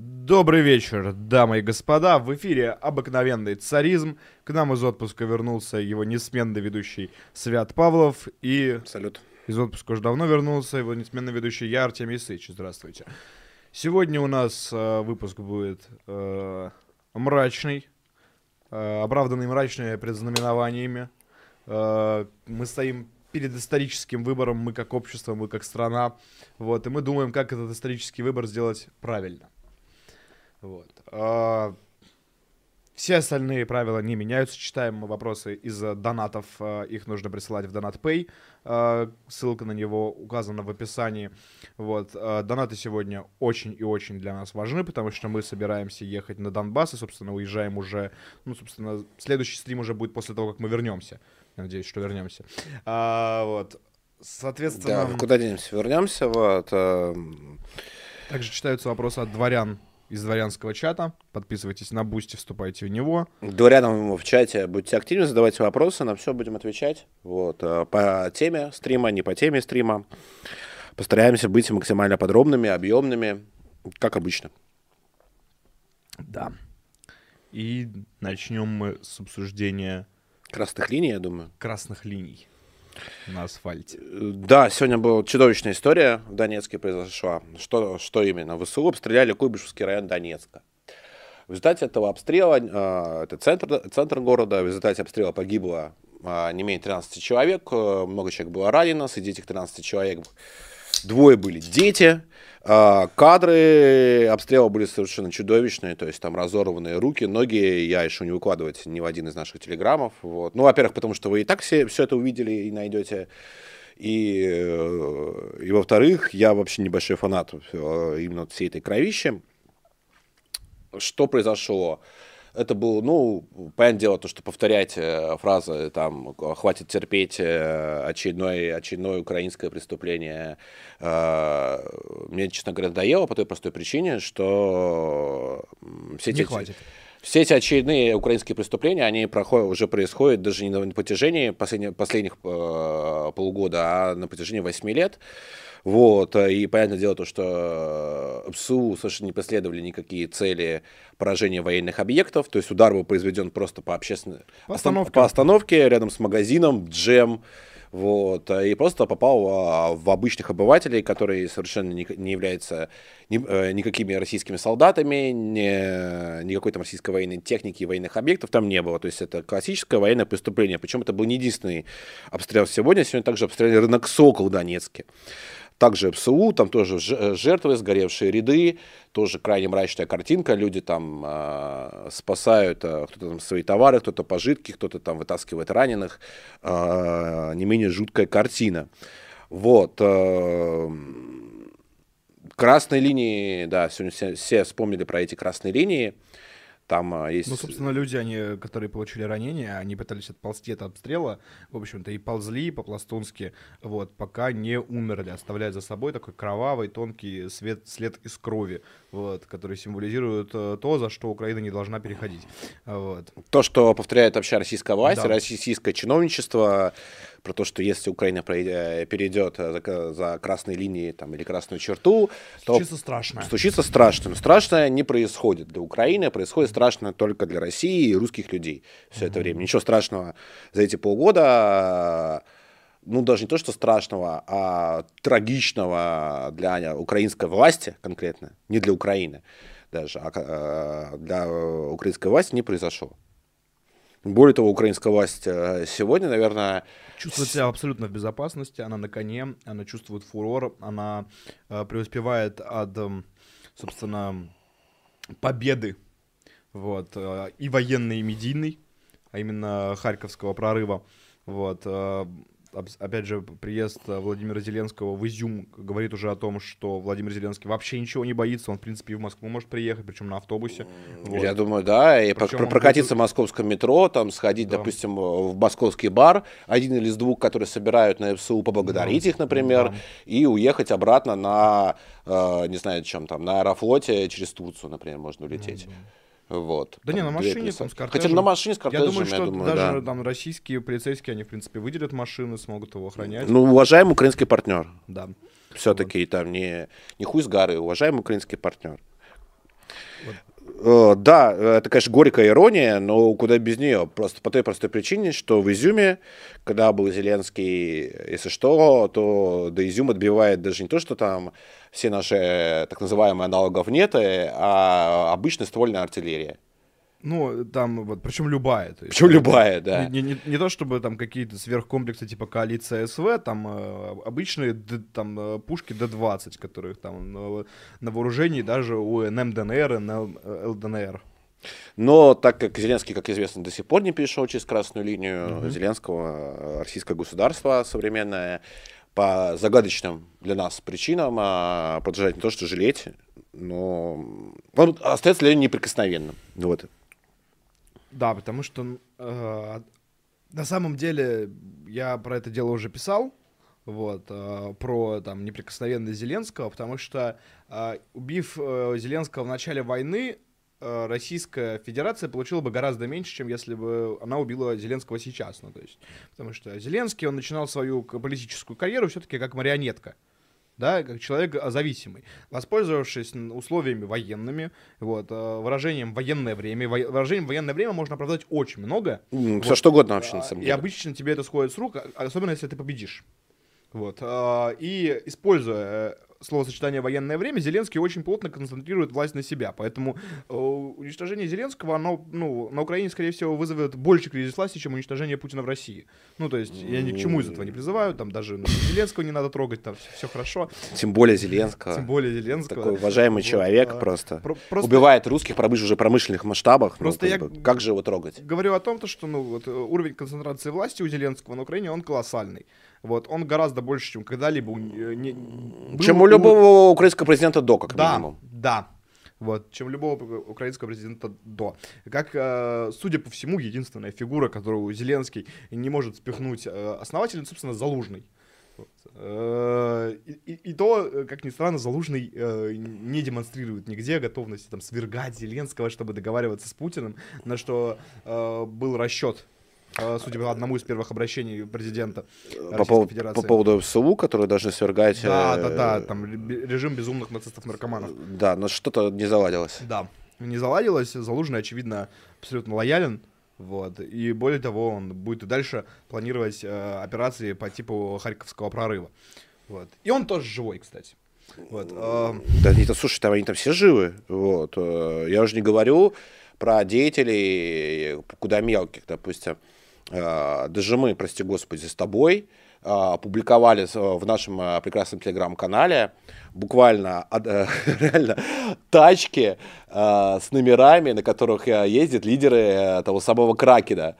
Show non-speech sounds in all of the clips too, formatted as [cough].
Добрый вечер, дамы и господа. В эфире обыкновенный царизм. К нам из отпуска вернулся его несменный ведущий Свят Павлов. И Салют. из отпуска уже давно вернулся его несменный ведущий я, Артемий Сыч. Здравствуйте. Сегодня у нас э, выпуск будет э, мрачный, э, оправданный мрачными предзнаменованиями. Э, мы стоим перед историческим выбором, мы как общество, мы как страна. Вот, и мы думаем, как этот исторический выбор сделать правильно. Вот. А, все остальные правила не меняются. Читаем мы вопросы из донатов. а, Их нужно присылать в DonatPay. А, Ссылка на него указана в описании. Вот. а, Донаты сегодня очень и очень для нас важны, потому что мы собираемся ехать на Донбасс и, собственно, уезжаем уже... Ну, собственно, следующий стрим уже будет после того, как мы вернемся. Я надеюсь, что вернемся. А, вот. Соответственно, Да, куда денемся? Вернемся. Вот. эм, также читаются вопросы от дворян из дворянского чата. Подписывайтесь на Бусти, вступайте в него. Дворянам в чате будьте активны, задавайте вопросы, на все будем отвечать. Вот. э, По теме стрима, не по теме стрима. Постараемся быть максимально подробными, объемными, как обычно. Да. И начнем мы с обсуждения Красных линий, я думаю. красных линий на асфальте. Да, сегодня была чудовищная история в Донецке произошла. Что, что именно? ВСУ обстреляли Куйбышевский район Донецка. В результате этого обстрела, э, это центр, центр города, в результате обстрела погибло э, не менее 13 человек, э, много человек было ранено, среди этих 13 человек двое были дети, А, кадры обстрела были совершенно чудовищные, то есть там разорванные руки, ноги, я еще не выкладывать ни в один из наших телеграммов. Вот. Ну, во-первых, потому что вы и так все, все это увидели и найдете. И, э, и во-вторых, я вообще небольшой фанат э, именно всей этой кровищи. Что произошло? Это было, ну, понятное дело, то, что повторять э, фразы, там, хватит терпеть э, очередное, очередное украинское преступление, э, мне, честно говоря, надоело по той простой причине, что все Не эти, хватит. все эти очередные украинские преступления, они проходят, уже происходят даже не на протяжении последних, последних э, полугода, а на протяжении 8 лет. Вот, э, и понятное дело то, что э, ПСУ совершенно не преследовали никакие цели поражения военных объектов, то есть удар был произведен просто по общественной... По остан- остановке. По остановке рядом с магазином, джем, вот, э, и просто попал а, в обычных обывателей, которые совершенно не, не являются ни- никакими российскими солдатами, ни, никакой там российской военной техники и военных объектов там не было. То есть это классическое военное преступление. Причем это был не единственный обстрел сегодня. Сегодня также обстреляли рынок Сокол в Донецке. Также ПСУ, там тоже э, жертвы, сгоревшие ряды, тоже крайне мрачная картинка. Люди там а, спасают а, кто-то там свои товары, кто-то пожитки, кто-то там вытаскивает раненых. А, не менее жуткая картина. Вот. а, Красные линии, да, сегодня все, все вспомнили про эти красные линии. Там а, есть... Ну, собственно, люди, они, которые получили ранения, они пытались отползти от обстрела, в общем-то, и ползли по-пластунски, вот, пока не умерли, оставляя за собой такой кровавый, тонкий свет, след из крови, вот, который символизирует э, то, за что Украина не должна переходить, вот. То, что повторяет вообще российская власть, Да. российское чиновничество, про то, что если Украина пройдя- перейдет э, за, красные линии там, или красную черту, то Чисто страшно. случится страшное. Но страшное не происходит для Украины, а происходит страшное только для России и русских людей все это время. Ничего страшного за эти полгода, ну даже не то, что страшного, а трагичного для украинской власти конкретно, не для Украины даже, а э, для украинской власти не произошло. Более того, украинская власть э, сегодня, наверное, Чувствует себя абсолютно в безопасности, она на коне, она чувствует фурор, она э, преуспевает от, эм, собственно, победы, вот, э, и военной, и медийной, а именно Харьковского прорыва, вот. Э, Опять же, приезд э, Владимира Зеленского в Изюм говорит уже о том, что Владимир Зеленский вообще ничего не боится, он, в принципе, и в Москву может приехать, причем на автобусе. вот. Я думаю, да, и Причем прокатиться будет- в московском метро, там сходить, Да. допустим, в московский бар, один или из двух, которые собирают на ФСУ, поблагодарить Да. их, например, Да. и уехать обратно на, э, не знаю, чем там, на аэрофлоте через Турцию, например, можно улететь. Вот. Да не, на машине, там, с Хотя кортежем. на машине с Я кортежем, думаю, что думаю, даже да. там российские полицейские, они, в принципе, выделят машины, смогут его охранять. Ну, уважаемый украинский партнер. Да. Все-таки там не, не хуй с горы, уважаемый украинский партнер. Э, Да, это, конечно, горькая ирония, но куда без нее. Просто по той простой причине, что в Изюме, когда был Зеленский, если что, то до Изюма отбивает даже не то, что там все наши э, так называемые аналоговнеты, а обычная ствольная артиллерия. Ну, там вот, причем любая. То есть, Причем любая, да. Не, не- не то чтобы там какие-то сверхкомплексы типа коалиция СВ, там э, обычные д- там э, пушки Д-20, которых там на, на вооружении даже у НМ-ДНР и ЛДНР. Но так как Зеленский, как известно, до сих пор не перешел через красную линию Зеленского, э, российское государство современное, по загадочным для нас причинам а, продолжает не то что жалеть, но он остается для него неприкосновенным. Вот. Да, потому что э, на самом деле я про это дело уже писал, вот, э, про там неприкосновенность Зеленского, потому что э, убив э, Зеленского в начале войны, э, Российская Федерация получила бы гораздо меньше, чем если бы она убила Зеленского сейчас, ну то есть, потому что Зеленский он начинал свою политическую карьеру все-таки как марионетка да, как человек а, зависимый, воспользовавшись условиями военными, вот, э, выражением военное время, во- выражением военное время можно оправдать очень много, Все что угодно вообще, на а, самом и деле. обычно тебе это сходит с рук, а- особенно если ты победишь. Вот. а, И используя э, словосочетание военное время, Зеленский очень плотно концентрирует власть на себя. Поэтому э, уничтожение Зеленского, оно ну, на Украине, скорее всего, вызовет больше кризис власти, чем уничтожение Путина в России. Ну, то есть, я ни к чему из этого не призываю, там даже ну, Зеленского не надо трогать, там все хорошо. Тем более Зеленского. Тем более Зеленского. Такой уважаемый Вот, человек а, просто. про- просто- Убивает русских промыш- уже промышленных масштабах. ну, Просто как я бы, как же его трогать? говорю о том, то, что ну, вот, э, уровень концентрации власти у Зеленского на Украине, он колоссальный. Вот, он гораздо больше, чем когда-либо... у не- э, не- был Чем у любого украинского президента до, как Да, минимум. да. Вот, чем любого украинского президента до. Как, э, судя по всему, единственная фигура, которую Зеленский не может спихнуть э, основатель, собственно, Залужный. Вот. Э, И, и- то, э, как ни странно, Залужный э, не демонстрирует нигде готовности там, свергать Зеленского, чтобы договариваться с Путиным, на что э, был расчет, судя по одному из первых обращений президента По, поводу- Федерации. по поводу СУ, которые должны свергать... Да, э, да, да, там ре- режим безумных нацистов-наркоманов. Да, но что-то не заладилось. Да, не заладилось. Залужный, очевидно, абсолютно лоялен. Вот. И более того, он будет и дальше планировать э, операции по типу Харьковского прорыва. Вот. И он тоже живой, кстати. Вот. э, Да нет, слушай, там они там все живы. Вот. э, Я уже не говорю про деятелей куда мелких, допустим. Э, Даже мы, прости господи, с тобой э, опубликовали с- в нашем э, прекрасном телеграм-канале буквально э, [laughs] реально тачки э, с номерами, на которых э, ездят лидеры э, того самого Кракена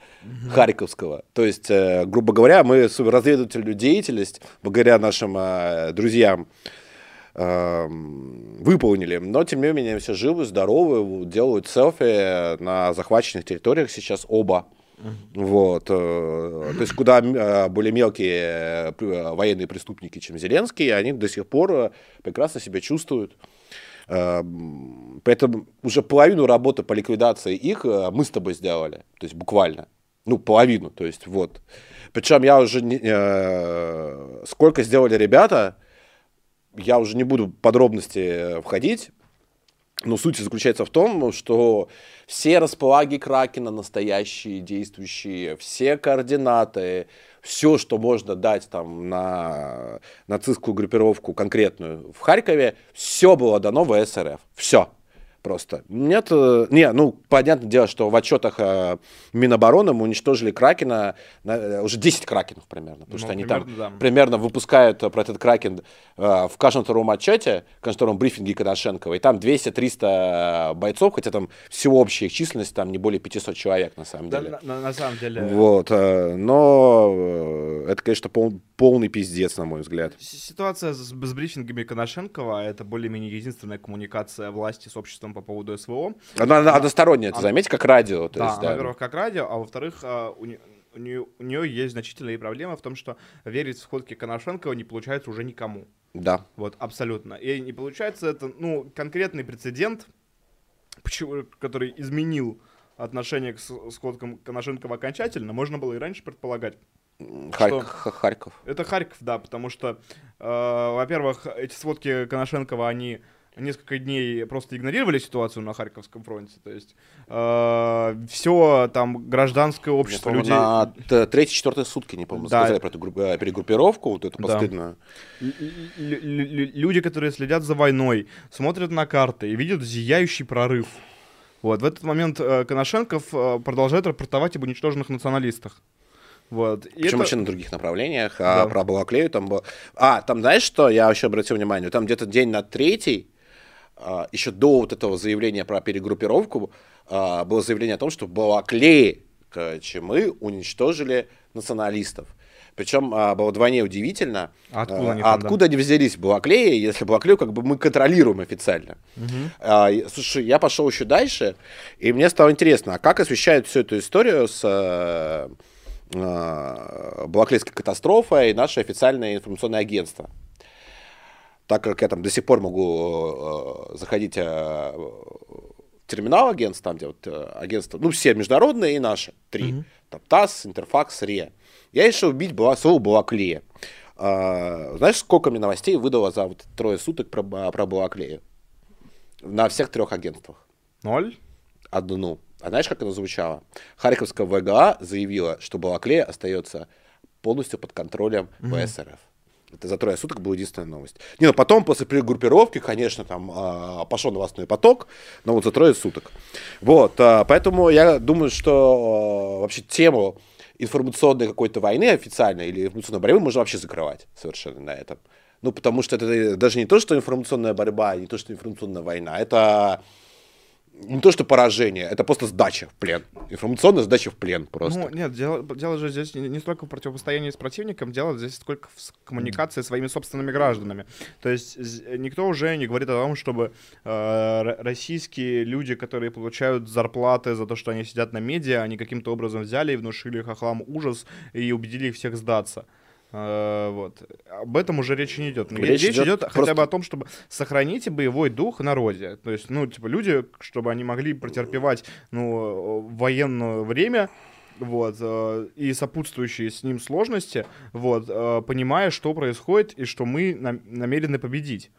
Харьковского. То есть, э, грубо говоря, мы разведывательную деятельность, благодаря нашим э, друзьям, эм, выполнили. Но, тем не менее, все живы, здоровы, делают селфи на захваченных территориях сейчас оба. Вот. э, То есть, куда э, более мелкие э, военные преступники, чем Зеленский, они до сих пор прекрасно себя чувствуют. Эм, Поэтому уже половину работы по ликвидации их мы с тобой сделали. То есть, буквально. Ну, половину. То есть, вот. Причем я уже... не- Сколько сделали ребята, я уже не буду в подробности входить, но суть заключается в том, что все располаги Кракена настоящие, действующие, все координаты, все, что можно дать там на нацистскую группировку конкретную в Харькове, все было дано в СРФ. Все. Просто. Нет, э, не, ну, понятное дело, что в отчетах э, Минобороны мы уничтожили Кракена, на- э, уже 10 Кракенов примерно, потому Ну, что они примерно, там да. примерно выпускают про этот Кракен э, в каждом втором отчете, в каждом втором брифинге Коношенкова, и там 200-300 бойцов, хотя там всего общая их численность там не более 500 человек на самом да, деле. на, на- самом деле, Вот, э, но это, конечно, пол- полный пиздец, на мой взгляд. ситуация с, с брифингами Коношенкова это более-менее единственная коммуникация власти с обществом по поводу СВО. Она, она односторонняя, ты заметь, как радио. То да, есть, да. во-первых, как радио, а во-вторых, а, у, не- у нее, у нее есть значительные проблемы в том, что верить в сходки Коношенкова не получается уже никому. Да. Вот, абсолютно. И не получается это, ну, конкретный прецедент, почему- который изменил отношение к сходкам Коношенкова окончательно, можно было и раньше предполагать. Харь- Х- Харьков. Это Харьков, да, потому что, э, во-первых, эти сводки Коношенкова, они несколько дней просто игнорировали ситуацию на Харьковском фронте. То есть э, все там гражданское общество людей... На третьи-четвертые сутки, не помню, да. сказали про эту э, перегруппировку, вот эту постыдную. Да. Люди, которые следят за войной, смотрят на карты и видят зияющий прорыв. Вот. В этот момент э, Коношенков э, продолжает рапортовать об уничтоженных националистах. Вот. И Причем это... вообще на других направлениях. А да. про Балаклею там было... А, там знаешь что? Я вообще обратил внимание. Там где-то день на третий, еще до вот этого заявления про перегруппировку, а, было заявление о том, что в Балаклее, короче, мы уничтожили националистов. Причем а, было вдвойне удивительно, а откуда, они, а откуда они взялись в Балаклее, если Балаклею как бы мы контролируем официально. Угу. А, слушай, я пошел еще дальше, и мне стало интересно, а как освещают всю эту историю с а, а, Балаклейской катастрофой наше официальное информационное агентство? Так как я там до сих пор могу э, заходить э, терминал агентств, там где вот э, агентства, ну все международные и наши, три, mm там ТАСС, Интерфакс, РИА. Я решил бить была, слово Балаклея. А, знаешь, сколько мне новостей выдало за вот трое суток про, про Балаклею? На всех трех агентствах. Ноль? Одну. А знаешь, как оно звучало? Харьковская ВГА заявила, что Балаклея остается полностью под контролем mm-hmm. ВСРФ. Это за трое суток была единственная новость. Не, ну потом, после перегруппировки, конечно, там э, пошел новостной поток, но вот за трое суток. Вот, э, поэтому я думаю, что э, вообще тему информационной какой-то войны официальной или информационной борьбы можно вообще закрывать совершенно на этом. Ну, потому что это даже не то, что информационная борьба, не то, что информационная война, это не то что поражение, это просто сдача в плен. Информационная сдача в плен просто. Ну, нет, дело, дело же здесь не, не столько в противостоянии с противником, дело здесь сколько в коммуникации с своими собственными гражданами. То есть никто уже не говорит о том, чтобы э, российские люди, которые получают зарплаты за то, что они сидят на медиа, они каким-то образом взяли и внушили хохлам ужас и убедили их всех сдаться. Uh, вот. Об этом уже речи не идет. Речь, речь идет, идет просто... хотя бы о том, чтобы сохранить боевой дух народе. То есть, ну, типа, люди, чтобы они могли протерпевать, ну, военное время, вот, э, и сопутствующие с ним сложности, вот, э, понимая, что происходит и что мы нам, намерены победить.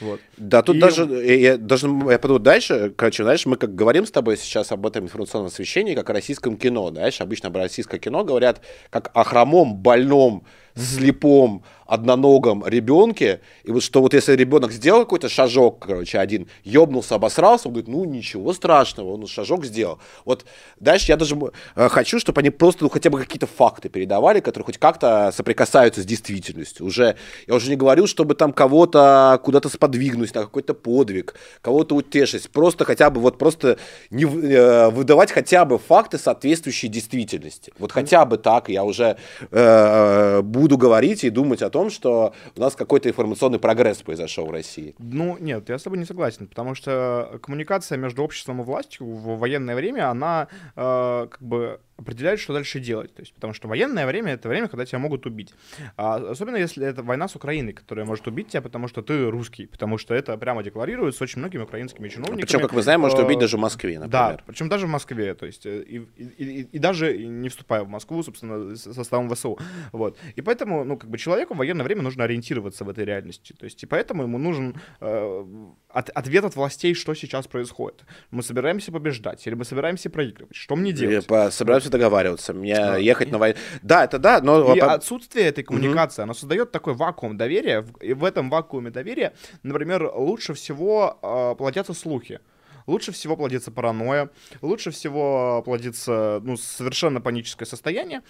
Вот. Да, тут и... даже, я, даже, я подумал дальше, короче, знаешь, мы как говорим с тобой сейчас об этом информационном освещении, как о российском кино, знаешь, обычно об российском кино говорят как о хромом, больном, слепом, одноногом ребенке, и вот что вот если ребенок сделал какой-то шажок, короче, один, ёбнулся, обосрался, он говорит, ну ничего страшного, он шажок сделал. Вот дальше я даже э, хочу, чтобы они просто ну, хотя бы какие-то факты передавали, которые хоть как-то соприкасаются с действительностью. Уже, я уже не говорю, чтобы там кого-то куда-то сподвигнуть на какой-то подвиг, кого-то утешить, просто хотя бы вот просто не э, выдавать хотя бы факты, соответствующие действительности. Вот хотя бы так я уже э, буду говорить и думать о том, что у нас какой-то информационный прогресс произошел в России. Ну, нет, я с тобой не согласен, потому что коммуникация между обществом и властью в военное время, она э, как бы определяет, что дальше делать. То есть, потому что военное время — это время, когда тебя могут убить. А, особенно если это война с Украиной, которая может убить тебя, потому что ты русский, потому что это прямо декларируется очень многими украинскими чиновниками. Причем, как мы знаем, может убить даже в Москве, например. Да, причем даже в Москве, то есть, э, и, и, и, и даже не вступая в Москву, собственно, составом ВСУ. Вот. И поэтому, ну, как бы человеку в военное время нужно ориентироваться в этой реальности. То есть, и поэтому ему нужен э, от, ответ от властей, что сейчас происходит. Мы собираемся побеждать или мы собираемся проигрывать? Что мне делать? По, собираемся договариваться, мне а, ехать и... на войну. Да, это да, но... И отсутствие этой коммуникации, угу. оно создает такой вакуум доверия, и в этом вакууме доверия, например, лучше всего э, плодятся слухи. Лучше всего плодится паранойя, лучше всего плодится ну, совершенно паническое состояние.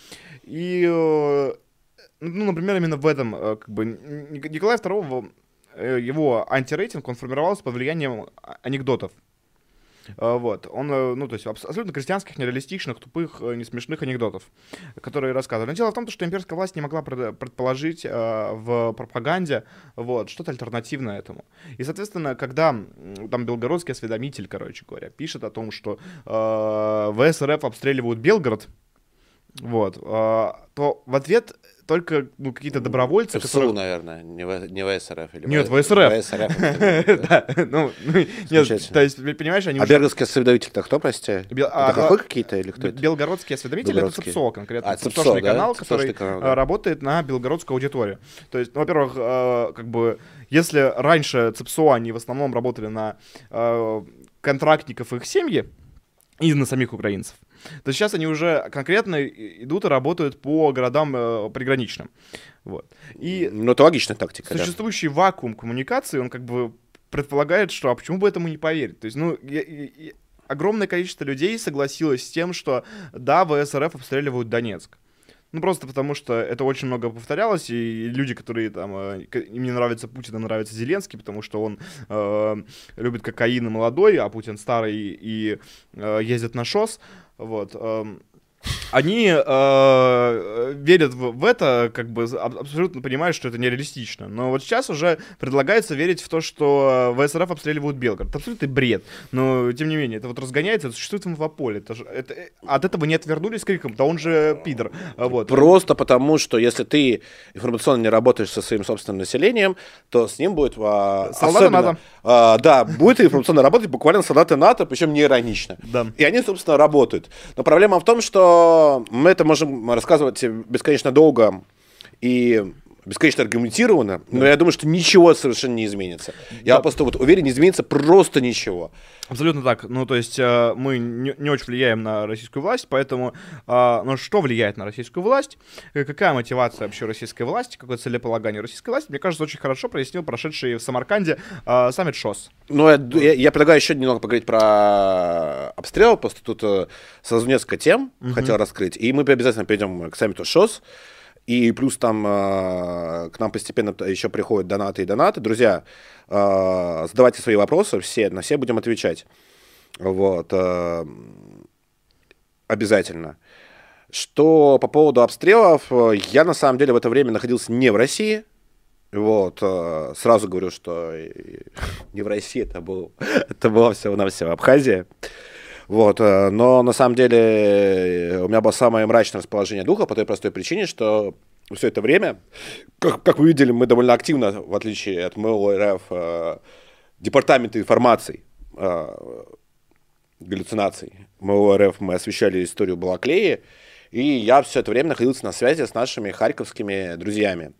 И, э, ну, например, именно в этом, э, как бы, Николай II Э, его антирейтинг, он формировался под влиянием анекдотов. Э, вот, он, э, ну, то есть абсолютно крестьянских, нереалистичных, тупых, не смешных анекдотов, которые рассказывали. Но дело в том, что имперская власть не могла предположить э, в пропаганде вот, что-то альтернативное этому. И, соответственно, когда там белгородский осведомитель, короче говоря, пишет о том, что э, ВСРФ обстреливают Белгород, вот, э, то в ответ только ну, какие-то добровольцы, ФСУ, которые... наверное, не в, не в СРФ. Или Нет, в в СРФ. В СРФ. [laughs] Да, ну, ну, нет, то есть, понимаешь, они А Бергерский осведомитель-то кто, прости? Это а, а, какие-то или кто это? Белгородский осведомитель Белгородский. это ЦИПСО конкретно. А, ЦИПСО, канал, который э, работает на белгородскую аудиторию. То есть, ну, во-первых, э, как бы, если раньше ЦИПСО, они в основном работали на э, контрактников и их семьи, и на самих украинцев, то сейчас они уже конкретно идут и работают по городам э, приграничным. Вот. И Ну, это логичная тактика, да. существующий вакуум коммуникации, он как бы предполагает, что а почему бы этому не поверить? То есть, ну, я- я- огромное количество людей согласилось с тем, что да, ВСРФ обстреливают Донецк. Ну, просто потому что это очень много повторялось, и люди, которые там, э, им не нравится Путин, им нравится Зеленский, потому что он э, любит кокаин и молодой, а Путин старый и э, ездит на ШОС, вот. эм, они э, верят в, в это, как бы аб- абсолютно понимают, что это нереалистично. Но вот сейчас уже предлагается верить в то, что ВСРФ обстреливают Белгород. Это абсолютный бред. Но, тем не менее, это вот разгоняется, это существует в инфополе. Это же, это, э, от этого не отвернулись криком, да он же пидор. А Вот. Просто потому, что если ты информационно не работаешь со своим собственным населением, то с ним будет... а, Солдаты особенно- НАТО. а, да, будет информационно работать буквально солдаты НАТО, причем не иронично. Да. И они, собственно, работают. Но проблема в том, что мы это можем рассказывать бесконечно долго. И бесконечно аргументированно, но я думаю, что ничего совершенно не изменится. Я Да. просто вот уверен, не изменится просто ничего. Абсолютно так. Ну, то есть э, мы не, не очень влияем на российскую власть, поэтому, э, ну, что влияет на российскую власть? Э, Какая мотивация вообще российской власти? Какое целеполагание российской власти? Мне кажется, очень хорошо прояснил прошедший в Самарканде э, саммит ШОС. Ну, я, я- я предлагаю еще немного поговорить про обстрел, просто тут э, сразу несколько тем хотел раскрыть, и мы обязательно перейдем к саммиту ШОС, и плюс там э, к нам постепенно еще приходят донаты и донаты. Друзья, э, задавайте свои вопросы, все, на все будем отвечать. Вот. э, обязательно. Что по поводу обстрелов, я на самом деле в это время находился не в России. Вот, сразу говорю, что [laughs] не в России, это, был, [laughs] это была всего-навсего Абхазия. Вот, э, но на самом деле э, у меня было самое мрачное расположение духа по той простой причине, что все это время, как, как вы видели, мы довольно активно, в отличие от МЛО РФ, э, департамента информации, э, галлюцинаций МЛО РФ, мы освещали историю Балаклеи, и я все это время находился на связи с нашими харьковскими друзьями.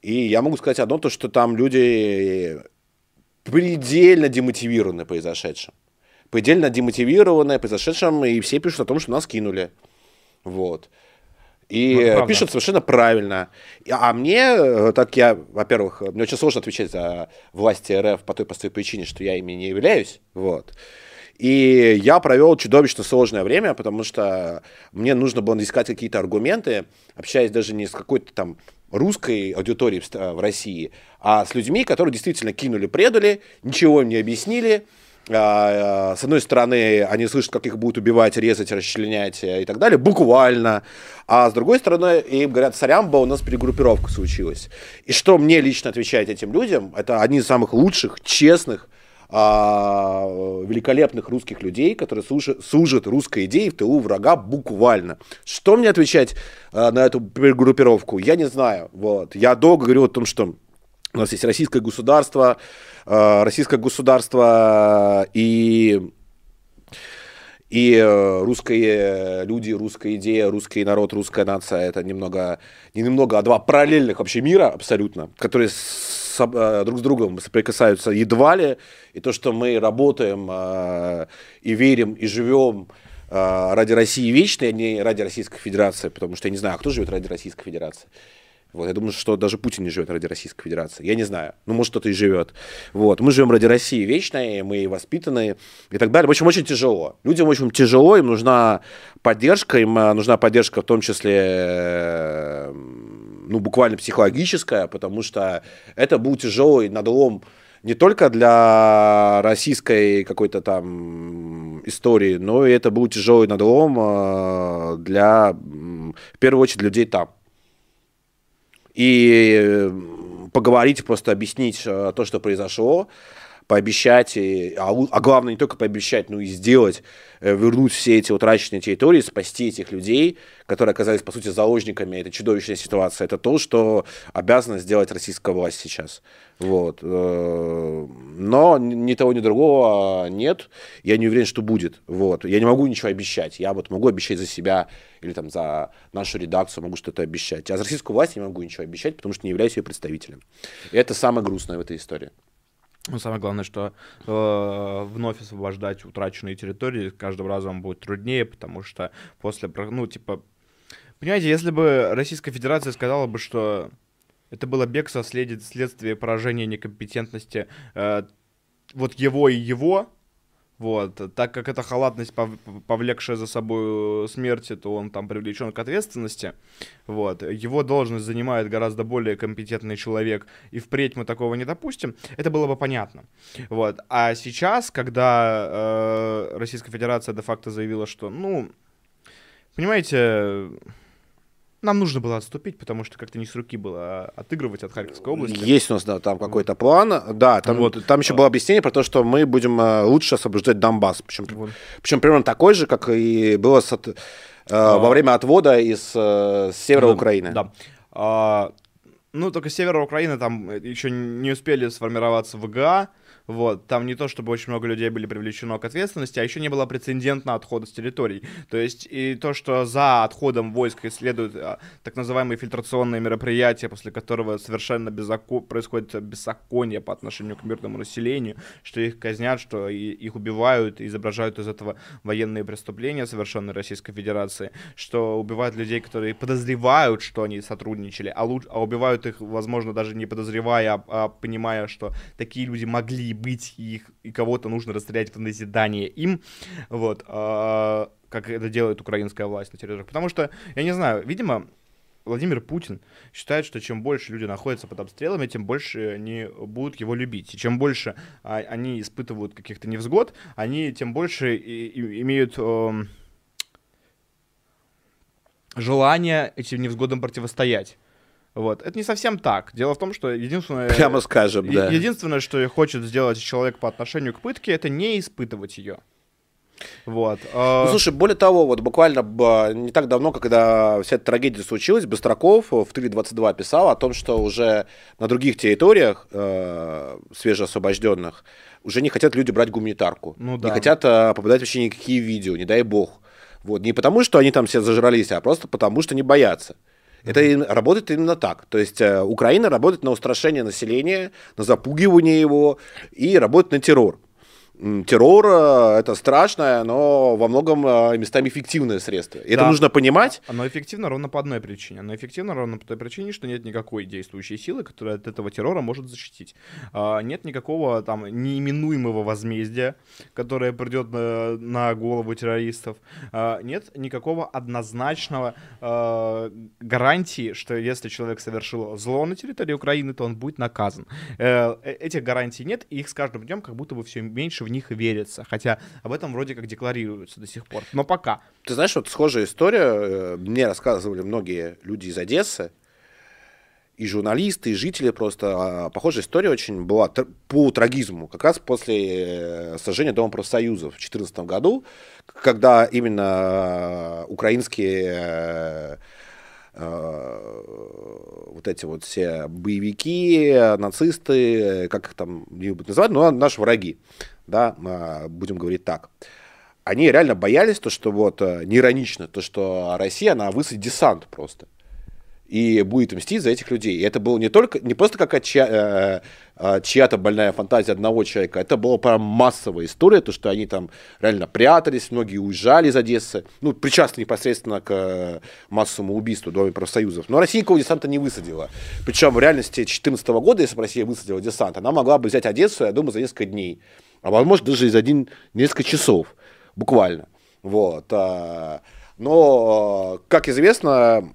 И я могу сказать одно, то, что там люди предельно демотивированы произошедшим. Предельно демотивированы произошедшим, и все пишут о том, что нас кинули. Вот. И Ну, правда. пишут совершенно правильно. А мне, э, так я, во-первых, мне очень сложно отвечать за власти РФ по той простой причине, что я ими не являюсь. Вот. И я провел чудовищно сложное время, потому что мне нужно было искать какие-то аргументы, общаясь даже не с какой-то там русской аудиторией в России, а с людьми, которые действительно кинули, предали, ничего им не объяснили. А, а, С одной стороны, они слышат, как их будут убивать, резать, расчленять э, и так далее, буквально. А с другой стороны, им говорят, сорямба, у нас перегруппировка случилась. И что мне лично отвечает этим людям, это одни из самых лучших, честных, а, великолепных русских людей, которые служат, русской идее в тылу врага буквально. Что мне отвечать а, на эту группировку, я не знаю. Вот. Я долго говорю о том, что у нас есть российское государство, а, российское государство и и э, русские люди, русская идея, русский народ, русская нация это немного, не немного, а два параллельных вообще мира абсолютно, которые с- э, друг с другом соприкасаются едва ли. И то, что мы работаем э, и верим, и живем э, ради России вечной, а не ради Российской Федерации, потому что я не знаю, а кто живет ради Российской Федерации. Вот, я думаю, что даже Путин не живет ради Российской Федерации. Я не знаю. Ну, может, кто-то и живет. Вот. Мы живем ради России вечной, мы воспитанные и так далее. В общем, очень тяжело. Людям очень тяжело, им нужна поддержка, им э, нужна поддержка в том числе, э, ну, буквально психологическая, потому что это был тяжелый надлом не только для российской какой-то там истории, но и это был тяжелый надлом э, для, в первую очередь, людей там и э, поговорить, просто объяснить э, то, что произошло, пообещать, и, а, а главное не только пообещать, но и сделать, э, вернуть все эти утраченные территории, спасти этих людей, которые оказались, по сути, заложниками этой чудовищной ситуации. Это то, что обязана сделать российская власть сейчас. Вот. Э, но ни того, ни другого нет. Я не уверен, что будет. Вот. Я не могу ничего обещать. Я вот могу обещать за себя или там за нашу редакцию могу что-то обещать. А за российскую власть я не могу ничего обещать, потому что не являюсь ее представителем. И это самое грустное в этой истории. Ну, самое главное, что э, вновь освобождать утраченные территории каждым разом будет труднее, потому что после, ну, типа, понимаете, если бы Российская Федерация сказала бы, что это было бегство след... следствие поражения некомпетентности э, вот его и его, вот, так как эта халатность, повлекшая за собой смерть, то он там привлечен к ответственности. Вот, его должность занимает гораздо более компетентный человек, и впредь мы такого не допустим. Это было бы понятно. Вот, а сейчас, когда э, Российская Федерация де-факто заявила, что, ну, понимаете, нам нужно было отступить, потому что как-то не с руки было отыгрывать от Харьковской области. Есть у нас, да, там какой-то план. Да, там, вот. там еще было объяснение про то, что мы будем э, лучше освобождать Донбасс. Причем, вот. причем примерно такой же, как и было с, от, а... во время отвода из э, севера да, Украины. Да. А, ну, только севера Украины там еще не успели сформироваться ВГА, вот, там не то, чтобы очень много людей были привлечено к ответственности, а еще не было прецедентно отхода с территорий. То есть и то, что за отходом войск следуют а, так называемые фильтрационные мероприятия, после которого совершенно беззако... происходит беззаконие по отношению к мирному населению, что их казнят, что и, их убивают, изображают из этого военные преступления, совершенные Российской Федерации, что убивают людей, которые подозревают, что они сотрудничали, а, луч... а убивают их, возможно, даже не подозревая, а, а понимая, что такие люди могли быть, их, и кого-то нужно расстрелять в назидание им, вот, а, как это делает украинская власть на территориях. Потому что, я не знаю, видимо, Владимир Путин считает, что чем больше люди находятся под обстрелами, тем больше они будут его любить. И чем больше а, они испытывают каких-то невзгод, они тем больше и, и, имеют э, желание этим невзгодам противостоять. Вот. Это не совсем так. Дело в том, что единственное... Прямо скажем, да. Единственное, что хочет сделать человек по отношению к пытке, это не испытывать ее. Вот. А ну, слушай, более того, вот буквально не так давно, когда вся эта трагедия случилась, Быстраков в 3.22 писал о том, что уже на других территориях, э, свежеосвобожденных, уже не хотят люди брать гуманитарку. Ну, да. Не хотят э, попадать вообще никакие видео, не дай бог. Вот. Не потому, что они там все зажрались, а просто потому, что не боятся. Это работает именно так. То есть э, Украина работает на устрашение населения, на запугивание его и работает на террор террор э, это страшное, но во многом э, местами эффективное средство. И да. это нужно понимать. Оно эффективно ровно по одной причине. Оно эффективно ровно по той причине, что нет никакой действующей силы, которая от этого террора может защитить. А, нет никакого там неименуемого возмездия, которое придет на, на голову террористов. А, нет никакого однозначного а, гарантии, что если человек совершил зло на территории Украины, то он будет наказан. Э, этих гарантий нет, и их с каждым днем как будто бы все меньше в них верится. Хотя об этом вроде как декларируется до сих пор. Но пока. Ты знаешь, вот схожая история. Э, мне рассказывали многие люди из Одессы, и журналисты, и жители просто. А, похожая история очень была по трагизму. Как раз после э, сожжения Дома профсоюзов в 2014 году, когда именно э, украинские вот эти вот все боевики, нацисты, как их там не называть, но наши враги, да, а, будем говорить так. Они реально боялись то, что вот, э, не иронично, то, что Россия, она высадит десант просто и будет мстить за этих людей. И это было не только, не просто какая-то чья, э, э, чья-то больная фантазия одного человека, это была прям массовая история, то, что они там реально прятались, многие уезжали из Одессы, ну, причастны непосредственно к э, массовому убийству Доме профсоюзов. Но Россия никакого десанта не высадила. Причем в реальности 2014 года, если бы Россия высадила десант, она могла бы взять Одессу, я думаю, за несколько дней а возможно даже из один несколько часов, буквально. Вот. А, но, как известно,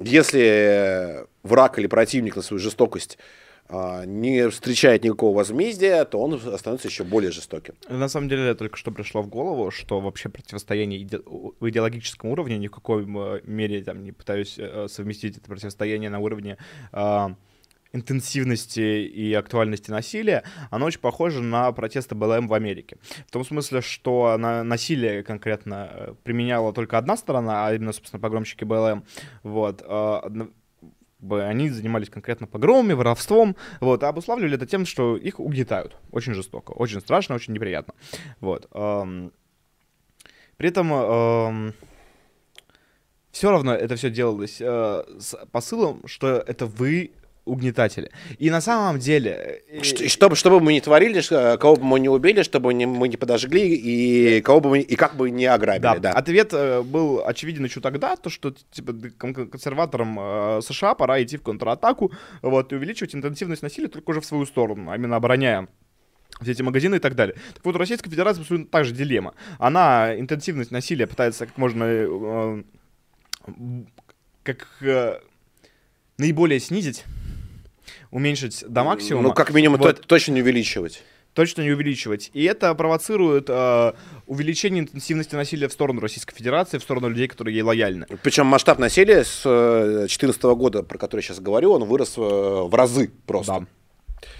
если враг или противник на свою жестокость а, не встречает никакого возмездия, то он становится еще более жестоким. На самом деле, только что пришло в голову, что вообще противостояние иде... в идеологическом уровне, ни в какой мере там, не пытаюсь э, совместить это противостояние на уровне интенсивности и актуальности насилия, оно очень похоже на протесты БЛМ в Америке. В том смысле, что на насилие конкретно э, применяла только одна сторона, а именно, собственно, погромщики БЛМ. Вот. Э, они занимались конкретно погромами, воровством, вот, а обуславливали это тем, что их угнетают очень жестоко, очень страшно, очень неприятно. Вот. При этом все равно это все делалось э, с посылом, что это вы угнетатели. И на самом деле... Э, Ш- чтобы, чтобы мы не творили, кого бы мы не убили, чтобы не, мы не подожгли, и кого бы мы, и как бы не ограбили. Да. да. Ответ э, был очевиден еще тогда, то что типа консерваторам э, США пора идти в контратаку, вот, и увеличивать интенсивность насилия только уже в свою сторону, а именно обороняя все эти магазины и так далее. Так вот, у Российской Федерации абсолютно та же дилемма. Она интенсивность насилия пытается как можно э, как э, наиболее снизить, уменьшить до максимума. Ну, как минимум, вот. точно не увеличивать точно не увеличивать. И это провоцирует э, увеличение интенсивности насилия в сторону Российской Федерации, в сторону людей, которые ей лояльны. Причем масштаб насилия с 2014 э, года, про который я сейчас говорю, он вырос э, в разы просто. Да.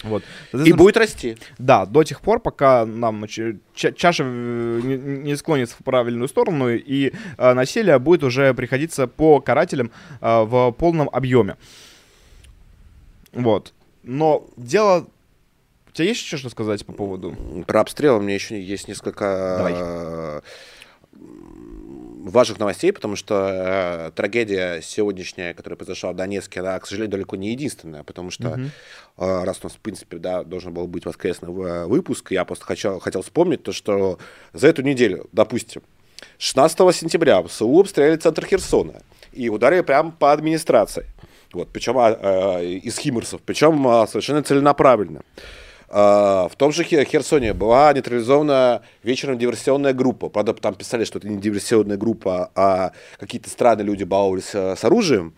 Вот. И будет расти. Да, до тех пор, пока нам чаша э, не, не склонится в правильную сторону, и э, насилие будет уже приходиться по карателям э, в полном объеме. Вот. Но дело... У тебя есть еще что сказать по поводу? Про обстрел у меня еще есть несколько... Давай важных новостей, потому что э, трагедия сегодняшняя, которая произошла в Донецке, она, к сожалению, далеко не единственная, потому что угу. э, раз у нас, в принципе, да, должен был быть воскресный э, выпуск, я просто хотел, хотел вспомнить то, что за эту неделю, допустим, 16 сентября в СУ обстреляли центр Херсона и ударили прямо по администрации. Вот, причем э, э, из Химмерсов, причем э, совершенно целенаправленно. А, в том же Херсоне была нейтрализована вечером диверсионная группа. Правда, там писали, что это не диверсионная группа, а какие-то странные люди баловались с оружием.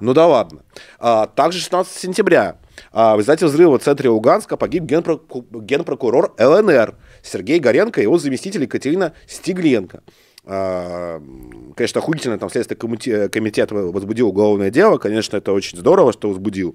Ну да ладно. А, также 16 сентября а, в результате взрыва в центре Луганска погиб генпрокурор ЛНР Сергей Горенко и его заместитель Екатерина Стигленко. Конечно, охуительно там Следственный комитет возбудил уголовное дело. Конечно, это очень здорово, что возбудил.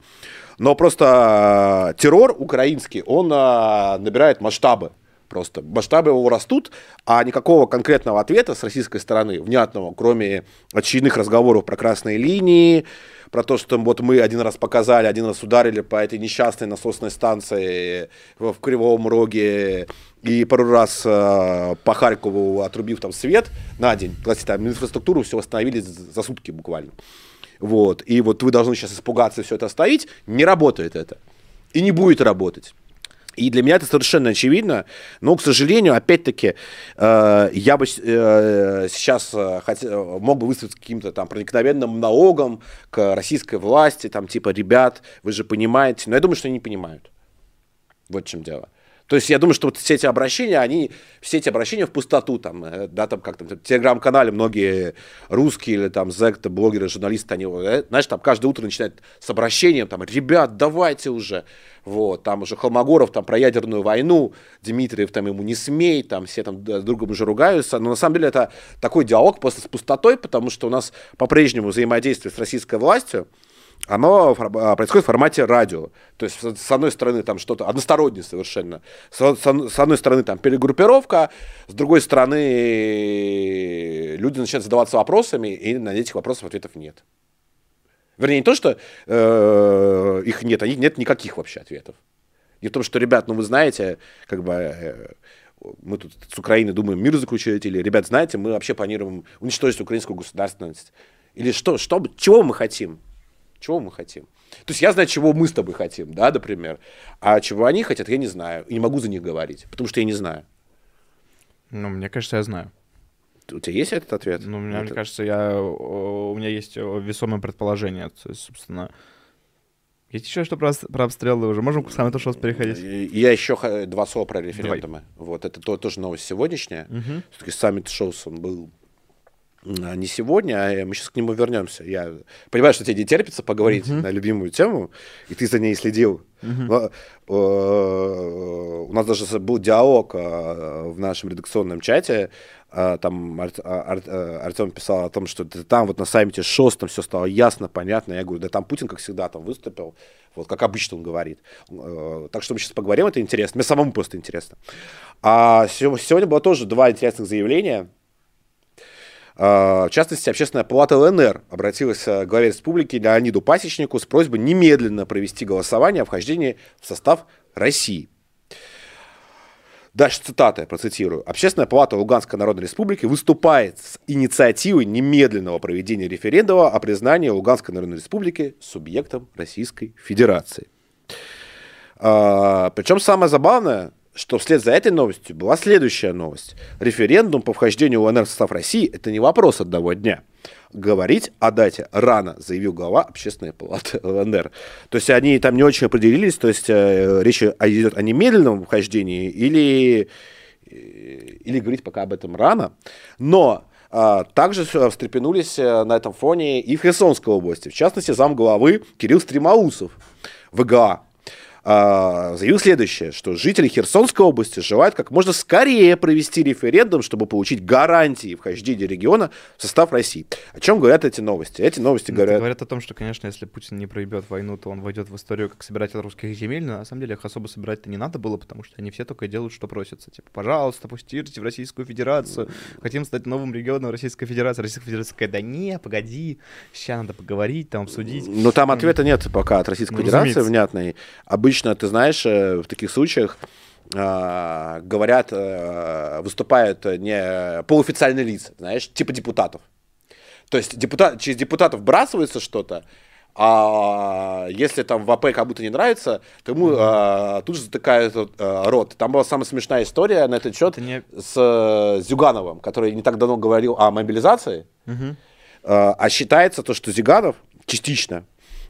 Но просто э, террор украинский, он э, набирает масштабы. Просто масштабы его растут, а никакого конкретного ответа с российской стороны, внятного, кроме очередных разговоров про красные линии, про то, что вот мы один раз показали, один раз ударили по этой несчастной насосной станции в, Кривом Роге и пару раз э, по Харькову отрубив там свет на день. Кстати, там инфраструктуру все восстановили за сутки буквально вот, и вот вы должны сейчас испугаться все это оставить, не работает это. И не будет работать. И для меня это совершенно очевидно, но, к сожалению, опять-таки, э, я бы э, сейчас э, мог бы выступить каким-то там проникновенным налогом к российской власти, там типа, ребят, вы же понимаете, но я думаю, что они не понимают. Вот в чем дело. То есть я думаю, что вот все эти обращения, они, все эти обращения в пустоту, там, э, да, там как там, в телеграм-канале многие русские или там зекты, блогеры, журналисты, они, э, знаешь, там каждое утро начинают с обращением, там, ребят, давайте уже, вот, там уже Холмогоров там про ядерную войну, Дмитриев там ему не смей, там все там с другом уже ругаются, но на самом деле это такой диалог просто с пустотой, потому что у нас по-прежнему взаимодействие с российской властью, оно а, происходит в формате радио. То есть, с одной стороны, там что-то одностороннее совершенно. С, с одной стороны, там перегруппировка, с другой стороны, люди начинают задаваться вопросами, и на этих вопросов ответов нет. Вернее, не то, что э, их нет, а нет никаких вообще ответов. Не в том, что, ребят, ну вы знаете, как бы э, мы тут с Украиной думаем мир заключить, или, ребят, знаете, мы вообще планируем уничтожить украинскую государственность. Или что, что, чего мы хотим? Чего мы хотим? То есть я знаю, чего мы с тобой хотим, да, например. А чего они хотят, я не знаю. И не могу за них говорить, потому что я не знаю. Ну, мне кажется, я знаю. У тебя есть этот ответ? Ну, мне, это... мне кажется, я, у меня есть весомое предположение. То есть, собственно, есть еще что про, про обстрелы уже? Можем к самому то, что переходить? Я еще два слова про референдумы. Давай. Вот, это то, тоже новость сегодняшняя. Угу. Все-таки саммит Шоус, он был не сегодня, а мы сейчас к нему вернемся. Я понимаю, что тебе не терпится поговорить uh-huh. на любимую тему, и ты за ней следил. Uh-huh. Но, э, у нас даже был диалог э, в нашем редакционном чате. Э, там Ар- Ар- Ар- Артем писал о том, что там вот на саммите ШОС там все стало ясно, понятно. Я говорю, да там Путин, как всегда, там выступил, вот как обычно он говорит. Э, так что мы сейчас поговорим, это интересно. Мне самому просто интересно. А сегодня было тоже два интересных заявления. А, в частности, Общественная палата ЛНР обратилась к главе республики Леониду Пасечнику с просьбой немедленно провести голосование о вхождении в состав России. Дальше цитата, я процитирую. Общественная палата Луганской Народной Республики выступает с инициативой немедленного проведения референдума о признании Луганской Народной Республики субъектом Российской Федерации. А, причем самое забавное, что вслед за этой новостью была следующая новость. Референдум по вхождению УНР в состав России – это не вопрос одного дня. Говорить о дате рано, заявил глава общественной палаты [laughs] ЛНР. То есть они там не очень определились, то есть э, речь идет о немедленном вхождении или, э, или говорить пока об этом рано. Но а, также встрепенулись э, на этом фоне и в Херсонской области. В частности, зам главы Кирилл Стремоусов, ВГА, а, заявил следующее, что жители Херсонской области желают как можно скорее провести референдум, чтобы получить гарантии вхождения региона в состав России. О чем говорят эти новости? Эти новости ну, говорят... Говорят о том, что, конечно, если Путин не проебет войну, то он войдет в историю как собиратель русских земель, но на самом деле их особо собирать-то не надо было, потому что они все только делают, что просятся. Типа, пожалуйста, пустите в Российскую Федерацию, хотим стать новым регионом Российской Федерации. Российская Федерация такая, да не, погоди, сейчас надо поговорить, там, обсудить. Но там ответа нет пока от Российской ну, Федерации разумеется. внятной. Обычно обычно, ты знаешь, э, в таких случаях э, говорят, э, выступают не полуофициальные лица, знаешь, типа депутатов. То есть депутат, через депутатов бросается что-то, а если там в АП как будто не нравится, то ему а, тут же затыкают а, рот. Там была самая смешная история на этот счет не... с а, Зюгановым, который не так давно говорил о мобилизации. Угу. А, а считается то, что Зюганов частично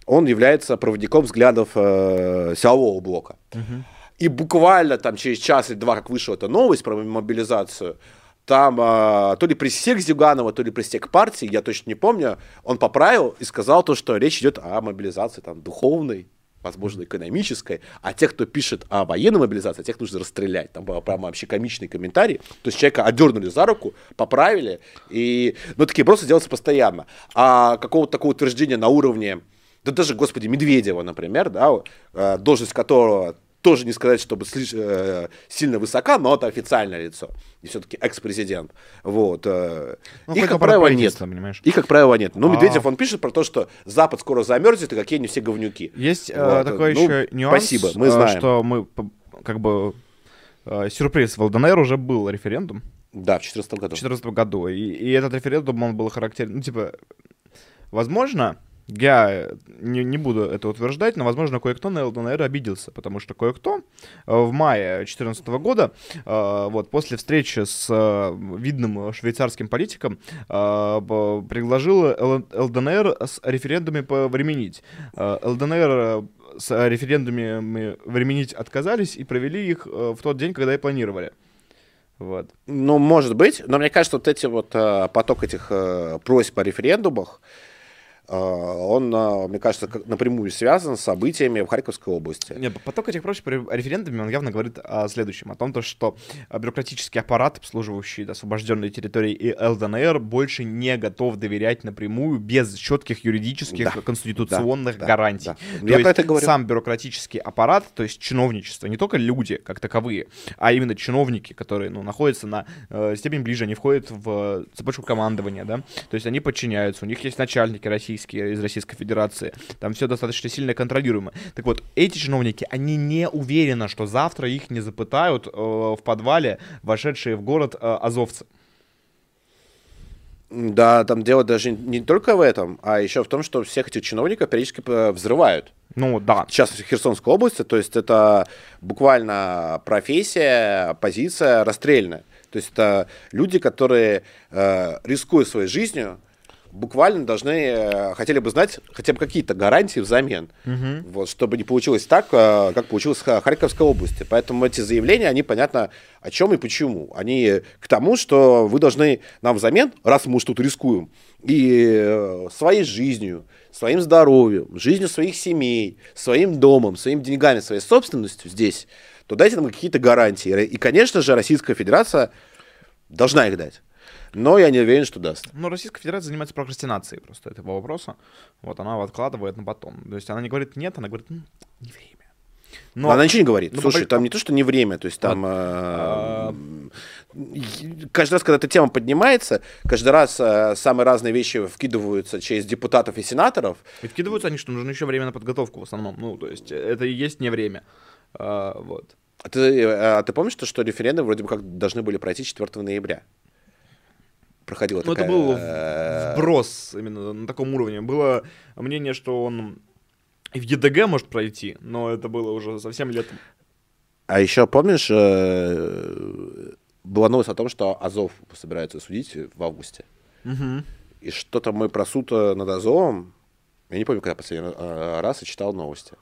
он является проводником взглядов э, силового блока. Угу. И буквально там через час или два, как вышла эта новость про мобилизацию, там э, то ли пресек Зюганова, то ли пресек партии, я точно не помню, он поправил и сказал то, что речь идет о мобилизации там духовной, возможно, экономической, а тех, кто пишет о военной мобилизации, тех нужно расстрелять. Там был прямо вообще комичный комментарий. То есть человека одернули за руку, поправили, и, ну, такие просто делаются постоянно. А какого-то такого утверждения на уровне да даже, господи, Медведева, например, да, э, должность которого тоже не сказать, чтобы слишком э, сильно высока, но это официальное лицо. И все-таки экс-президент. Вот. Э, ну, их, как правило, нет. Понимаешь? Их, как правило, нет. Ну, Медведев, а... он пишет про то, что Запад скоро замерзнет, и какие они все говнюки. Есть вот. такой ну, еще нюанс, спасибо, мы знаем. что мы, как бы, сюрприз, в ЛДНР уже был референдум. Да, в 2014 году. В 2014 году. И, и этот референдум, он был характерен, ну, типа, возможно, я не, не буду это утверждать, но, возможно, кое-кто на ЛДНР обиделся, потому что кое-кто э, в мае 2014 года, э, вот, после встречи с э, видным швейцарским политиком, предложил ЛДНР с референдумами повременить. ЛДНР с референдумами временить отказались и провели их в тот день, когда и планировали. Вот. Ну, может быть, но мне кажется, вот эти вот поток этих просьб о референдумах, он, а, мне кажется, напрямую связан с событиями в Харьковской области. Нет, поток этих просьб референдумами, он явно говорит о следующем, о том, то, что бюрократический аппарат, обслуживающий освобожденные территории и ЛДНР, больше не готов доверять напрямую без четких юридических да, конституционных да, гарантий. Да, да. То Я есть это говорю. сам бюрократический аппарат, то есть чиновничество, не только люди как таковые, а именно чиновники, которые ну, находятся на э, степень ближе, они входят в цепочку командования, да, то есть они подчиняются, у них есть начальники России, российские, из Российской Федерации. Там все достаточно сильно контролируемо. Так вот, эти чиновники, они не уверены, что завтра их не запытают э, в подвале вошедшие в город э, азовцы. Да, там дело даже не только в этом, а еще в том, что всех этих чиновников периодически э, взрывают. Ну, да. Сейчас в Херсонской области, то есть это буквально профессия, позиция расстрельная. То есть это люди, которые, э, рискуя своей жизнью, буквально должны, э, хотели бы знать хотя бы какие-то гарантии взамен, Мгм. вот, чтобы не получилось так, э, как получилось в Ха- Харьковской области. Поэтому эти заявления, они понятно о чем и почему. Они к тому, что вы должны нам взамен, раз мы уж тут рискуем, и э, своей жизнью, своим здоровьем, жизнью своих семей, своим домом, своими деньгами, своей собственностью здесь, то дайте нам какие-то гарантии. И, конечно же, Российская Федерация должна их дать. Но я не уверен, что даст. Ну, Российская Федерация занимается прокрастинацией просто этого вопроса. Вот она откладывает на потом. То есть она не говорит нет, она говорит, «М, не время. Но Она ничего не говорит. ну, Слушай, там не то, что не время, то есть там... э, Каждый раз, когда эта тема поднимается, каждый раз э, самые разные вещи вкидываются через депутатов и сенаторов. И вкидываются они, что нужно еще время на подготовку в основном. Ну, то есть э, это и есть не время. А, вот. А ты, а ты помнишь, то, что референдум вроде бы как должны были пройти 4 ноября? Проходила Ну, это такая... был э, вброс именно на таком уровне. Было мнение, что он и в ЕДГ может пройти, но это было уже совсем летом. А еще помнишь, э, была новость о том, что Азов собираются судить в августе. Мгм. И что-то мы про суд э, над Азовом, я не помню, когда последний раз я читал новости.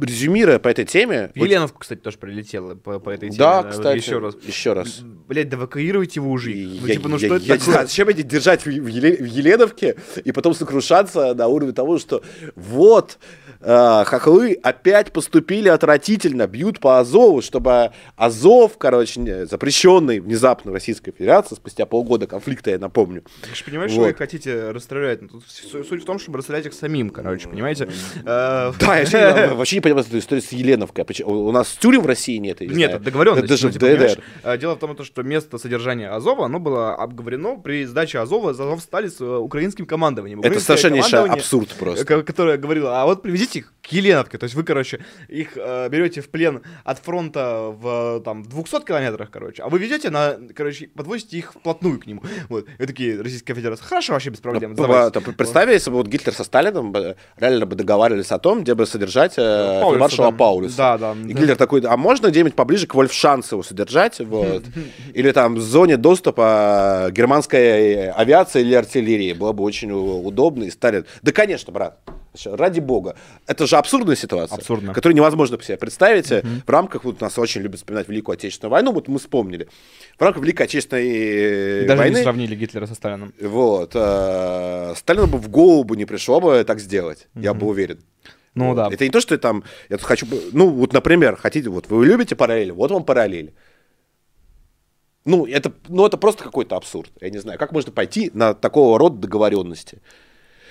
Резюмируя по этой теме... В Еленовку, кстати, тоже прилетело по, по этой теме. Да, да, кстати, Еще раз. Еще раз. Блять, да эвакуируйте его уже. И Ну, я- типа, ну я- что это я не такое? знаю, зачем эти держать в, в Еле- в Еленовке и потом сокрушаться на уровне того, что вот э, хохлы опять поступили отвратительно, бьют по Азову, чтобы Азов, короче, запрещенный внезапно в Российской Федерации спустя полгода конфликта, я напомню. Вы же понимаете, Вот. что вы их хотите расстрелять. Ну, тут су- суть в том, чтобы расстрелять их самим, короче, понимаете? Э, Да, я [laughs] вообще, не- вообще не понимаю эту историю с Еленовкой. У нас тюрем в России нет, Нет, это договоренность. Даже ну, в типа, понимаешь, ДДР. Дело в том, то, что место содержания Азова, оно было обговорено при сдаче Азова, Азов стали с э, украинским командованием. Это совершеннейший абсурд просто. ко- Которое говорило, а вот привезите их к Еленовке. То есть вы, короче, их э, берете в плен от фронта в там, в 200 километрах, короче, а вы везете на, короче, подвозите их вплотную к нему. Вот. И такие, Российская Федерация, хорошо, вообще без проблем. Ну, сдавайте». по- Представь, если бы вот Гитлер со Сталином реально бы договаривались о том, где бы содержать э, Паулюса, маршала да. Паулюса. Да, да. И да. Гитлер такой, а можно где-нибудь поближе к Вольфшанцу его содержать? [laughs] Вот. Или там в зоне доступа германской авиации или артиллерии. Было бы очень у- удобно. И Сталин, да, конечно, брат. Ради бога. Это же абсурдная ситуация, Абсурдно. которую невозможно себе представить. В рамках, вот нас очень любят вспоминать Великую Отечественную войну, вот мы вспомнили. В рамках Великой Отечественной э, И даже войны... не сравнили Гитлера со Сталином. Вот. э, Сталину бы в голову бы не пришло бы так сделать, я бы уверен. Ну Вот. да. Это не то, что я там, я тут хочу, ну вот, например, хотите, вот вы любите параллели, вот вам параллель. Ну, это, ну, это просто какой-то абсурд. Я не знаю, как можно пойти на такого рода договоренности.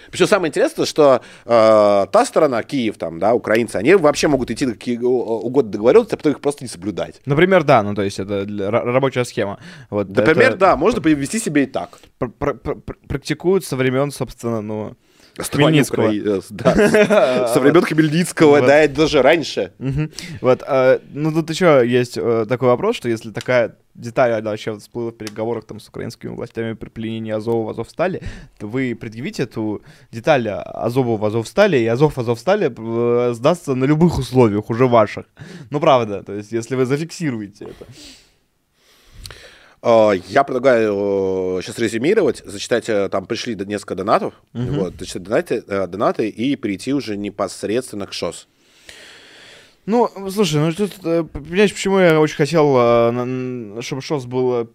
Причем самое интересное, что э, та сторона, Киев, там, да, украинцы, они вообще могут идти на какие угодно договоренности, а потом их просто не соблюдать. Например, да, ну то есть это рабочая схема. Вот, Например, это да, можно повести себя и так. пр- пр- пр- пр- практикуют со времен, собственно, ну, Хмельницкого. Э, да, Со времен Хмельницкого, Вот. да, и даже раньше. Вот, а, ну тут еще есть э, такой вопрос, что если такая деталь она вообще всплыла в переговорах там с украинскими властями при пленении Азова в Азовстале, то вы предъявите эту деталь Азова в Азовстале, и Азов в Азовстале э, сдастся на любых условиях, уже ваших. Ну правда, то есть если вы зафиксируете это. Э, Я предлагаю сейчас резюмировать, зачитать, э, там пришли несколько донатов, вот, зачитать донаты, э, донаты и перейти уже непосредственно к ШОС. Ну, слушай, ну тут, э, понимаешь, почему я очень хотел, э, чтобы ШОС был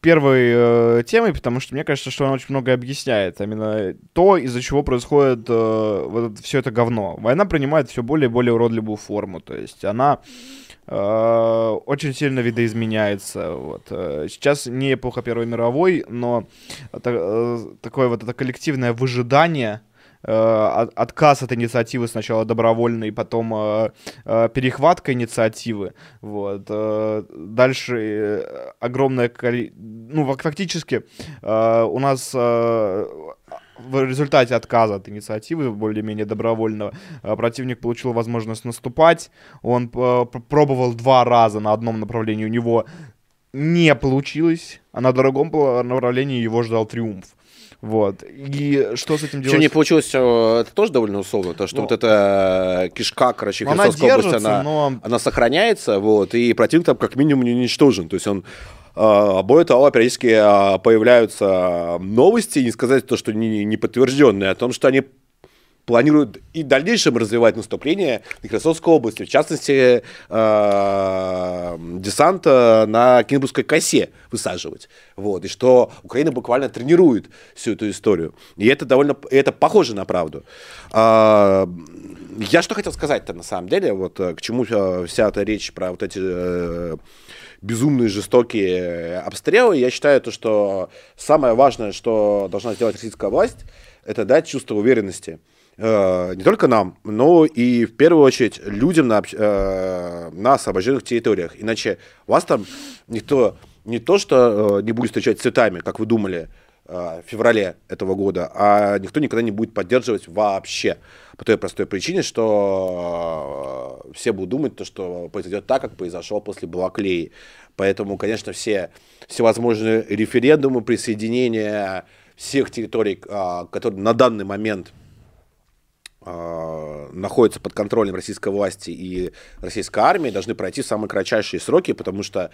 первой э, темой, потому что мне кажется, что она очень многое объясняет. Именно то, из-за чего происходит э, вот все это говно. Война принимает все более и более уродливую форму. То есть она э, очень сильно видоизменяется. Вот. Э, Сейчас не эпоха Первой мировой, но это, э, такое вот это коллективное выжидание, отказ от инициативы сначала добровольной, потом э, э, перехватка инициативы, вот, э, дальше э, огромное коли... ну, фак- фактически э, у нас э, в результате отказа от инициативы, более-менее добровольного, э, противник получил возможность наступать, он э, пробовал два раза на одном направлении, у него не получилось, а на другом направлении его ждал триумф. Вот. И что с этим делать? не получилось, э, это тоже довольно условно, то, что Ну, вот эта э, кишка, короче, Она Херсонской области, держится, она, но... она сохраняется, вот, и противник там как минимум не уничтожен, то есть он А, более того, периодически а, появляются новости, не сказать то, что не, не подтвержденные, о том, что они планируют и в дальнейшем развивать наступление на Херсонской области, в частности, э, десант на Кинбургской косе высаживать. Вот, и что Украина буквально тренирует всю эту историю. И это довольно, это похоже на правду. Э, я что хотел сказать-то на самом деле, вот к чему вся эта речь про вот эти э, безумные, жестокие обстрелы. Я считаю, то, что самое важное, что должна сделать российская власть, это дать чувство уверенности э, не только нам, но и в первую очередь людям на, э, на освобожденных территориях. Иначе вас там никто не то, что э, не будет встречать цветами, как вы думали, э, в феврале этого года, а никто никогда не будет поддерживать вообще. По той простой причине, что э, все будут думать, то, что произойдет так, как произошло после Балаклеи. Поэтому, конечно, все всевозможные референдумы, присоединения всех территорий, э, которые на данный момент э, находятся под контролем российской власти и российской армии, должны пройти самые кратчайшие сроки, потому что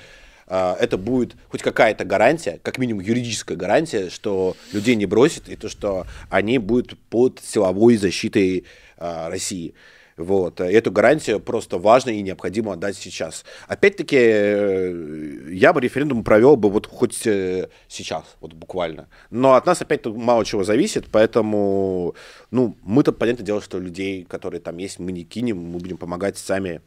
э, это будет хоть какая-то гарантия, как минимум юридическая гарантия, что людей не бросит, и то, что они будут под силовой защитой э, России. Вот. Эту гарантию просто важно и необходимо отдать сейчас. Опять-таки, э, я бы референдум провел бы вот хоть э, сейчас, вот буквально. Но от нас опять мало чего зависит, поэтому, ну, мы-то, понятное дело, что людей, которые там есть, мы не кинем, мы будем помогать сами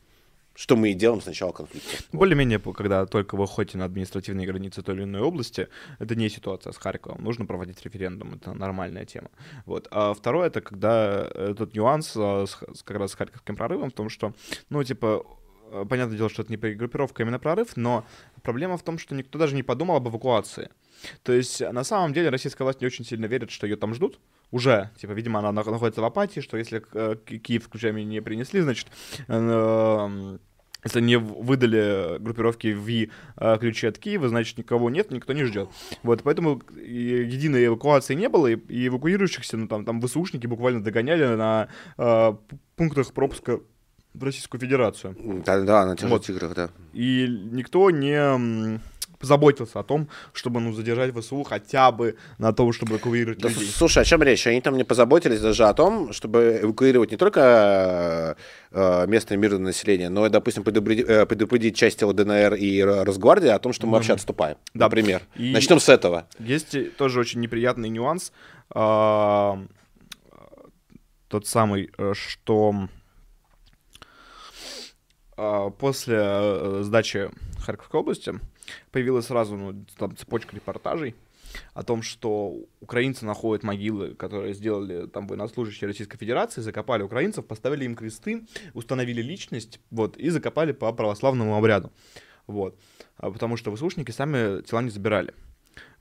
что мы и делаем с начала конфликта. Более-менее, когда только вы ходите на административные границы той или иной области, это не ситуация с Харьковом. Нужно проводить референдум, это нормальная тема. Вот. А второе, это когда этот нюанс а, с, как раз с Харьковским прорывом в том, что, ну, типа, э, понятное дело, что это не группировка, а именно прорыв, но проблема в том, что никто даже не подумал об эвакуации. То есть, на самом деле, российская власть не очень сильно верит, что ее там ждут, уже, типа, видимо, она находится в апатии, что если э, Киев, включая не принесли, значит, э, если не выдали группировки ВИ э, ключи от Киева, значит, никого нет, никто не ждет. Вот, поэтому единой эвакуации не было, и, и эвакуирующихся, ну, там, там ВСУшники буквально догоняли на э, пунктах пропуска в Российскую Федерацию. Да, да, на тех вот. же тиграх, да. И никто не позаботился о том, чтобы ну, задержать ВСУ хотя бы на том, чтобы эвакуировать да, людей. Слушай, о чем речь? Они там не позаботились даже о том, чтобы эвакуировать не только э, местное мирное население, но и, допустим, предупредить, э, предупредить части ЛДНР и Росгвардии о том, что мы mm-hmm. вообще отступаем. Да. Например. И Начнем с этого. Есть тоже очень неприятный нюанс. Э, тот самый, э, что э, после э, сдачи Харьковской области появилась сразу ну, там, цепочка репортажей о том, что украинцы находят могилы, которые сделали там военнослужащие Российской Федерации, закопали украинцев, поставили им кресты, установили личность, вот, и закопали по православному обряду, вот, а потому что ВСУшники сами тела не забирали.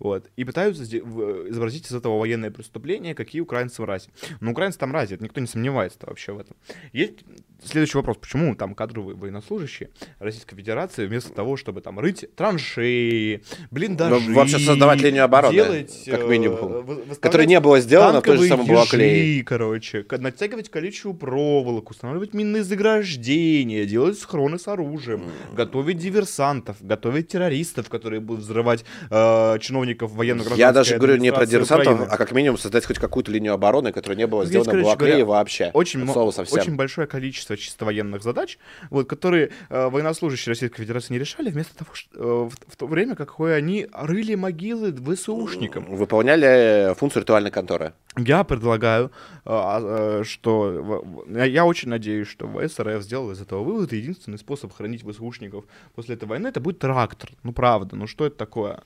Вот. И пытаются изобразить из этого военное преступление, какие украинцы мрази. Но украинцы там мрази, никто не сомневается вообще в этом. Есть следующий вопрос, почему там кадровые военнослужащие Российской Федерации вместо того, чтобы там рыть траншеи, блиндажи, ну, вообще создавать линию обороны, делать, как минимум, э, которая не было сделано в той же самой Балаклее. короче, натягивать колючую проволоку, устанавливать минные заграждения, делать схроны с оружием, mm. готовить диверсантов, готовить террористов, которые будут взрывать э, чиновников сотрудников военно Я даже говорю не про диверсантов, Украины. а как минимум создать хоть какую-то линию обороны, которая не была сделана в Балаклее вообще. Очень, очень большое количество чисто военных задач, вот, которые э, военнослужащие Российской Федерации не решали, вместо того, что, э, в, в то время, какое они рыли могилы ВСУшникам. Выполняли функцию ритуальной конторы. Я предлагаю, э, э, что я очень надеюсь, что ВСРФ сделал из этого вывод. Единственный способ хранить ВСУшников после этой войны это будет трактор. Ну правда, ну что это такое?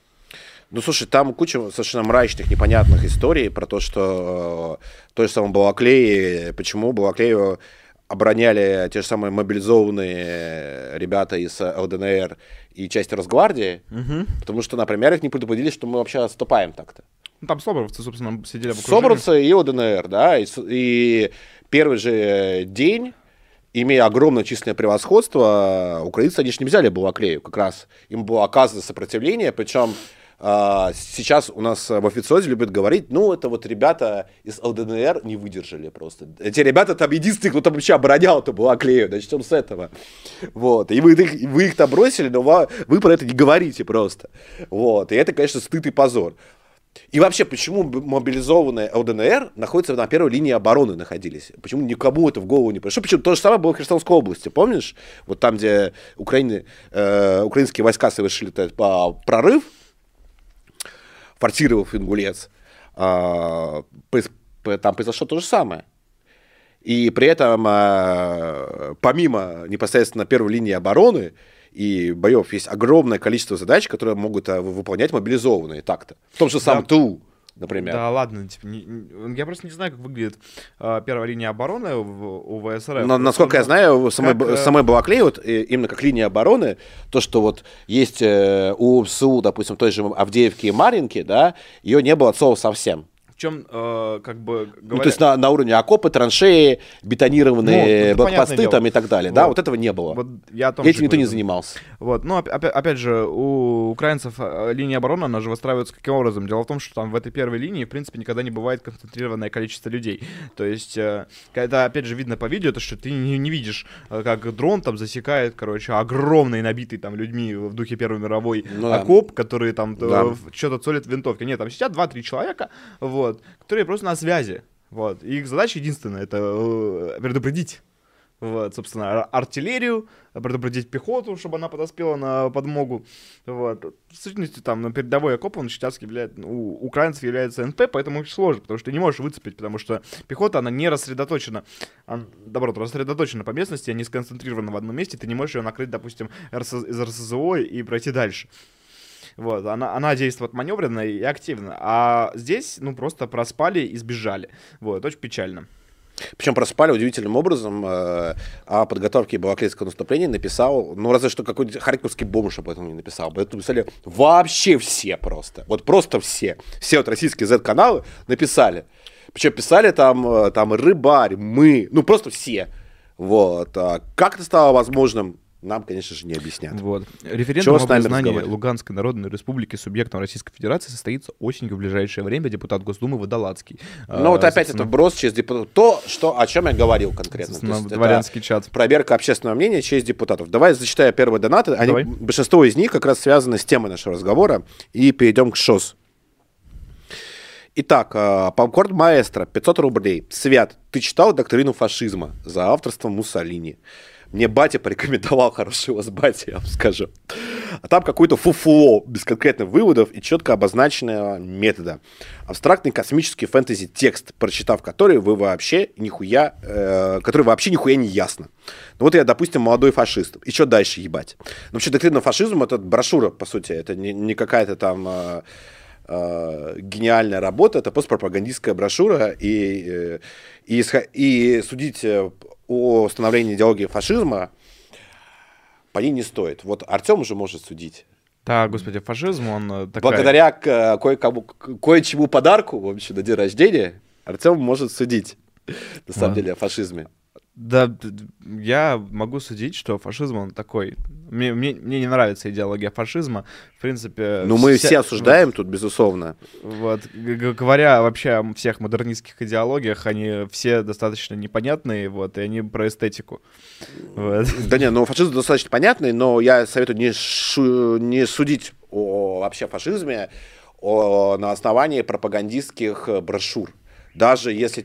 Ну, слушай, там куча совершенно мрачных, непонятных историй про то, что э, то же самое Балаклеи, почему Балаклею обороняли те же самые мобилизованные ребята из ЛДНР и части Росгвардии, угу. потому что, например, их не предупредили, что мы вообще отступаем так-то. Ну, там соборовцы, собственно, сидели в окружении. Соборовцы и ЛДНР, да, и, и первый же день имея огромное численное превосходство, украинцы, они же не взяли Балаклею как раз. Им было оказано сопротивление, причем сейчас у нас в официозе любят говорить, ну, это вот ребята из ЛДНР не выдержали просто. Эти ребята там единственные, кто там вообще оборонял это была клею, начнем с этого. Вот, и вы их, вы их там бросили, но вы, про это не говорите просто. Вот, и это, конечно, стыд и позор. И вообще, почему мобилизованные ЛДНР находятся на первой линии обороны находились? Почему никому это в голову не пришло? Почему то же самое было в Херсонской области, помнишь? Вот там, где Украины, э, украинские войска совершили этот, прорыв, форсировав Ингулец, э, там произошло то же самое. И при этом, э, помимо непосредственно первой линии обороны, и боев есть огромное количество задач, которые могут а, выполнять мобилизованные так-то. В том же самом да. ТУ, например. Да, ладно, типа, не, я просто не знаю, как выглядит э, первая линия обороны в, у ВСРФ. Но, насколько я знаю, самой, как, э... самой Балаклей, вот именно как линия обороны, то, что вот есть э, у СУ, допустим, той же Авдеевки и Маринки, да, ее не было от слова совсем в чем, э, как бы, говоря... Ну, то есть на, на уровне окопы, траншеи, бетонированные ну, блокпосты там и так далее, вот. да? Вот этого не было. Вот я Этим никто говорю. не занимался. Вот, ну, опять, опять же, у украинцев э, линия обороны, она же выстраивается каким образом? Дело в том, что там в этой первой линии, в принципе, никогда не бывает концентрированное количество людей. То есть, э, когда, опять же, видно по видео, то, что ты не, не видишь, э, как дрон там засекает, короче, огромный, набитый там людьми в духе Первой мировой ну, окоп, да. которые там да. что-то цолят винтовки. Нет, там сидят 2-3 человека, вот, вот, которые просто на связи. Вот. И их задача единственная — это э, предупредить вот, собственно, артиллерию, предупредить пехоту, чтобы она подоспела на подмогу. Вот. В сущности, там, на передовой окоп, он сейчас является, ну, у украинцев является НП, поэтому очень сложно, потому что ты не можешь выцепить, потому что пехота, она не рассредоточена, она, рассредоточена по местности, а не сконцентрирована в одном месте, ты не можешь ее накрыть, допустим, из РСЗО и пройти дальше. Вот, она, она действует маневренно и активно. А здесь, ну, просто проспали и сбежали. Вот, очень печально. Причем проспали удивительным образом э, о подготовке балаклейского наступления написал, ну разве что какой-то харьковский бомж об этом не написал. Об этом писали вообще все просто. Вот просто все. Все вот российские Z-каналы написали. Причем писали там, э, там рыбарь, мы, ну просто все. Вот. А как это стало возможным? Нам, конечно же, не объяснят. Вот. Референдум о признании Луганской Народной Республики субъектом Российской Федерации состоится осенью в ближайшее время. Депутат Госдумы Водолацкий. Ну, вот а, опять это брос через депутатов. То, что, о чем я говорил конкретно. Дворянский чат. Проверка общественного мнения через депутатов. Давай зачитаю первые донаты. Они, Давай. большинство из них как раз связаны с темой нашего разговора. И перейдем к ШОС. Итак, а, Попкорн Маэстро, 500 рублей. Свят, ты читал доктрину фашизма за авторством Муссолини? Мне батя порекомендовал [laughs] хороший у вас батя, я вам скажу. А там какое-то фуфло без конкретных выводов и четко обозначенного метода. Абстрактный космический фэнтези-текст, прочитав который вы вообще нихуя, э, который вообще нихуя не ясно. Ну вот я, допустим, молодой фашист. И что дальше ебать? Ну, вообще, доктрина фашизма это брошюра, по сути. Это не, не какая-то там... Э, э, гениальная работа, это постпропагандистская брошюра, и, э, и, и судить о становлении идеологии фашизма по ней не стоит. Вот Артем уже может судить. Да, господи, фашизм, он э, такая... Благодаря кое-кому, кое-чему подарку, в общем, на день рождения, Артем может судить, на самом деле, о фашизме. Да, я могу судить, что фашизм, он такой... Мне, мне, мне не нравится идеология фашизма. В принципе... Ну, мы вся... все осуждаем вот, тут, безусловно. Вот, говоря вообще о всех модернистских идеологиях, они все достаточно непонятные, вот, и они про эстетику. Вот. Да не, ну, фашизм достаточно понятный, но я советую не, шу... не судить о вообще фашизме о... на основании пропагандистских брошюр. Даже если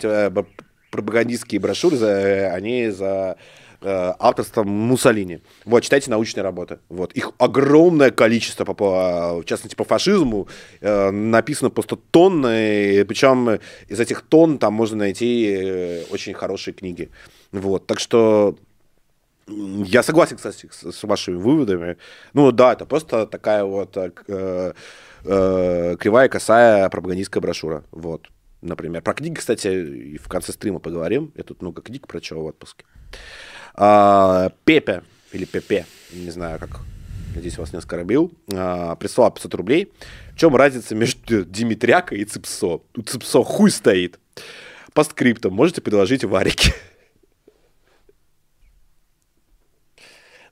пропагандистские брошюры, за, они за э, авторством Муссолини. Вот, читайте научные работы. Вот. Их огромное количество, по, по, в частности, по фашизму, э, написано просто тонны, причем из этих тонн там можно найти э, очень хорошие книги. Вот. Так что я согласен, кстати, с, с вашими выводами. Ну да, это просто такая вот э, э, кривая, косая пропагандистская брошюра. Вот например. Про книги, кстати, и в конце стрима поговорим. Я тут много книг прочел в отпуске. А, Пепе, или Пепе, не знаю, как, надеюсь, вас не оскорбил, а, прислал 500 рублей. В чем разница между Димитряка и Ципсо? У Ципсо хуй стоит. По скриптам можете предложить варики. [laughs]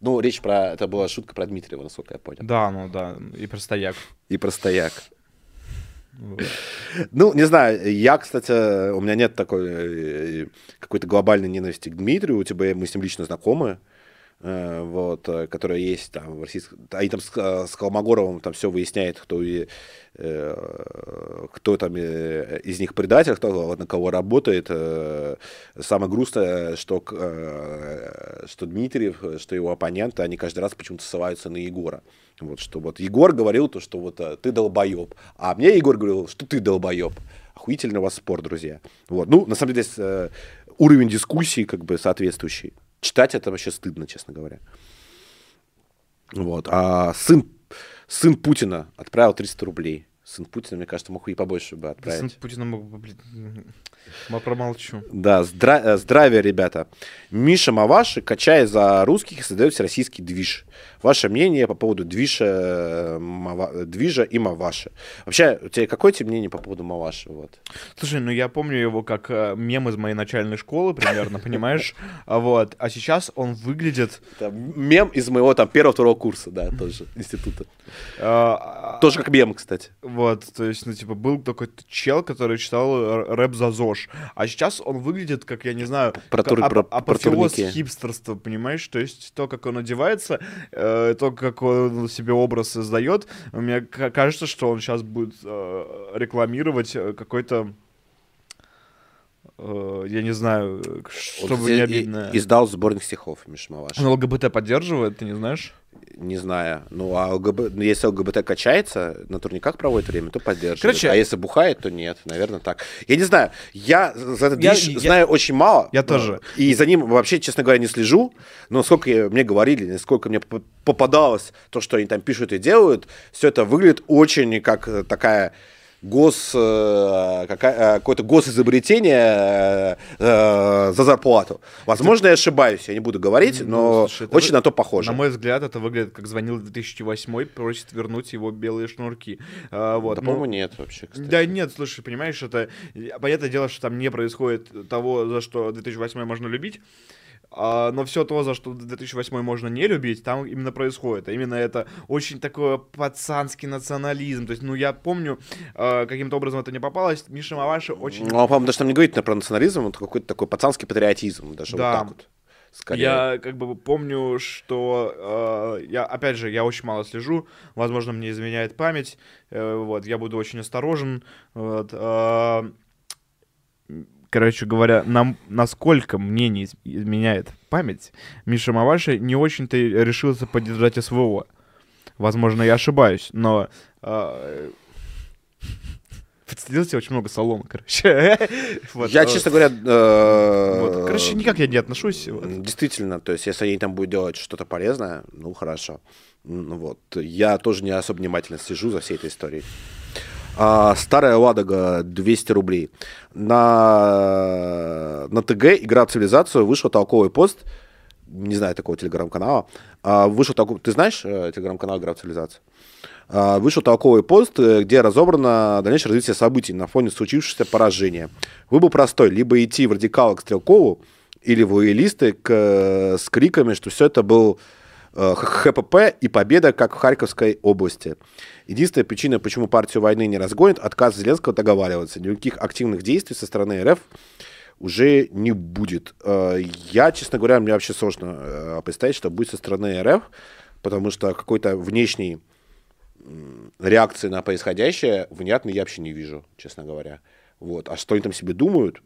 Ну, речь про... Это была шутка про Дмитриева, насколько я понял. Да, ну да, и про стояк. И про стояк. Ну, не знаю, я, кстати, у меня нет такой э, какой-то глобальной ненависти к Дмитрию, у тебя мы с ним лично знакомы, э, вот, э, которая есть там в российском... Они там с, с Холмогоровым там все выясняет, кто, и, кто там из них предатель, кто на кого работает. Самое грустное, что, что Дмитриев, что его оппоненты, они каждый раз почему-то ссылаются на Егора. Вот, что вот Егор говорил то, что вот а, ты долбоеб, а мне Егор говорил, что ты долбоеб. Охуительный у вас спор, друзья. Вот. Ну, на самом деле, здесь э, уровень дискуссии как бы соответствующий. Читать это вообще стыдно, честно говоря. Вот. А сын, сын Путина отправил 300 рублей сын Путина, мне кажется, мог и побольше бы отправить. Сын Путина мог бы, блин, промолчу. Да, здра- э, здравия, ребята. Миша Маваши, качая за русских, создает российский движ. Ваше мнение по поводу движа, э, Мава, движа и Маваши. Вообще, у тебя какое тебе мнение по поводу Маваши? Вот? Слушай, ну я помню его как э, мем из моей начальной школы примерно, понимаешь? А вот, а сейчас он выглядит... Мем из моего там первого-второго курса, да, тоже, института. А, тоже как мем, кстати. Вот, то есть, ну, типа, был такой чел, который читал рэп за ЗОЖ, а сейчас он выглядит, как, я не знаю, про ап- про, апофеоз про хипстерства, понимаешь? То есть то, как он одевается, э, то, как он себе образ создает, мне кажется, что он сейчас будет э, рекламировать э, какой-то э, я не знаю, чтобы вот не обидно. Издал сборник стихов Миша Маваш. Он ЛГБТ поддерживает, ты не знаешь? Не знаю. Ну, а ЛГБ... Ну, если ЛГБТ качается, на турниках проводит время, то поддерживает. Короче, а если бухает, то нет. Наверное, так. Я не знаю. Я за этот я, я, знаю очень мало. Я но... тоже. И за ним вообще, честно говоря, не слежу. Но сколько мне говорили, сколько мне попадалось то, что они там пишут и делают, все это выглядит очень как такая гос, э, э, какое-то госизобретение э, за зарплату. Возможно, я ошибаюсь, я не буду говорить, ну, но Слушай, очень вы... на то похоже. На мой взгляд, это выглядит как звонил 2008 просит вернуть его белые шнурки. А, вот. Да, ну, по-моему, нет вообще, кстати. Да нет, слушай, понимаешь, это... Понятное дело, что там не происходит того, за что 2008 можно любить, а, но все то, за что 2008 можно не любить, там именно происходит. А именно это очень такой пацанский национализм. То есть, ну, я помню, а, каким-то образом это не попалось. Миша Маваши очень... Ну, а, по-моему, даже там не говорит про национализм, это какой-то такой пацанский патриотизм. Даже да. вот так вот. Скорее. Я как бы помню, что э, я, опять же, я очень мало слежу, возможно, мне изменяет память, э, вот, я буду очень осторожен, вот, э, короче говоря, нам, насколько мне не изменяет память, Миша Маваши не очень-то решился поддержать СВО. Возможно, я ошибаюсь, но... Э, себе очень много соломы, короче. [laughs] вот, я, честно говоря... Э, вот, короче, никак я не отношусь. Вот. Действительно, то есть, если они там будут делать что-то полезное, ну, хорошо. Ну, вот. Я тоже не особо внимательно сижу за всей этой историей. А, старая Ладога 200 рублей. На, на ТГ «Игра в цивилизацию» вышел толковый пост, не знаю такого телеграм-канала, а, вышел толковый, ты знаешь э, телеграм-канал «Игра в цивилизацию»? А, вышел толковый пост, э, где разобрано дальнейшее развитие событий на фоне случившегося поражения. Выбор простой, либо идти в радикалы к Стрелкову, или в к, э, с криками, что все это был ХПП и победа, как в Харьковской области. Единственная причина, почему партию войны не разгонят, отказ Зеленского договариваться. Никаких активных действий со стороны РФ уже не будет. Э, я, честно говоря, мне вообще сложно э, представить, что будет со стороны РФ, потому что какой-то внешней реакции на происходящее внятно я вообще не вижу, честно говоря. Вот. А что они там себе думают,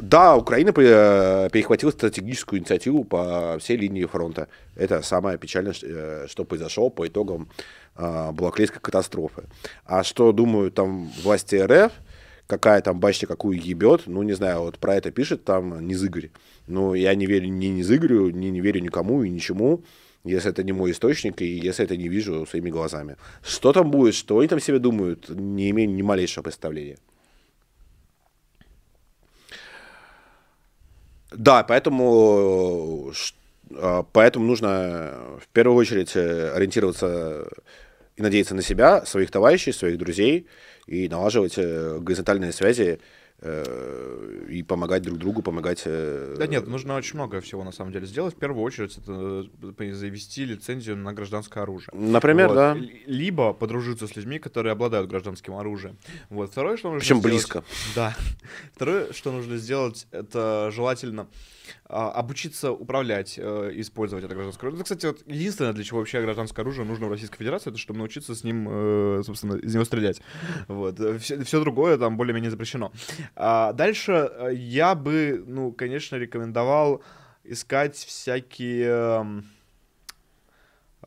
да, Украина э, перехватила стратегическую инициативу по всей линии фронта. Это самое печальное, э, что произошло по итогам э, Балаклейской катастрофы. А что думают там власти РФ, какая там башня какую ебет, ну, не знаю, вот про это пишет там Низыгорь. Но я не верю ни Низыгорю, ни не верю никому и ничему, если это не мой источник, и если это не вижу своими глазами. Что там будет, что они там себе думают, не имею ни малейшего представления. Да, поэтому, а, поэтому нужно в первую очередь э, ориентироваться и надеяться на себя, своих товарищей, своих друзей, и налаживать э, горизонтальные связи э, и помогать друг другу, помогать... Э, да нет, нужно очень много всего на самом деле сделать. В первую очередь это э, завести лицензию на гражданское оружие. Например, вот. да. Либо подружиться с людьми, которые обладают гражданским оружием. Вот. Второе, что нужно Причем сделать... близко. [laughs] Да. Второе, что нужно сделать, это желательно а, обучиться управлять, э, использовать это гражданское оружие. Это, кстати, вот единственное, для чего вообще гражданское оружие нужно в Российской Федерации, это чтобы научиться с ним, э, собственно, из него стрелять. [laughs] Вот. Все, все другое там более-менее запрещено. А дальше э, я бы, ну, конечно, рекомендовал искать всякие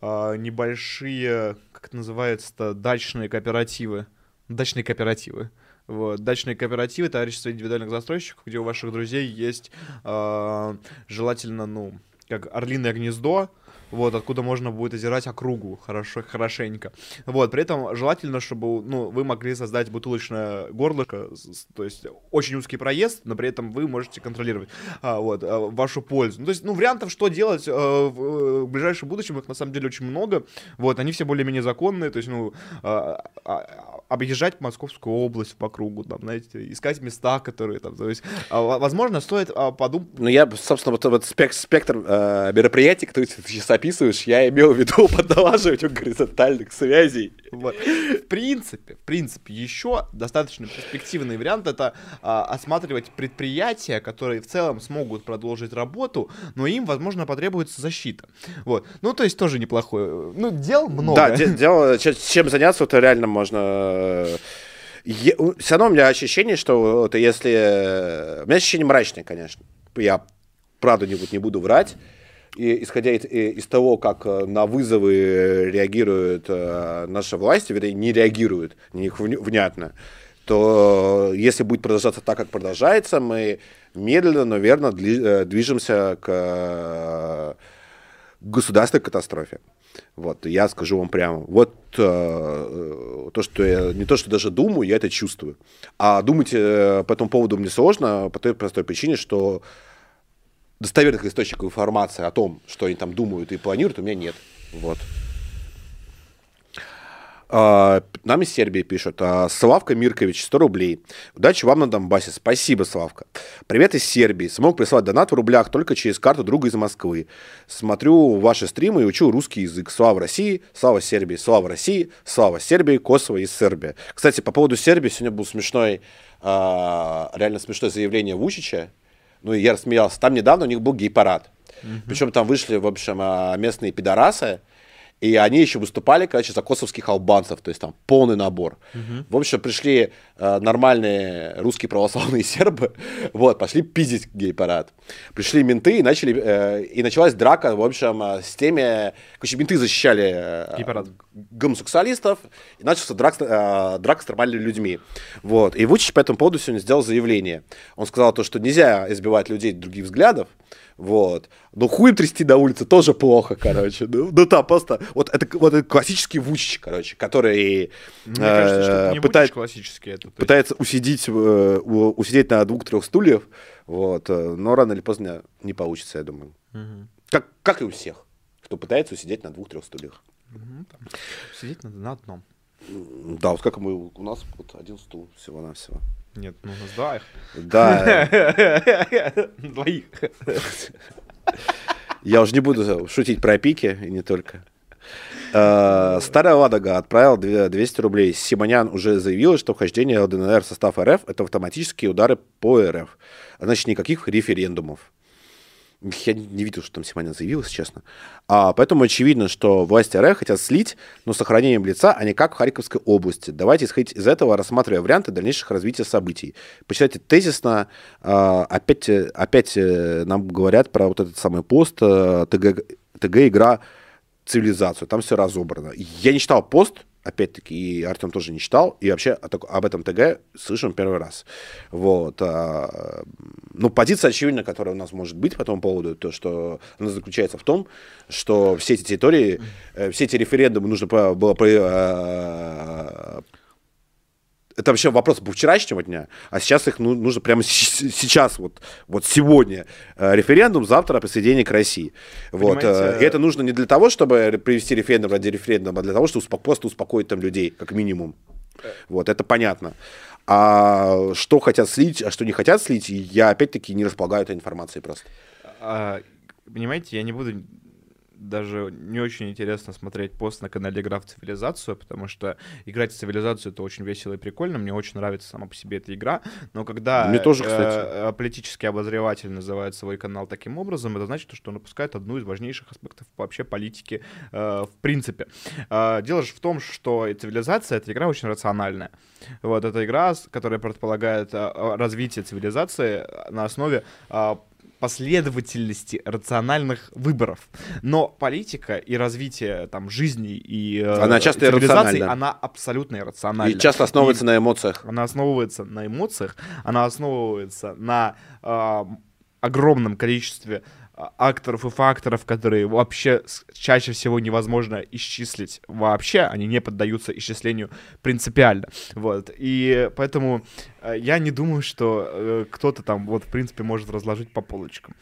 э, небольшие, как это называется-то, дачные кооперативы. Дачные кооперативы. Вот. Дачные кооперативы, товарищество индивидуальных застройщиков, где у ваших друзей есть э, желательно, ну, как орлиное гнездо, вот, откуда можно будет озирать округу хорошо, хорошенько. Вот, при этом желательно, чтобы, ну, вы могли создать бутылочное горлышко, то есть очень узкий проезд, но при этом вы можете контролировать, а, вот, а, вашу пользу. Ну, то есть, ну, вариантов, что делать а, в, э, в ближайшем будущем, их на самом деле очень много, вот, они все более-менее законные, то есть, ну, а, а, объезжать Московскую область по кругу, там, знаете, искать места, которые там, то есть, а, возможно, стоит а, подумать... Ну, я, собственно, вот, вот спек спектр э, мероприятий, которые ты сейчас описываешь, я имел в виду [laughs] подналаживать горизонтальных связей. Вот. В принципе, в принципе, еще достаточно перспективный вариант это а, осматривать предприятия, которые в целом смогут продолжить работу, но им, возможно, потребуется защита. Вот. Ну, то есть тоже неплохое. Ну, дел много. Да, де- дел, чем заняться, это реально можно я, все равно у меня ощущение, что вот если... У меня ощущение мрачное, конечно. Я правда не, не буду врать и, исходя из, из того, как э, на вызовы реагируют э, наши власти, вернее, не реагируют, не их внятно, то если будет продолжаться так, как продолжается, мы медленно, но верно э, движемся к государственной катастрофе. Вот, я скажу вам прямо, вот э, то, что я, не то, что даже думаю, я это чувствую. А думать э, по этому поводу мне сложно, по той простой причине, что достоверных источников информации о том, что они там думают и планируют, у меня нет. Вот. А, нам из Сербии пишут. А, Славка Миркович, 100 рублей. Удачи вам на Донбассе. Спасибо, Славка. Привет из Сербии. Смог прислать донат в рублях только через карту друга из Москвы. Смотрю ваши стримы и учу русский язык. Слава России, слава Сербии, слава России, слава Сербии, Косово и Сербия. Кстати, по поводу Сербии сегодня был смешной, а, реально смешное заявление Вучича ну, и я рассмеялся. Там недавно у них был гей-парад. Mm-hmm. Причем там вышли, в общем, а, местные пидорасы, и они еще выступали, короче, за косовских албанцев, то есть там полный набор. Угу. В общем, пришли э, нормальные русские православные [laughs] сербы, вот, пошли пиздить гей-парад. Пришли менты и начали, э, и началась драка, в общем, э, с теми, короче, менты защищали э, гомосексуалистов, и начался драк, э, драка с нормальными людьми. Вот, и Вучич по этому поводу сегодня сделал заявление. Он сказал то, что нельзя избивать людей других взглядов, вот. Но хуем трясти на улице тоже плохо, короче. Ну, ну там просто... Вот это, вот это классический Вучич, короче, который... Мне кажется, что это не пытает, классический. Это, пытается усидеть, э, усидеть на двух-трех стульев, вот. Э, но рано или поздно не получится, я думаю. Угу. Как, как и у всех, кто пытается усидеть на двух-трех стульях. Угу, там, сидеть на, на одном. Да, вот как мы... У нас вот один стул всего-навсего. Нет, ну нас два их. Да. [laughs] Двоих. Я уже не буду шутить про пики, и не только. Uh, Старая Ладога отправил 200 рублей. Симонян уже заявил, что вхождение ЛДНР в состав РФ – это автоматические удары по РФ. Значит, никаких референдумов. Я не видел, что там Симонян заявил, если честно. А, поэтому очевидно, что власти РФ хотят слить, но с сохранением лица, а не как в Харьковской области. Давайте исходить из этого, рассматривая варианты дальнейших развития событий. Почитайте тезисно. А, опять, опять э, нам говорят про вот этот самый пост э, ТГ, ТГ-игра цивилизацию. Там все разобрано. Я не читал пост, опять-таки, и Артем тоже не читал, и вообще об этом ТГ слышим первый раз. Вот. А, ну, позиция очевидна, которая у нас может быть по этому поводу, то, что она заключается в том, что все эти территории, э, все эти референдумы нужно было а, это вообще вопрос по вчерашнего дня, а сейчас их ну, нужно прямо сейчас, вот, вот сегодня э, референдум, завтра о присоединении к России. Вот. Э, и это нужно не для того, чтобы привести референдум ради референдума, а для того, чтобы успоко- просто успокоить там людей, как минимум. Вот, это понятно. А что хотят слить, а что не хотят слить, я опять-таки не располагаю этой информацией просто. А, понимаете, я не буду даже не очень интересно смотреть пост на канале «Игра в цивилизацию», потому что играть в цивилизацию — это очень весело и прикольно, мне очень нравится сама по себе эта игра, но когда мне тоже, кстати. Э, политический обозреватель называет свой канал таким образом, это значит, что он опускает одну из важнейших аспектов вообще политики э, в принципе. Э, дело же в том, что цивилизация — это игра очень рациональная. Вот, это игра, которая предполагает э, развитие цивилизации на основе э, последовательности рациональных выборов. Но политика и развитие там жизни и э, она часто цивилизации, она абсолютно иррациональна. И часто основывается и на эмоциях. Она основывается на эмоциях, она основывается на э, огромном количестве акторов и факторов, которые вообще чаще всего невозможно исчислить вообще, они не поддаются исчислению принципиально, вот, и поэтому э, я не думаю, что э, кто-то там вот в принципе может разложить по полочкам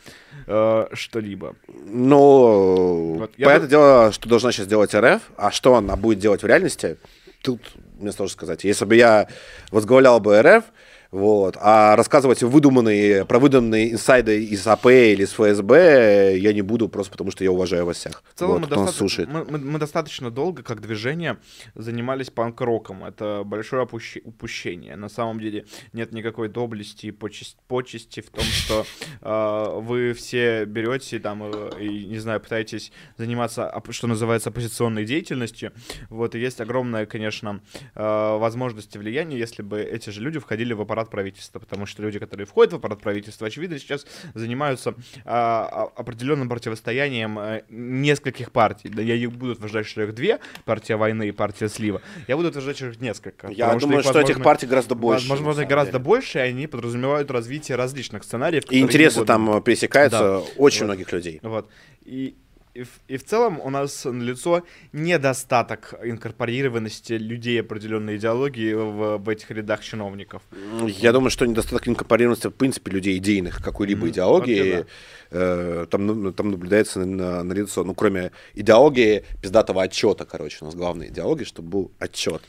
э, что-либо. Но вот, понятное я... дело, что должна сейчас делать РФ, а что она будет делать в реальности, тут мне сложно сказать. Если бы я возглавлял бы РФ, вот. А рассказывать выдуманные, про выдуманные инсайды из АП или из ФСБ я не буду, просто потому что я уважаю вас всех. В целом вот, мы, доста... мы, мы, мы достаточно долго, как движение, занимались панк-роком. Это большое опущ... упущение. На самом деле нет никакой доблести и почести, почести в том, что э, вы все берете там э, и, не знаю, пытаетесь заниматься, что называется, оппозиционной деятельностью. Вот, и есть огромная, конечно, э, возможность влияния, если бы эти же люди входили в аппарат аппарат правительства, потому что люди, которые входят в аппарат правительства, очевидно, сейчас занимаются а, определенным противостоянием а, нескольких партий. Да, я буду утверждать, что их две, партия войны и партия слива. Я буду утверждать, что их несколько. Я думаю, что, что этих партий гораздо больше. Возможно, гораздо деле. больше, и они подразумевают развитие различных сценариев. И интересы там пересекаются да. очень вот. многих людей. Вот. И и в, и в целом у нас налицо недостаток инкорпорированности людей определенной идеологии в, в этих рядах чиновников. Я думаю, что недостаток инкорпорированности в принципе людей идейных какой-либо mm-hmm. идеологии okay, да. э, там, ну, там наблюдается на, на лицо. Ну, кроме идеологии пиздатого отчета, короче, у нас главная идеология, чтобы был отчет.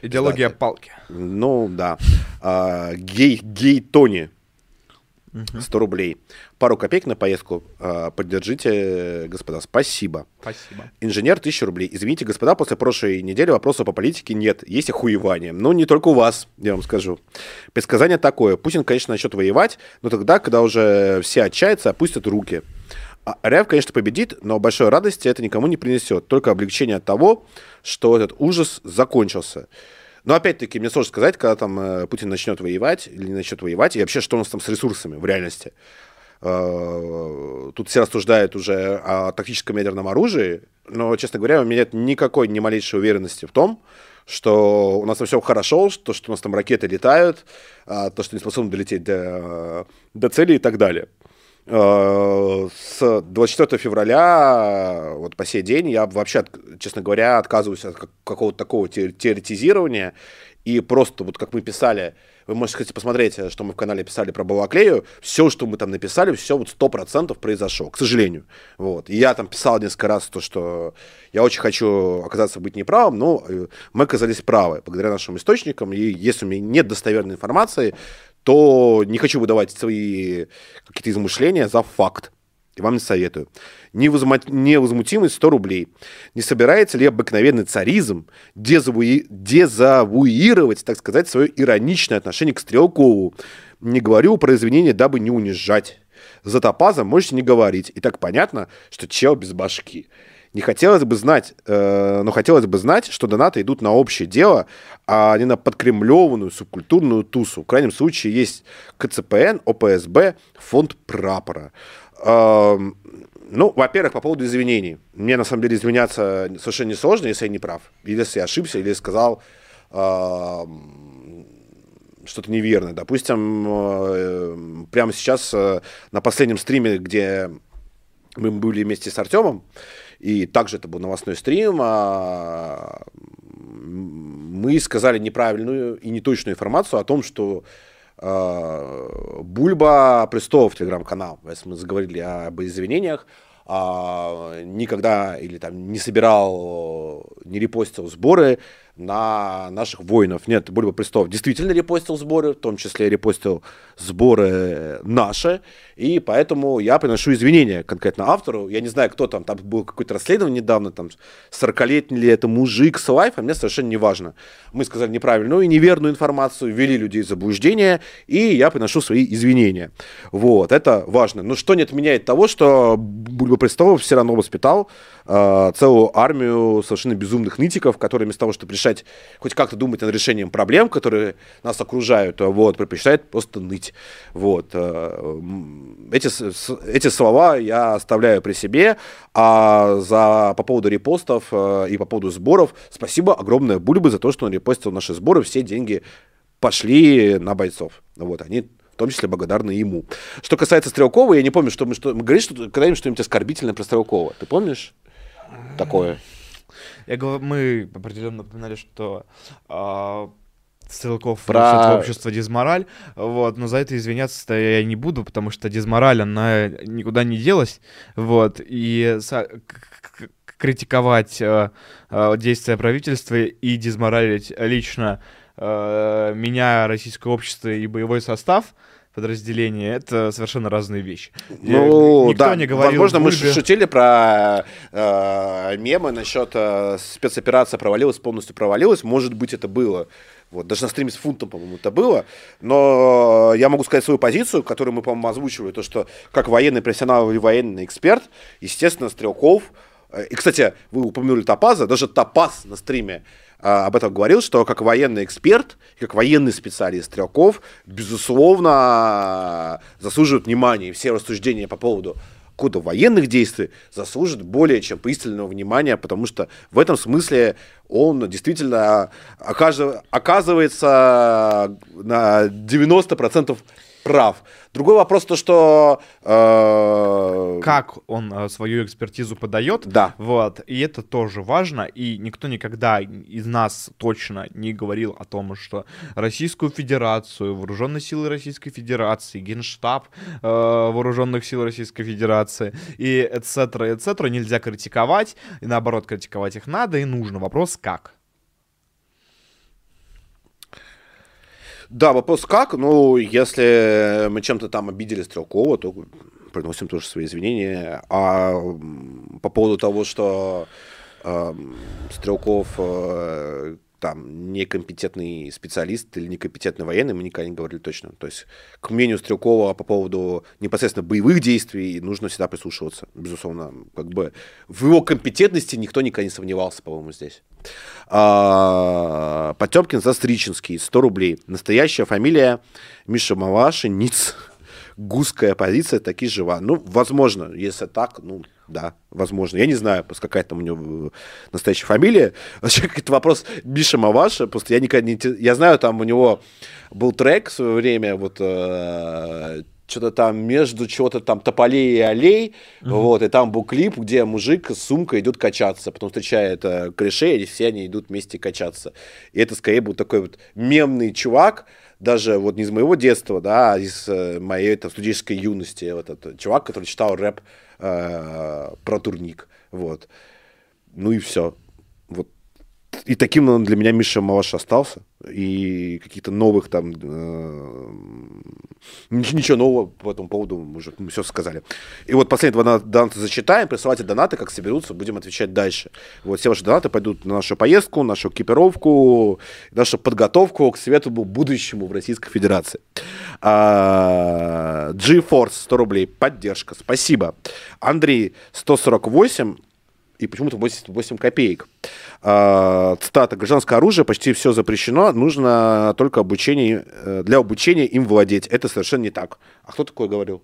Идеология Пиздатый. палки. Ну, да. А, гей, гей Тони 100 рублей. Пару копеек на поездку. А, поддержите, господа. Спасибо. Спасибо. Инженер 1000 рублей. Извините, господа, после прошлой недели вопросов по политике нет. Есть охуевание. Но не только у вас, я вам скажу. Предсказание такое. Путин, конечно, начнет воевать, но тогда, когда уже все отчаятся, опустят руки. А РФ, конечно, победит, но большой радости это никому не принесет. Только облегчение от того, что этот ужас закончился. Но опять-таки, мне сложно сказать, когда там э, Путин начнет воевать или не начнет воевать, и вообще, что у нас там с ресурсами в реальности. Э, тут все рассуждают уже о тактическом ядерном оружии, но, честно говоря, у меня нет никакой, ни малейшей уверенности в том, что у нас там все хорошо, что, что у нас там ракеты летают, а, то, что не способны долететь до, до цели и так далее. Э, с 24 февраля вот по сей день я вообще, честно говоря, отказываюсь от какого-то такого теоретизирования и просто вот как мы писали, вы можете, кстати, посмотреть, что мы в канале писали про Балаклею, все, что мы там написали, все вот сто процентов произошло, к сожалению. Вот. И я там писал несколько раз то, что я очень хочу оказаться быть неправым, но э, мы оказались правы благодаря нашим источникам, и если у меня нет достоверной информации, то не хочу выдавать свои какие-то измышления за факт. И вам не советую. Невозмутимость 100 рублей. Не собирается ли обыкновенный царизм дезавуи... дезавуировать, так сказать, свое ироничное отношение к Стрелкову? Не говорю про извинения, дабы не унижать. За топазом можете не говорить. И так понятно, что чел без башки. Не хотелось бы знать, э, но хотелось бы знать, что донаты идут на общее дело, а не на подкремлеванную субкультурную тусу. В крайнем случае есть КЦПН, ОПСБ, фонд прапора. Э, ну, во-первых, по поводу извинений. Мне, на самом деле, извиняться совершенно не сложно, если я не прав. Или если я ошибся, или сказал э, что-то неверное. Допустим, э, прямо сейчас э, на последнем стриме, где мы были вместе с Артемом, и также это был новостной стрим, а мы сказали неправильную и неточную информацию о том, что э, Бульба Престолов телеграм-канал, если мы заговорили об извинениях, а, никогда или там не собирал, не репостил сборы на наших воинов. Нет, Бульба Престов действительно репостил сборы, в том числе репостил сборы наши, и поэтому я приношу извинения конкретно автору. Я не знаю, кто там, там было какое-то расследование недавно, там 40-летний ли это мужик с лайфа, мне совершенно не важно. Мы сказали неправильную и неверную информацию, ввели людей в заблуждение, и я приношу свои извинения. Вот, это важно. Но что не отменяет того, что Бульба Престолов все равно воспитал э, целую армию совершенно безумных нытиков, которые вместо того, чтобы решать, хоть как-то думать над решением проблем, которые нас окружают, вот, предпочитают просто ныть. Вот. Э, эти, эти слова я оставляю при себе, а за, по поводу репостов э, и по поводу сборов, спасибо огромное Бульбы за то, что он репостил наши сборы, все деньги пошли на бойцов. Вот, они в том числе благодарны ему. Что касается Стрелкова, я не помню, что мы, что, мы говорили что, когда-нибудь что-нибудь оскорбительное про Стрелкова. Ты помнишь такое? Я говорю, мы определенно напоминали, что э, Стрелков Про... общество Дизмораль, вот, но за это извиняться-то я не буду, потому что Дизмораль, она никуда не делась, вот, и критиковать э, э, действия правительства и дизморалить лично э, меня, российское общество и боевой состав — подразделения, это совершенно разные вещи. Ну, Никто да, не говорил возможно, мы шутили про э, мемы насчет э, спецоперация провалилась, полностью провалилась, может быть, это было. Вот, даже на стриме с фунтом, по-моему, это было. Но я могу сказать свою позицию, которую мы, по-моему, озвучивали, то, что как военный профессионал или военный эксперт, естественно, Стрелков, э, и, кстати, вы упомянули Топаза, даже Топаз на стриме об этом говорил, что как военный эксперт, как военный специалист Стрелков, безусловно, заслуживают внимания. Все рассуждения по поводу кода военных действий заслуживают более чем пристального внимания, потому что в этом смысле он действительно оказывается на 90% прав. Другой вопрос то, что... Э... Как он э, свою экспертизу подает. Да. Вот. И это тоже важно. И никто никогда из нас точно не говорил о том, что Российскую Федерацию, Вооруженные силы Российской Федерации, Генштаб э, Вооруженных сил Российской Федерации и etc. etc. нельзя критиковать. И наоборот, критиковать их надо и нужно. Вопрос как? Да, вопрос как? Ну, если мы чем-то там обидели Стрелкова, то приносим тоже свои извинения. А по поводу того, что э, Стрелков э, там некомпетентный специалист или некомпетентный военный, мы никогда не говорили точно. То есть, к мнению Стрелкова по поводу непосредственно боевых действий нужно всегда прислушиваться. Безусловно, как бы в его компетентности никто никогда не сомневался, по-моему, здесь. А, Потемкин Застричинский, 100 рублей. Настоящая фамилия Миша Маваши, Ниц. Гусская позиция таки жива. Ну, возможно, если так, ну, да, возможно. Я не знаю, просто какая там у него э, настоящая фамилия. [laughs] Вообще, какой-то вопрос Миша Маваша. Просто я никогда не... Я знаю, там у него был трек в свое время, вот э, что-то там между чего-то там тополей и аллей, mm-hmm. вот, и там был клип, где мужик с сумкой идет качаться, потом встречает э, корешей, и все они идут вместе качаться. И это скорее был такой вот мемный чувак, даже вот не из моего детства, да, а из э, моей там, студенческой юности, вот этот чувак, который читал рэп э, про турник, вот. Ну и все. И таким он для меня Миша Малаш остался. И каких-то новых там... Э, ничего нового по этому поводу мы уже мы все сказали. И вот последние два доната зачитаем. Присылайте донаты, как соберутся, будем отвечать дальше. Вот все ваши донаты пойдут на нашу поездку, нашу экипировку, нашу подготовку к светлому будущему в Российской Федерации. А, G-Force 100 рублей. Поддержка. Спасибо. Андрей 148 и почему-то 88 копеек. А, цитата. Гражданское оружие почти все запрещено, нужно только обучение, э, для обучения им владеть. Это совершенно не так. А кто такое говорил?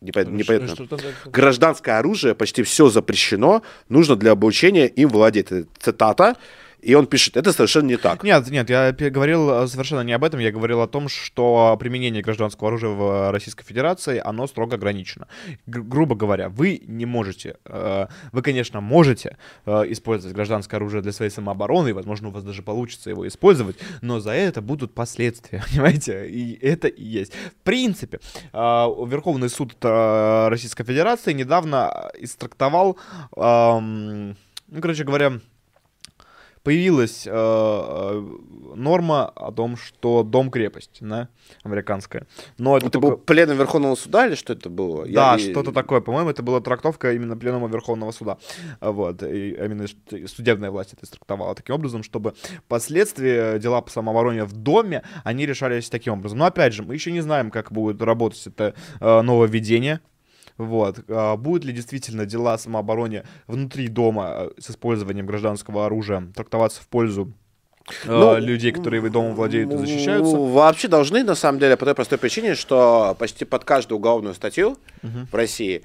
Непонятно. Что, что Гражданское оружие почти все запрещено, нужно для обучения им владеть. Цитата. И он пишет, это совершенно не так. Нет, нет, я говорил э, совершенно не об этом, я говорил о том, что применение гражданского оружия в Российской Федерации, оно строго ограничено. Грубо говоря, вы не можете, э, вы, конечно, можете э, использовать гражданское оружие для своей самообороны, и, возможно, у вас даже получится его использовать, но за это будут последствия, [laughs] понимаете? И это и есть. В принципе, Верховный суд Российской Федерации недавно истрактовал, ну, короче говоря, появилась э, э, норма о том, что дом-крепость, да, американская. Но это, Это только- был пленум Верховного суда или что это было? Да, Я- что-то такое. По-моему, это была трактовка именно Пленума Верховного Суда. А Вот. И именно судебная власть это трактовала таким образом, чтобы последствия дела по самообороне в доме, они решались таким образом. Но опять же, мы еще не знаем, как будет работать это э, нововведение. Вот. А будут ли действительно дела самообороне внутри дома э, с использованием гражданского оружия трактоваться в пользу э, Ну, людей, которые домом владеют и защищаются? Ну, Вообще должны, на самом деле, по той простой причине, что почти под каждую уголовную статью Мгм. в России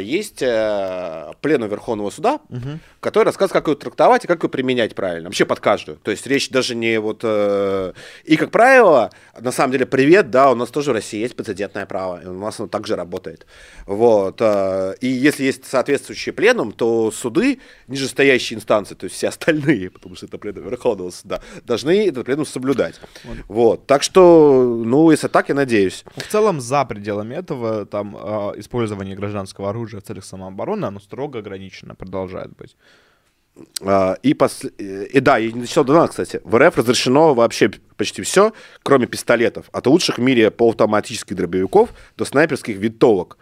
есть э, пленум Верховного суда, Мгм. который рассказывает, как ее трактовать и как ее применять правильно. Вообще под каждую. То есть речь даже не вот... э, И, как правило, на самом деле, привет, да, у нас тоже в России есть прецедентное право, и у нас оно также работает. Вот. э, И если есть соответствующий пленум, то суды, нижестоящие инстанции, то есть все остальные, [laughs] потому что это пленум Верховного суда, должны этот пленум соблюдать. Вот. Так что, ну, если так, я надеюсь. В целом, за пределами этого, там, использование гражданского оружия в целях самообороны, оно строго ограничено, продолжает быть. А, И, пос- э, и да, я не зачитал донат, кстати. В РФ разрешено вообще почти все, кроме пистолетов. От лучших в мире полуавтоматических дробовиков до снайперских винтовок.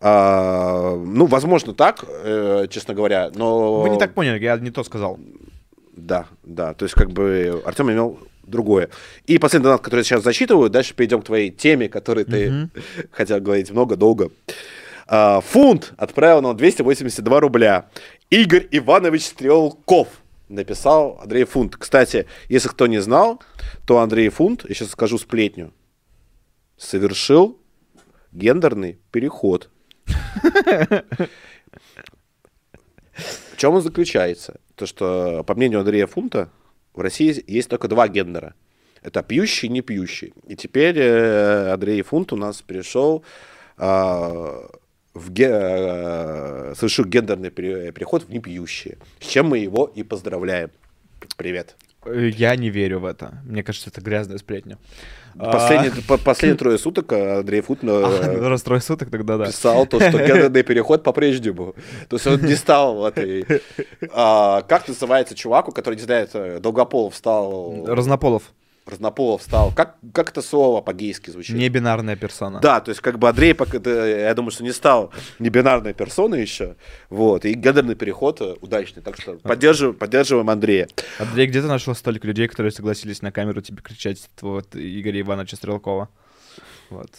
А, ну, возможно, так, э, честно говоря, но... Вы не так поняли, я не то сказал. Да, да. То есть, как бы Артем имел другое. И последний донат, который я сейчас зачитываю, дальше перейдем к твоей теме, которой ты [laughs] хотел говорить много, долго. А, фунт отправил нам 282 рубля. Игорь Иванович Стрелков написал Андрей Фунт. Кстати, если кто не знал, то Андрей Фунт, я сейчас скажу сплетню, совершил гендерный переход. В чем он заключается? То, что, по мнению Андрея Фунта, в России есть только два гендера. Это пьющий и не пьющий. И теперь э, Андрей Фунт у нас перешел а, в ге- э, совершил гендерный пере- переход в непьющие. С чем мы его и поздравляем. Привет. Э, Я не верю в это. Мне кажется, это грязная сплетня. Последние, [laughs] по- последние трое суток Андрей Фунт э, А, Расстрой суток тогда, да. писал то, что [laughs] гендерный переход по-прежнему. То есть он не стал этой... А, как называется чуваку, который, не знает, э, Долгополов стал... Разнополов. Разнополов стал. Как, как это слово по-гейски звучит? Не бинарная персона. Да, то есть как бы Андрей, пока- я думаю, что не стал небинарной персоной еще. Вот, и гендерный переход э, удачный. Так что поддерживаем, поддерживаем Андрея. Андрей, где ты нашел столько людей, которые согласились на камеру тебе кричать вот, Игоря Ивановича Стрелкова? Вот.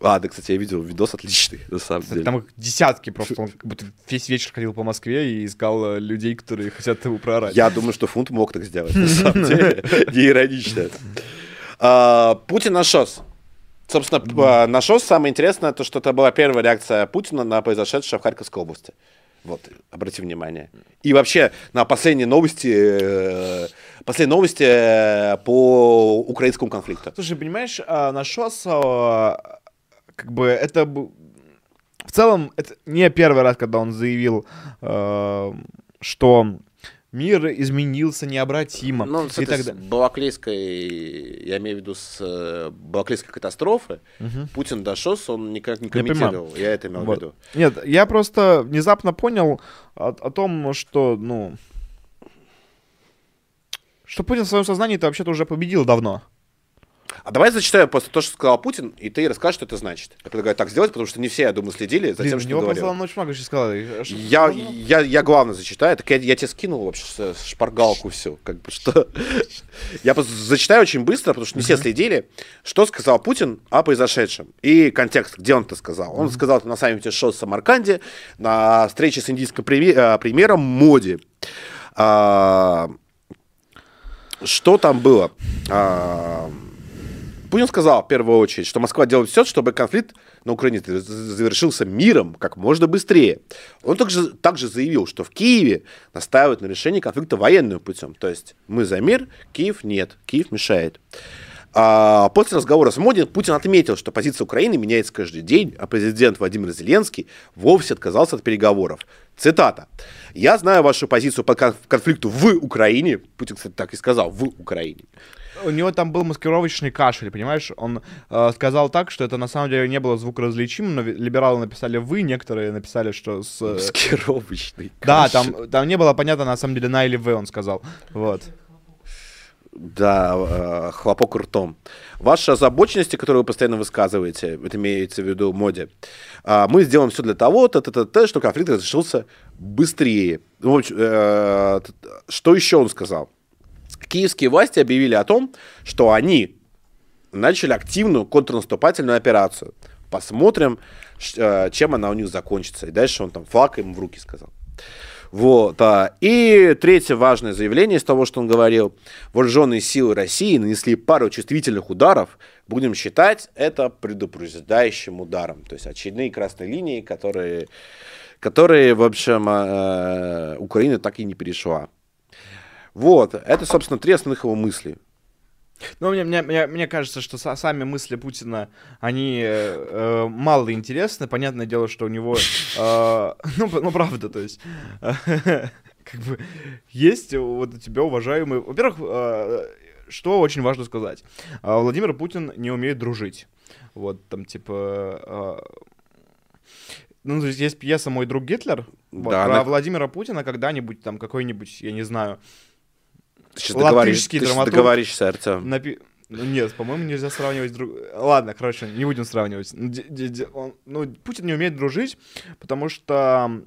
А, да, кстати, я видел видос отличный, на самом деле. Там их десятки просто. Он как будто весь вечер ходил по Москве и искал э, людей, которые хотят его проорать. Я думаю, что фунт мог так сделать, на [laughs] самом деле. [laughs] Не иронично. А, Путин на ШОС. Собственно, п- на ШОС самое интересное, то, что это была первая реакция Путина на произошедшее в Харьковской области. Вот, обрати внимание. И вообще, на последние новости, э, последние новости э, по украинскому конфликту. Слушай, понимаешь, а, на ШОС, а, как бы это... В целом, это не первый раз, когда он заявил, а, что мир изменился необратимо. Ну, с и с. Балаклейской, я имею в виду с э, Балаклейской катастрофы, Мгм. Путин до ШОС, он никак не Я комментировал. Я это имел в Вот. виду. Нет, я просто внезапно понял о, о том, что, ну... Что Путин в своем сознании это вообще-то уже победил давно. А давай зачитаю просто то, что сказал Путин, и ты расскажешь, что это значит. Я предлагаю так сделать, потому что не все, я думаю, следили за Блин, тем, у что ты говорил. он очень много сказал. Я, я, я главное зачитаю, так я, я тебе скинул вообще шпаргалку все, как бы что. [laughs] Я просто зачитаю очень быстро, потому что не все следили, что сказал Путин о произошедшем и контекст, где он это сказал. Он сказал это на саммите ШОС в Самарканде, на встрече с индийским э, премьером Моди. А, Что там было? Путин сказал в первую очередь, что Москва делает все, чтобы конфликт на Украине завершился миром как можно быстрее. Он также, также заявил, что в Киеве настаивают на решении конфликта военным путем. То есть мы за мир, Киев нет, Киев мешает. А после разговора с Моди Путин отметил, что позиция Украины меняется каждый день, а президент Владимир Зеленский вовсе отказался от переговоров. Цитата. «Я знаю вашу позицию по конфликту в Украине». Путин, кстати, так и сказал, в Украине. У него там был маскировочный кашель, понимаешь? Он э, сказал так, что это на самом деле не было звукоразличимо, но либералы написали «вы», некоторые написали, что с... Э, маскировочный кашель. [laughs] Да, там, там не было понятно, на самом деле, «на» или «вы», он сказал. Вот. Да, э, хлопок ртом. Ваши озабоченности, которые вы постоянно высказываете, это имеется в виду моде, э, мы сделаем все для того, т -т -т -т, что конфликт разрешился быстрее. Ну, э, что еще он сказал? Киевские власти объявили о том, что они начали активную контрнаступательную операцию. Посмотрим, э, чем она у них закончится. И дальше он там флаг им в руки сказал. Вот. А. И третье важное заявление из того, что он говорил. Вооруженные силы России нанесли пару чувствительных ударов. Будем считать это предупреждающим ударом. То есть очередные красные линии, которые, которые в общем, э, Украина так и не перешла. Вот. Это, собственно, три основных его мысли. Ну, мне, мне, мне, мне кажется, что сами мысли Путина, они э, э, мало интересны. Понятное дело, что у него... Э, [laughs] ну, ну, правда, то есть... Э, [laughs] как бы есть вот у тебя уважаемый... Во-первых, э, что очень важно сказать. Э, Владимир Путин не умеет дружить. Вот, там, типа... Э, ну, то есть есть пьеса «Мой друг Гитлер». Вот, да, про она... Владимира Путина когда-нибудь там какой-нибудь, я не знаю, ты сейчас договоришь, ты договоришься, Артем. Напи... Ну, нет, по-моему, нельзя сравнивать друг... Ладно, короче, не будем сравнивать. Он, ну, Путин не умеет дружить, потому что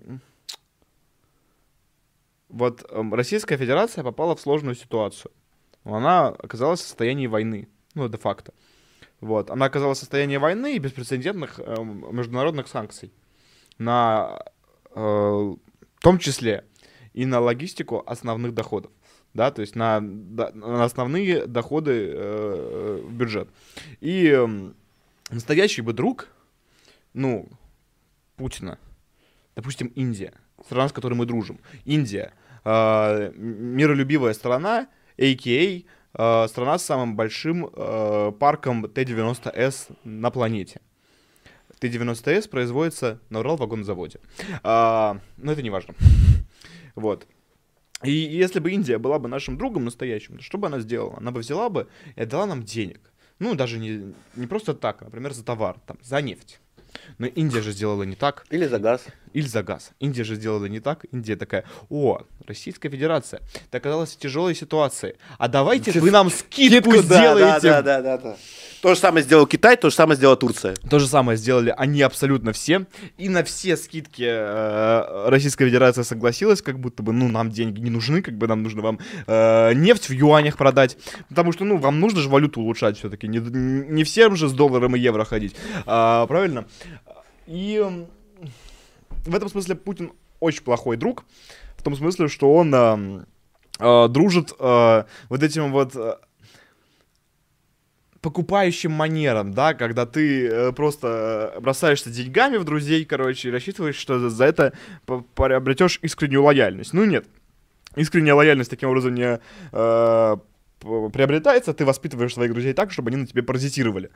вот эм, Российская Федерация попала в сложную ситуацию. Она оказалась в состоянии войны, ну, де-факто. Вот. Она оказалась в состоянии войны и беспрецедентных э, международных санкций. На, э, в том числе и на логистику основных доходов да, то есть на, на основные доходы э, в бюджет. И э, настоящий бы друг, ну, Путина, допустим, Индия, страна, с которой мы дружим, Индия, э, миролюбивая страна, а.к.а. Э, страна с самым большим э, парком Т-90С на планете. Т-90С производится на Урал-вагонзаводе. А, но это не важно. [laughs] Вот. И если бы Индия была бы нашим другом настоящим, то что бы она сделала? Она бы взяла бы и отдала нам денег. Ну, даже не, не просто так, а, например, за товар, там, за нефть. Но Индия же сделала не так. Или за газ. Или за газ. Индия же сделала не так. Индия такая, о, Российская Федерация, ты оказалась в тяжелой ситуации. А давайте вы нам скидку сделаете. Да, да, да, да. То же самое сделал Китай, то же самое сделала Турция. То же самое сделали они абсолютно все. И на все скидки э, Российская Федерация согласилась, как будто бы, ну, нам деньги не нужны, как бы нам нужно вам э, нефть в юанях продать. Потому что, ну, вам нужно же валюту улучшать все-таки. Не, не всем же с долларом и евро ходить. А, правильно? И в этом смысле Путин очень плохой друг. В том смысле, что он э, э, дружит э, вот этим вот э, покупающим манерам, да, когда ты э, просто э, бросаешься деньгами в друзей, короче, и рассчитываешь, что за это приобретешь искреннюю лояльность. Ну нет, искренняя лояльность таким образом не э, приобретается, ты воспитываешь своих друзей так, чтобы они на тебе паразитировали.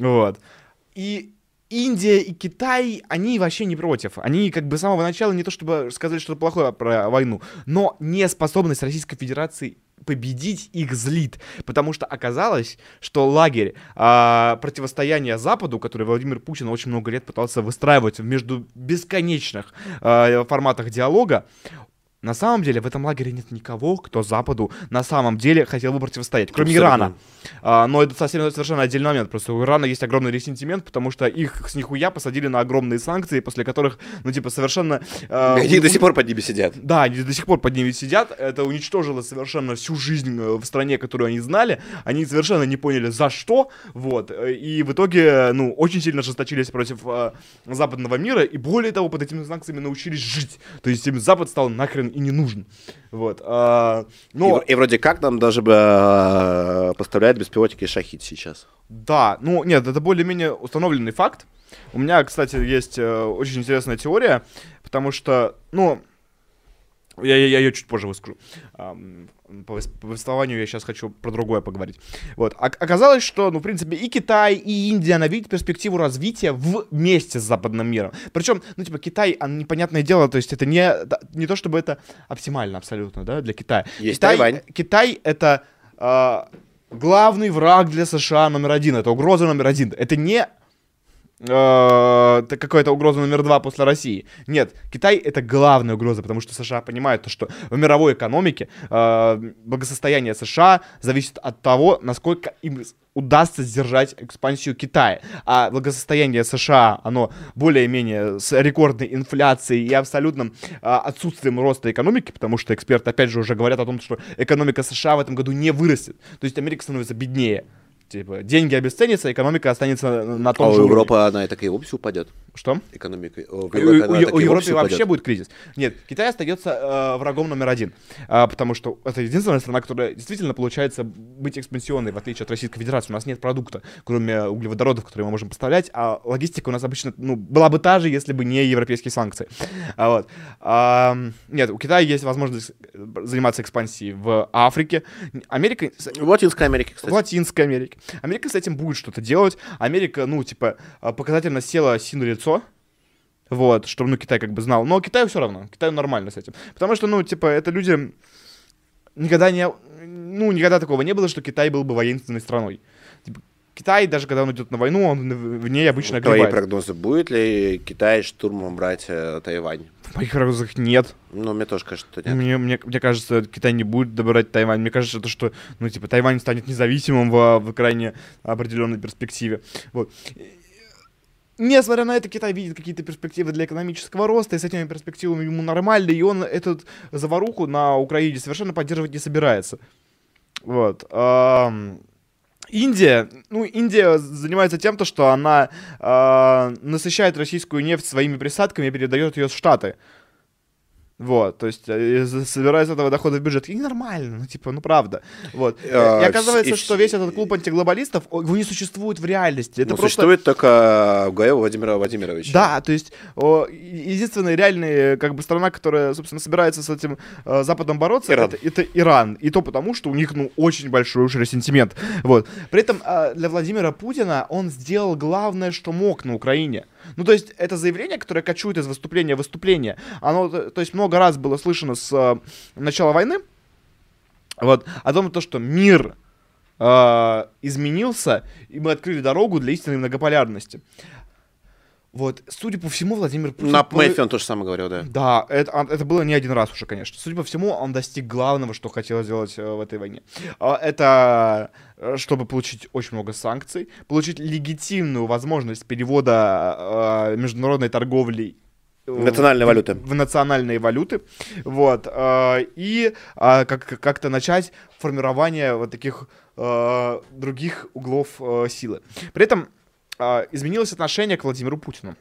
Вот. И Индия и Китай, они вообще не против. Они как бы с самого начала не то чтобы сказали что-то плохое про войну, но неспособность Российской Федерации победить их злит, потому что оказалось, что лагерь э, противостояния Западу, который Владимир Путин очень много лет пытался выстраивать между бесконечных э, форматах диалога, на самом деле в этом лагере нет никого, кто Западу на самом деле хотел бы противостоять, кроме Абсолютно. Ирана. А, но это совсем совершенно отдельный момент. Просто у Ирана есть огромный ресентимент, потому что их с нихуя посадили на огромные санкции, после которых, ну, типа, совершенно... Э, они у... до сих пор под ними сидят. Да, они до сих пор под ними сидят. Это уничтожило совершенно всю жизнь э, в стране, которую они знали. Они совершенно не поняли, за что. Вот. И в итоге, ну, очень сильно ожесточились против э, западного мира. И более того, под этими санкциями научились жить. То есть им Запад стал нахрен и не нужен. Вот. А, но... и, и вроде как нам даже бы а, поставляют беспилотники Шахид сейчас. Да, ну нет, это более-менее установленный факт. У меня, кстати, есть э, очень интересная теория, потому что, ну, Я, я, я ее чуть позже выскажу. По повествованию я сейчас хочу про другое поговорить. Вот. А- оказалось, что, ну, в принципе, и Китай, и Индия, она видит перспективу развития вместе с западным миром. Причем, ну, типа, Китай, а, непонятное дело, то есть это не, не то, чтобы это оптимально абсолютно, да, для Китая. Есть Китай, Тайвань. Китай это а, главный враг для США номер один, это угроза номер один. Это не э, это какая-то угроза номер два после России. Нет, Китай это главная угроза, потому что США понимают, то, что в мировой экономике э, благосостояние США зависит от того, насколько им удастся сдержать экспансию Китая. А благосостояние США, оно более-менее с рекордной инфляцией и абсолютным а, отсутствием роста экономики, потому что эксперты, опять же, уже говорят о том, что экономика США в этом году не вырастет. То есть Америка становится беднее. Типа, деньги обесценятся, экономика останется на том А у же уровне. Европы она и так и вовсе упадет. Что? Экономика. У У, Европы у- у вообще упадет. будет кризис. Нет, Китай остается э, врагом номер один, А, потому что это единственная страна, которая действительно получается быть экспансионной, в отличие от Российской Федерации. У нас нет продукта, кроме углеводородов, которые мы можем поставлять, а логистика у нас обычно ну, была бы та же, если бы не европейские санкции. А, вот. А, нет, у Китая есть возможность э, заниматься экспансией в Африке. Америка В Латинской Америке, в кстати. Латинской Америке. Америка с этим будет что-то делать. Америка, ну, типа, а, показательно села Си на лицо. Вот, чтобы, ну, Китай как бы знал. Но Китаю все равно. Китаю нормально с этим. Потому что, ну, типа, это люди никогда не... Ну, никогда такого не было, что Китай был бы воинственной страной. Китай, даже когда он идет на войну, он в ней обычно Твои огребает. прогнозы, будет ли Китай штурмом брать э, Тайвань? В моих прогнозах нет. Ну, мне тоже кажется, что нет. Мне, мне, мне кажется, Китай не будет добирать Тайвань. Мне кажется, то, что, ну, типа, Тайвань станет независимым в, в крайне определенной перспективе. Вот. Несмотря на это, Китай видит какие-то перспективы для экономического роста, и с этими перспективами ему нормально, и он эту заваруху на Украине совершенно поддерживать не собирается. Вот. Индия, ну, Индия занимается тем, то, что она а, насыщает российскую нефть своими присадками и передает ее в Штаты. Вот, то есть э, за- собирает с этого доходы в бюджет. И нормально, ну, типа, ну, правда. Вот. А, и оказывается, и что весь этот клуб антиглобалистов, его не существует в реальности. Это Ну, просто... существует только в голове Владимира Владимировича. Да, то есть о, единственная реальная как бы страна, которая, собственно, собирается с этим э, Западом бороться, Иран. Это, это Иран. И то потому, что у них, ну, очень большой уж ресентимент. Вот. При этом э, для Владимира Путина он сделал главное, что мог на Украине. Ну, то есть это заявление, которое кочует из выступления в выступление, оно, то то есть много раз было слышно с э, начала войны, вот, о том, то, что мир э, изменился, и мы открыли дорогу для истинной многополярности. Вот, судя по всему, Владимир Путин... На Мэйфе он тоже самое говорил, да. Да, это, а, это было не один раз уже, конечно. Судя по всему, он достиг главного, что хотел сделать э, в этой войне. А, Это э, чтобы получить очень много санкций, получить легитимную возможность перевода э, международной торговли Национальной в- валюты. В национальные валюты. Вот. И как- как-то начать формирование вот таких других углов силы. При этом изменилось отношение к Владимиру Путину.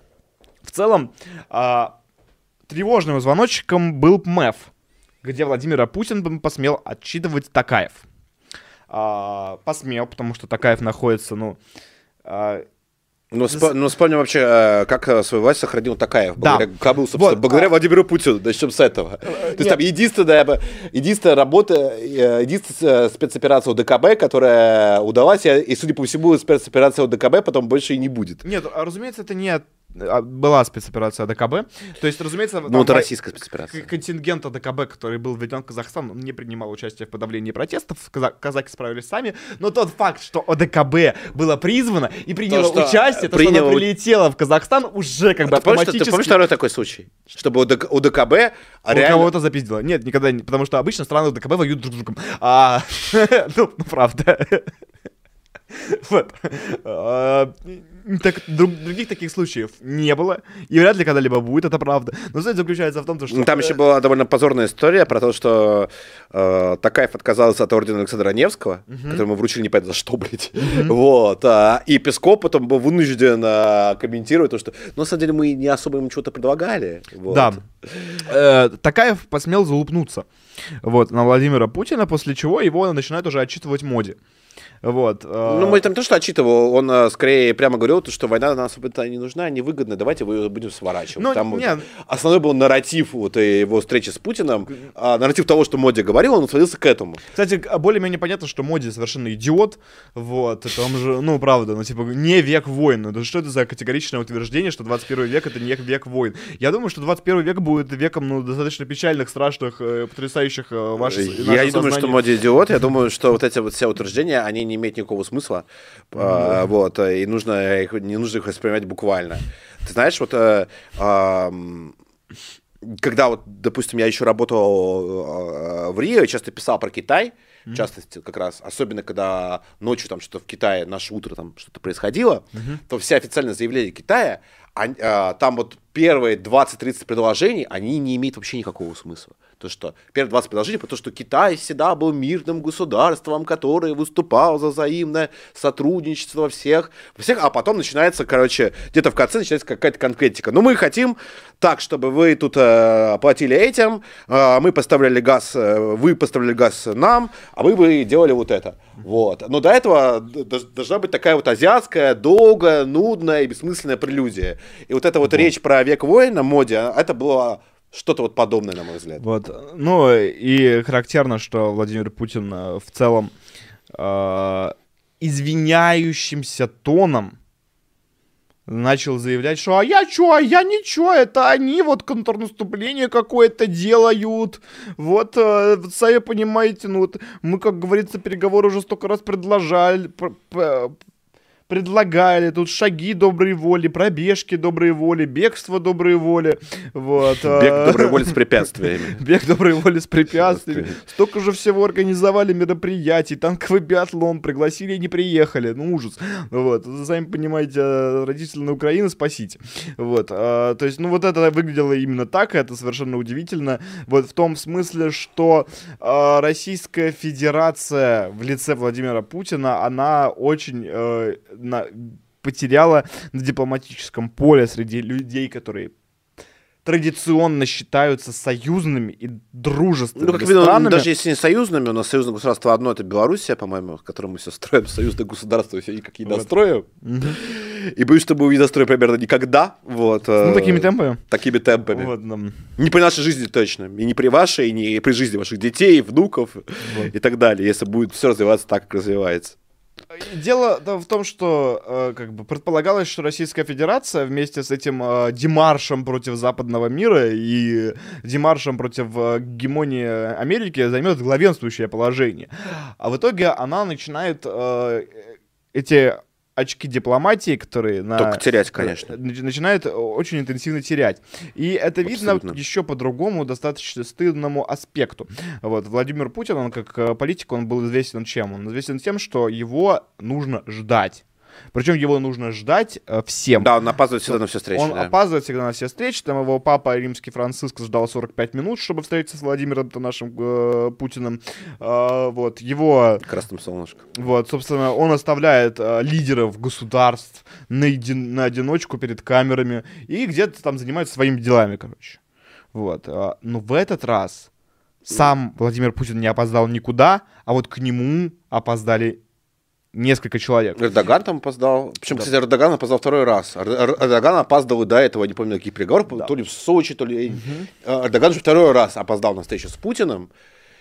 В целом, а, тревожным звоночком был МЭФ, где Владимира Путин посмел отчитывать Такаев. А, посмел, потому что Такаев находится, ну, а, Ну, спо- ну, вспомним вообще, э, как э, свою власть сохранил Такаев. Да. Благодаря кому, собственно, Вот, благодаря а- Владимиру Путину. Начнем с этого. То есть нет. там единственная, единственная работа, э, единственная спецоперация УДКБ, которая удалась, и, судя по всему, спецоперация УДКБ потом больше и не будет. Нет, а, разумеется, это не была спецоперация ДКБ. То есть, разумеется, Ну, это российская спецоперация. контингент ДКБ, который был введен в Казахстан, он не принимал участие в подавлении протестов. Каза- казаки справились сами. Но тот факт, что ОДКБ было призвано и приняло что участие, то, что оно прилетело в Казахстан, уже как бы Ты помнишь, ты автоматически... помнишь второй такой случай? Чтобы УДК УДКБ а реально... кого-то запиздило. Нет, никогда не. Потому что обычно страны ДКБ воюют друг с другом. А, ну, [laughs] ну, правда. [laughs] Вот. Так, друг- других таких случаев не было. И вряд ли когда-либо будет, это правда. Но суть заключается в том, то, что... Там еще была довольно позорная история про то, что э, Такаев отказался от ордена Александра Невского, который ему вручили непонятно за что, [laughs] блядь. Вот. а, и Песков потом был вынужден а, комментировать то, что, ну, на самом деле, мы не особо ему чего-то предлагали. Вот. Да. Э, Такаев посмел залупнуться вот, на Владимира Путина, после чего его начинают уже отчитывать моде. Вот. э, Ну, мы там то, что отчитывал, он а, скорее прямо говорил, говорил, то, что война нам особо не нужна, невыгодна, давайте вы будем сворачивать. Ну, Там вот нет. основной был нарратив вот э, его встречи с Путиным, а нарратив того, что Моди говорил, он сводился к этому. Кстати, а более-менее понятно, что Моди совершенно идиот. Вот, это он же, ну, правда, ну, типа, не век войн. Ну, это что это за категоричное утверждение, что 21 век это не век войн? Я думаю, что 21 век будет веком, ну, достаточно печальных, страшных, э, потрясающих э, ваше Я не думаю, что Моди идиот, я думаю, что вот эти вот все утверждения, они не имеют никакого смысла, а, вот, э, и нужно их, не нужно их воспринимать буквально. Ты знаешь, вот э, ам, когда вот, допустим, я еще работал э, в Рио, я часто писал про Китай, в частности, как раз, особенно когда ночью там что-то в Китае, наше утро там что-то происходило, то все официальные заявления Китая, они, а, там вот первые 20-30 предложений, они не имеют вообще никакого смысла. То, что первые 20 предложений, потому что Китай всегда был мирным государством, которое выступал за взаимное сотрудничество во всех, всех, а потом начинается, короче, где-то в конце начинается какая-то конкретика. Ну, мы хотим так, чтобы вы тут э, платили этим, э, мы поставляли газ, э, вы поставляли газ нам, а вы бы делали вот это. Вот. Но до этого должна быть такая вот азиатская, долгая, нудная и бессмысленная прелюдия. И вот эта вот речь про век воина, моде, это было что-то вот подобное, на мой взгляд. Вот, ну, и характерно, что Владимир Путин э, в целом э, извиняющимся тоном начал заявлять, что а я чё, а я ничего, это они вот контрнаступление какое-то делают, вот, э, сами понимаете, ну вот мы, как говорится, переговоры уже столько раз предложали, предлагали, тут шаги доброй воли, пробежки доброй воли, бегство доброй воли, вот. Бег а, доброй воли с препятствиями. Бег доброй воли с препятствиями. [laughs] Столько же всего организовали мероприятий, танковый биатлон, пригласили и не приехали. Ну, ужас. Вот. Сами понимаете, э, родители на Украину спасите. Вот. а, То есть, ну, вот это выглядело именно так, и это совершенно удивительно. Вот в том смысле, что а, Российская Федерация в лице Владимира Путина, она очень э, на- потеряла на дипломатическом поле среди людей, которые традиционно считаются союзными и дружественными Ну, как видно, странами. даже если не союзными, у нас союзное государство одно, это Белоруссия, по-моему, с которым мы все строим союзное государство, все никак не Вот. достроим. Мгм. И боюсь, что мы не достроим примерно никогда. Вот, Ну, э, такими темпами. Такими темпами. Вот, да. Не при нашей жизни точно. И не при вашей, и не при жизни ваших детей, внуков и так далее, если будет все развиваться так, как развивается. Дело в том, что э, как бы предполагалось, что Российская Федерация вместе с этим э, демаршем против западного мира и демаршем против э, гегемонии Америки займет главенствующее положение. А в итоге она начинает эти очки дипломатии, которые на... Только терять, конечно. э, нач- начинает очень интенсивно терять. И это видно Абсолютно. еще по другому, достаточно стыдному аспекту. Вот, Владимир Путин, он как э, политик, он был известен чем? Он известен тем, что его нужно ждать. Причем его нужно ждать э, всем. Да, он опаздывает всегда на все встречи. Он да. опаздывает всегда на все встречи. Там его папа римский Франциск ждал 45 минут, чтобы встретиться с Владимиром нашим э, Путиным. А, вот его Красным солнышком. вот, собственно, он оставляет э, лидеров государств на, на одиночку перед камерами и где-то там занимается своими делами, короче. Вот. а, но в этот раз сам Владимир Путин не опоздал никуда, а вот к нему опоздали несколько человек. Эрдоган там опоздал. Причем, Да. кстати, Эрдоган опоздал второй раз. Эр- Эр- Эрдоган опаздывал и до этого, не помню, каких переговоров, Да. то ли в Сочи, то ли... Э, Эрдоган же второй раз опоздал на встречу с Путиным.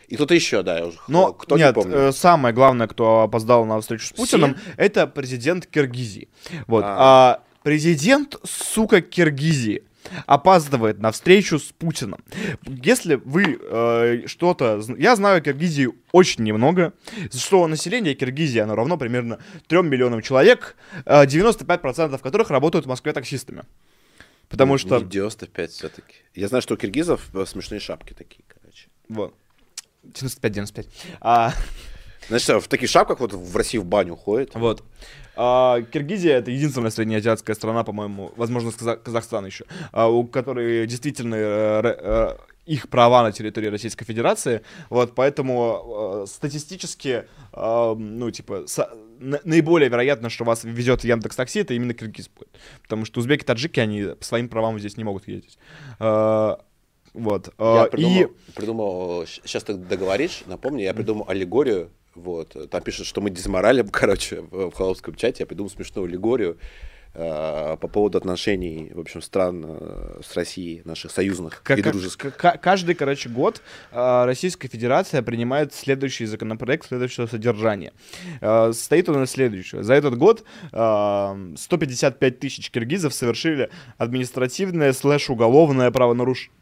И кто-то еще, да, я уже Но кто нет, не помню. э, самое главное, кто опоздал на встречу с Путиным, Все? это президент Киргизии. Вот. А. А президент, сука, Киргизии опаздывает на встречу с Путиным. Если вы э, что-то... Я знаю о Киргизии очень немного, что население Киргизии, оно равно примерно 3 миллионам человек, э, 95% которых работают в Москве таксистами. Потому Не- что... Не 95 все-таки. Я знаю, что у киргизов э, смешные шапки такие, короче. Вот. 95-95. А, что, в таких шапках вот в России в баню ходят. Вот. А, Киргизия это единственная среднеазиатская страна, по-моему, возможно, Казахстан еще, а, у которой действительно э, э, их права на территории Российской Федерации. Вот, поэтому э, статистически, э, ну, типа, со- на- наиболее вероятно, что вас везет Яндекс Такси, это именно киргиз будет. Потому что узбеки, таджики, они по своим правам здесь не могут ездить. Э, вот. Я придумал, И придумал, сейчас ты договоришь, напомни, я придумал аллегорию, вот, там пишут, что мы дезморалим, [laughs] короче, в, холопском чате, я придумал смешную аллегорию, э, по поводу отношений, в общем, стран э, с Россией, наших союзных Как- и как- дружеских. к- каждый, короче, год э, Российская Федерация принимает следующий законопроект следующего содержания. Э, Состоит он из следующего. За этот год э, 155 тысяч киргизов совершили административное слэш-уголовное правонарушение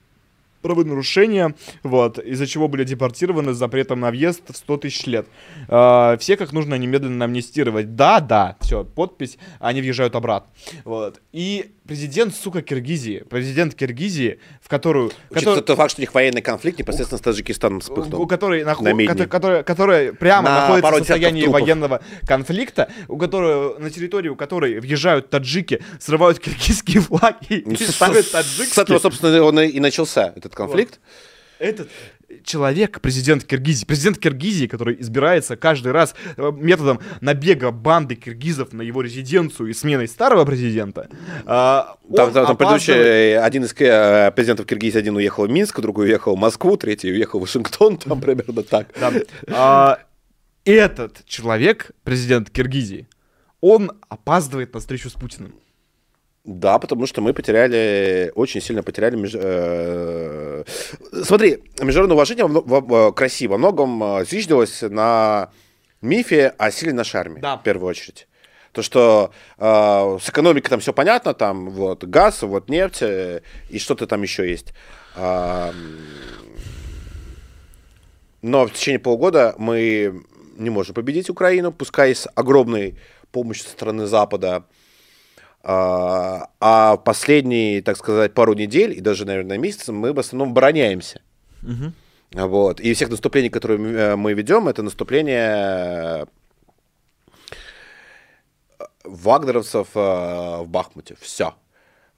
правонарушения, вот, из-за чего были депортированы с запретом на въезд в 100 тысяч лет. Э, все как нужно немедленно амнистировать. Да, да, все, подпись, они въезжают обратно. Вот. И президент, сука, Киргизии, президент Киргизии, в которую... Учитывая который- тот факт, что у них военный конфликт непосредственно с Таджикистаном у вспыхнул. которой, наху- которая, которая прямо На находится в состоянии военного конфликта, у которой, на территорию которой въезжают таджики, срывают киргизские [laughs] флаги Ну, и с- ставят таджикские. С этого, собственно, он и начался, этот конфликт. Этот человек, президент Киргизии, президент Киргизии, который избирается каждый раз э, методом набега банды киргизов на его резиденцию и сменой старого президента, а, Там, там- там предыдущий, э, один из э, президентов Киргизии, один уехал в Минск, другой уехал в Москву, третий уехал в Вашингтон, там примерно так. А, этот человек, президент Киргизии, он опаздывает на встречу с Путиным. Да, потому что мы потеряли, очень сильно потеряли... меж- э, Смотри, международное уважение э, к России во многом э, зиждилось на мифе о силе нашей армии, Да. в первую очередь. То, что э, с экономикой там все понятно, там вот газ, вот нефть э, и что-то там еще есть. М, но в течение полгода мы не можем победить Украину, пускай с огромной помощью со стороны Запада. А, а последние, так сказать, пару недель и даже, наверное, месяц мы в основном обороняемся. Вот. И всех наступлений, которые мы, э, ведем, это наступление э, вагнеровцев э, в Бахмуте. Все.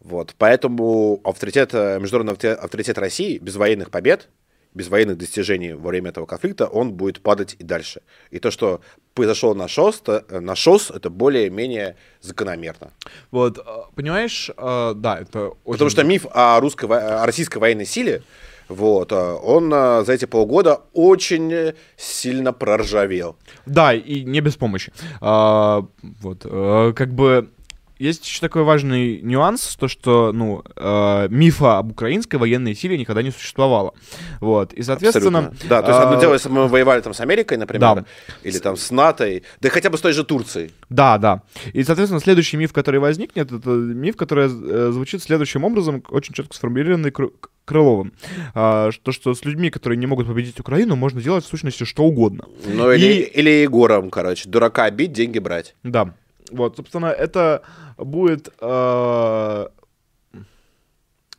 Вот. Поэтому авторитет, международный авторитет России без военных побед, без военных достижений во время этого конфликта, он будет падать и дальше. И то, что произошло на ШОС, э, на ШОС это более-менее закономерно. Вот, а, понимаешь, а, да, это очень... Потому что миф о, русской, о российской военной силе, вот, э, он э, за эти полгода очень э, сильно проржавел. Да, и не без помощи. А, вот, э, как бы есть еще такой важный нюанс, то что, ну, э, мифа об украинской военной силе никогда не существовало. Вот, и, соответственно... Абсолютно. Да, то есть одно а, дело, если мы воевали там с Америкой, например, Да. или там с НАТО, да хотя бы с той же Турцией. Да, да. И, соответственно, следующий миф, который возникнет, это миф, который э, звучит следующим образом, очень четко сформулированный Крыловым. А, что, что с людьми, которые не могут победить Украину, можно делать в сущности что угодно. Ну, или, И- или Егором, короче, дурака бить, деньги брать. Да. Вот, собственно, это будет э,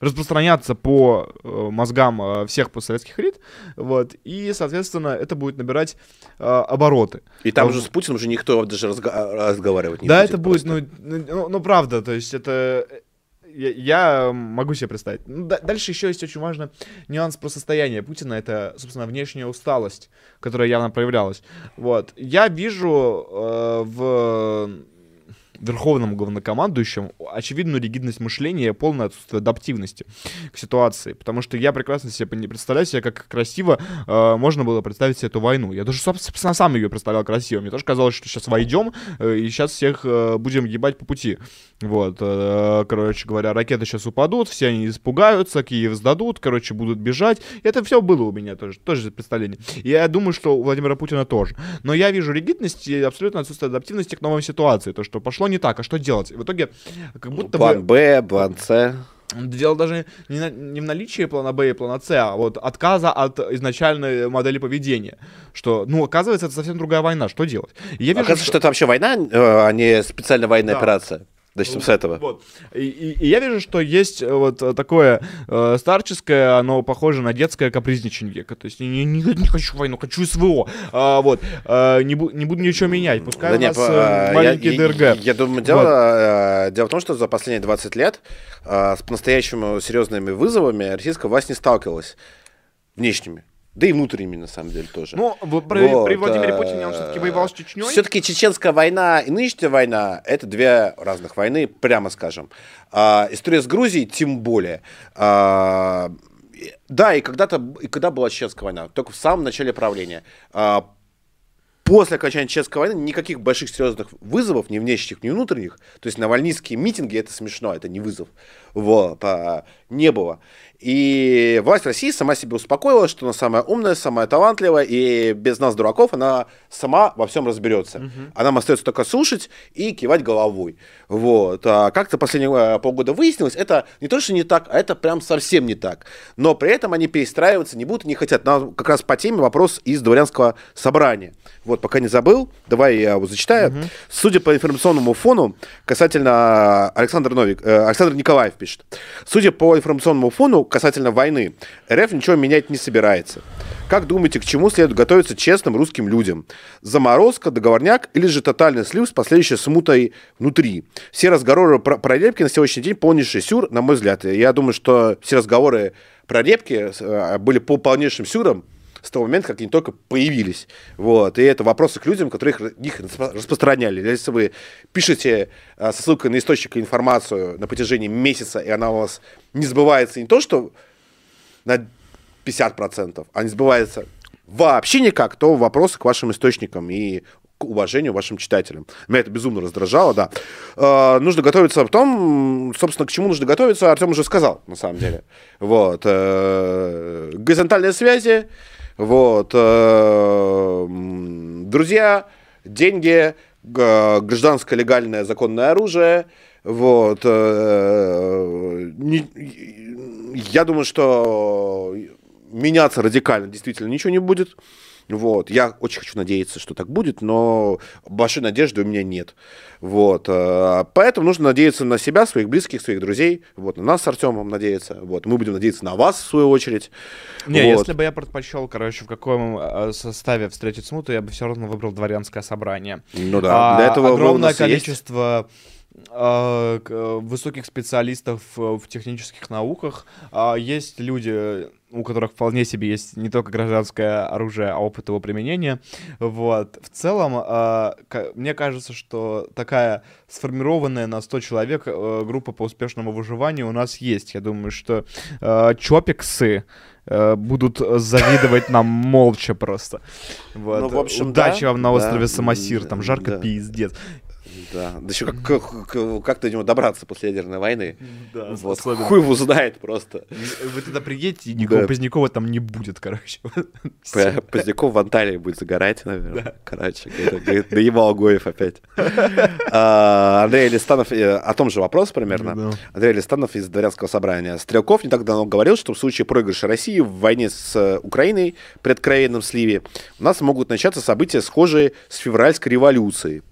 распространяться по э, мозгам э, всех постсоветских элит, вот, и, соответственно, это будет набирать э, обороты. И там уже с Путиным уже никто даже разга- разговаривать не да, будет. это будет, просто. ну, ну, ну, правда, то есть это... Я, могу себе представить. Ну, да- дальше еще есть очень важный нюанс про состояние Путина. Это, собственно, внешняя усталость, которая явно проявлялась. Вот. Я вижу э, в верховном главнокомандующем очевидную ригидность мышления и полное отсутствие адаптивности к ситуации. Потому что я прекрасно себе представляю себе, как красиво э, можно было представить себе эту войну. Я даже, собственно, сам ее представлял красиво. Мне тоже казалось, что сейчас войдем э, и сейчас всех э, будем ебать по пути. Вот, э, короче говоря, ракеты сейчас упадут, все они испугаются, Киев сдадут, короче, будут бежать. Это все было у меня тоже, тоже представление. И я думаю, что у Владимира Путина тоже. Но я вижу ригидность и абсолютно отсутствие адаптивности к новой ситуации. То, что пошло не так, а что делать? И в итоге, как будто План бы... Б, план С. Дело даже не, на- не в наличии плана Б и плана С, а вот отказа от изначальной модели поведения. Что, ну, оказывается, это совсем другая война. Что делать? И я вижу, Оказывается, что это вообще война, а не специальная военная Да. операция. Начнем с этого. Вот. И, и- и я вижу, что есть э, вот э, такое э, старческое, оно похоже на детское капризничанье. То есть не, не, не хочу войну, хочу СВО. А, вот. А, не, бу- не буду ничего менять. Пускай Да у не, нас по- я- маленький я, ДРГ. Я, я думаю, дело, э, дело в том, что за последние 20 лет э, с по-настоящему серьезными вызовами российская власть не сталкивалась внешними. Да и внутренними, на самом деле, тоже. Ну, при, Вот, при Владимире э, Путине он все-таки воевал с Чечней. Все-таки чеченская война и нынешняя война — это две разных войны, прямо скажем. А, история с Грузией тем более. А, да, и когда-то, и когда была чеченская война? Только в самом начале правления. А, после окончания Чеченской войны никаких больших серьезных вызовов, ни внешних, ни внутренних, то есть навальнистские митинги, это смешно, это не вызов, вот, а, не было. И власть России сама себе успокоила, что она самая умная, самая талантливая, и без нас, дураков, она сама во всем разберется. Угу. А нам остается только слушать и кивать головой. Вот. А как-то последние полгода выяснилось, это не то, что не так, а это прям совсем не так. Но при этом они перестраиваться не будут и не хотят. Нам как раз по теме вопрос из дворянского собрания. Вот, пока не забыл, давай я его зачитаю. Угу. Судя по информационному фону, касательно Александр Новик, э, Александр Николаев пишет. Судя по информационному фону, касательно войны, РФ ничего менять не собирается. Как думаете, к чему следует готовиться честным русским людям? Заморозка, договорняк или же тотальный слив с последующей смутой внутри? Все разговоры про, про репки на сегодняшний день полнейший сюр, на мой взгляд. Я думаю, что все разговоры про репки э, были по полнейшим сюром, с того момента, как они только появились. Вот. И это вопросы к людям, которые их, их распространяли. Если вы пишете а, со ссылкой на источник информацию на протяжении месяца, и она у вас не сбывается не то, что на 50%, а не сбывается вообще никак, то вопросы к вашим источникам и к уважению вашим читателям. Меня это безумно раздражало, да. Э, нужно готовиться а потом, собственно, к чему нужно готовиться, Артем уже сказал, на самом деле. Вот. Э, горизонтальные связи, вот. Э, друзья, деньги, гражданское легальное законное оружие. Вот. Э, я думаю, что меняться радикально действительно ничего не будет. Вот. Я очень хочу надеяться, что так будет, но большой надежды у меня нет. Вот. Э, поэтому нужно надеяться на себя, своих близких, своих друзей. Вот. На нас с Артемом надеяться. Вот. Мы будем надеяться на вас, в свою очередь. Не, вот. если бы я предпочел, короче, в каком э, составе встретить смуту, я бы все равно выбрал дворянское собрание. Ну да, а, для этого огромное количество есть высоких специалистов в технических науках. А, есть люди, у которых вполне себе есть не только гражданское оружие, а опыт его применения. Вот. В целом, а, мне кажется, что такая сформированная на 100 человек э, группа по успешному выживанию у нас есть. Я думаю, что чопиксы э, будут завидовать нам молча просто. Вот. Ну, в общем, Удачи да, вам на острове да, Самосир, там жарко да. пиздец. Да, да еще как, как, как до него добраться после ядерной войны. Да, вот, особенно. хуй его знает просто. Вы тогда приедете, и никакого да. Позднякова там не будет, короче. [laughs] Поздняков в Анталии будет загорать, наверное. Да. Короче, доебал Агоев опять. А, Андрей Листанов, э, о том же вопрос примерно. Да. Андрей Листанов из Дворянского собрания. Стрелков не так давно говорил, что в случае проигрыша России в войне с э, Украиной при откровенном сливе у нас могут начаться события, схожие с февральской революцией.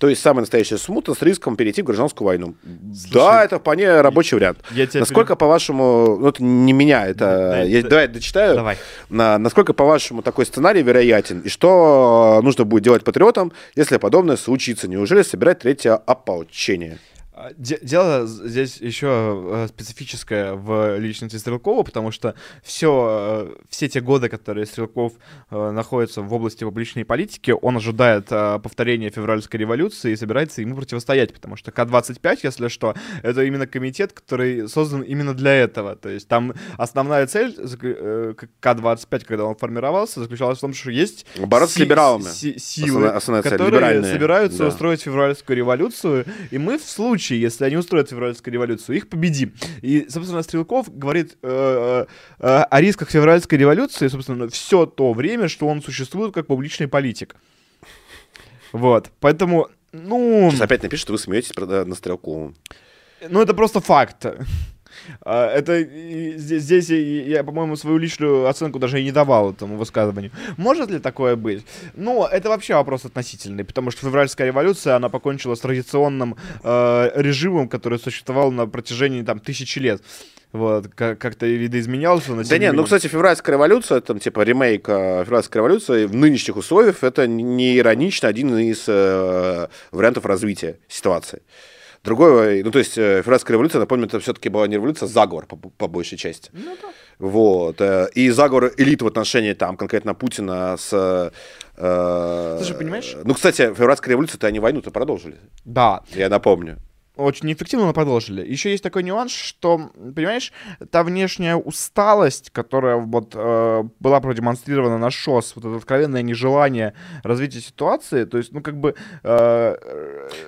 То есть самая настоящая смута с риском перейти в гражданскую войну. Слушай, да, это вполне рабочий вариант. Я насколько, перед... по-вашему, ну это не меня, это... Да, я, да, давай дочитаю. Давай. На, насколько, по-вашему, такой сценарий вероятен? И что нужно будет делать патриотам, если подобное случится? Неужели собирать третье ополчение? А, дело здесь еще э, специфическое в личности Стрелкова, потому что все, э, все те годы, которые Стрелков э, находится в области публичной политики, он ожидает повторения февральской революции и собирается ему противостоять, потому что К-25, если что, это именно комитет, который создан именно для этого. То есть там основная цель К-25, когда он формировался, заключалась в том, что есть Бороться с либералами. Си- силы, основная, основная которые собираются да. устроить февральскую революцию, и мы в случае случае, если они устроят февральскую революцию, их победим. И, собственно, Стрелков говорит э, э, о рисках февральской революции, собственно, все то время, что он существует как публичный политик. Вот, поэтому, ну... Сейчас опять напишет, что вы смеетесь на Стрелкову. Ну, это просто факт. А, это здесь я, по-моему, свою личную оценку даже и не давал этому высказыванию. Может ли такое быть? Ну, это вообще вопрос относительный, потому что февральская революция, она покончила с традиционным э, режимом, который существовал на протяжении там тысячи лет. Вот, как-то видоизменялся. На да нет, ну, кстати, февральская революция, там, типа, ремейк э, февральской революции в нынешних условиях, это не иронично один из э, вариантов развития ситуации. Другое, ну, то есть, э, февральская революция, напомню, это все-таки была не революция, а заговор, по, по большей части. Ну, да. Вот. Э, и заговор элит в отношении, там, конкретно Путина с... Э, Слушай, понимаешь? Ну, кстати, февральская революция-то они войну-то продолжили. Да. Я напомню. Очень неэффективно, но продолжили. Еще есть такой нюанс, что, понимаешь, та внешняя усталость, которая вот э, была продемонстрирована на ШОС, вот это откровенное нежелание развития ситуации, то есть, ну, как бы... Э,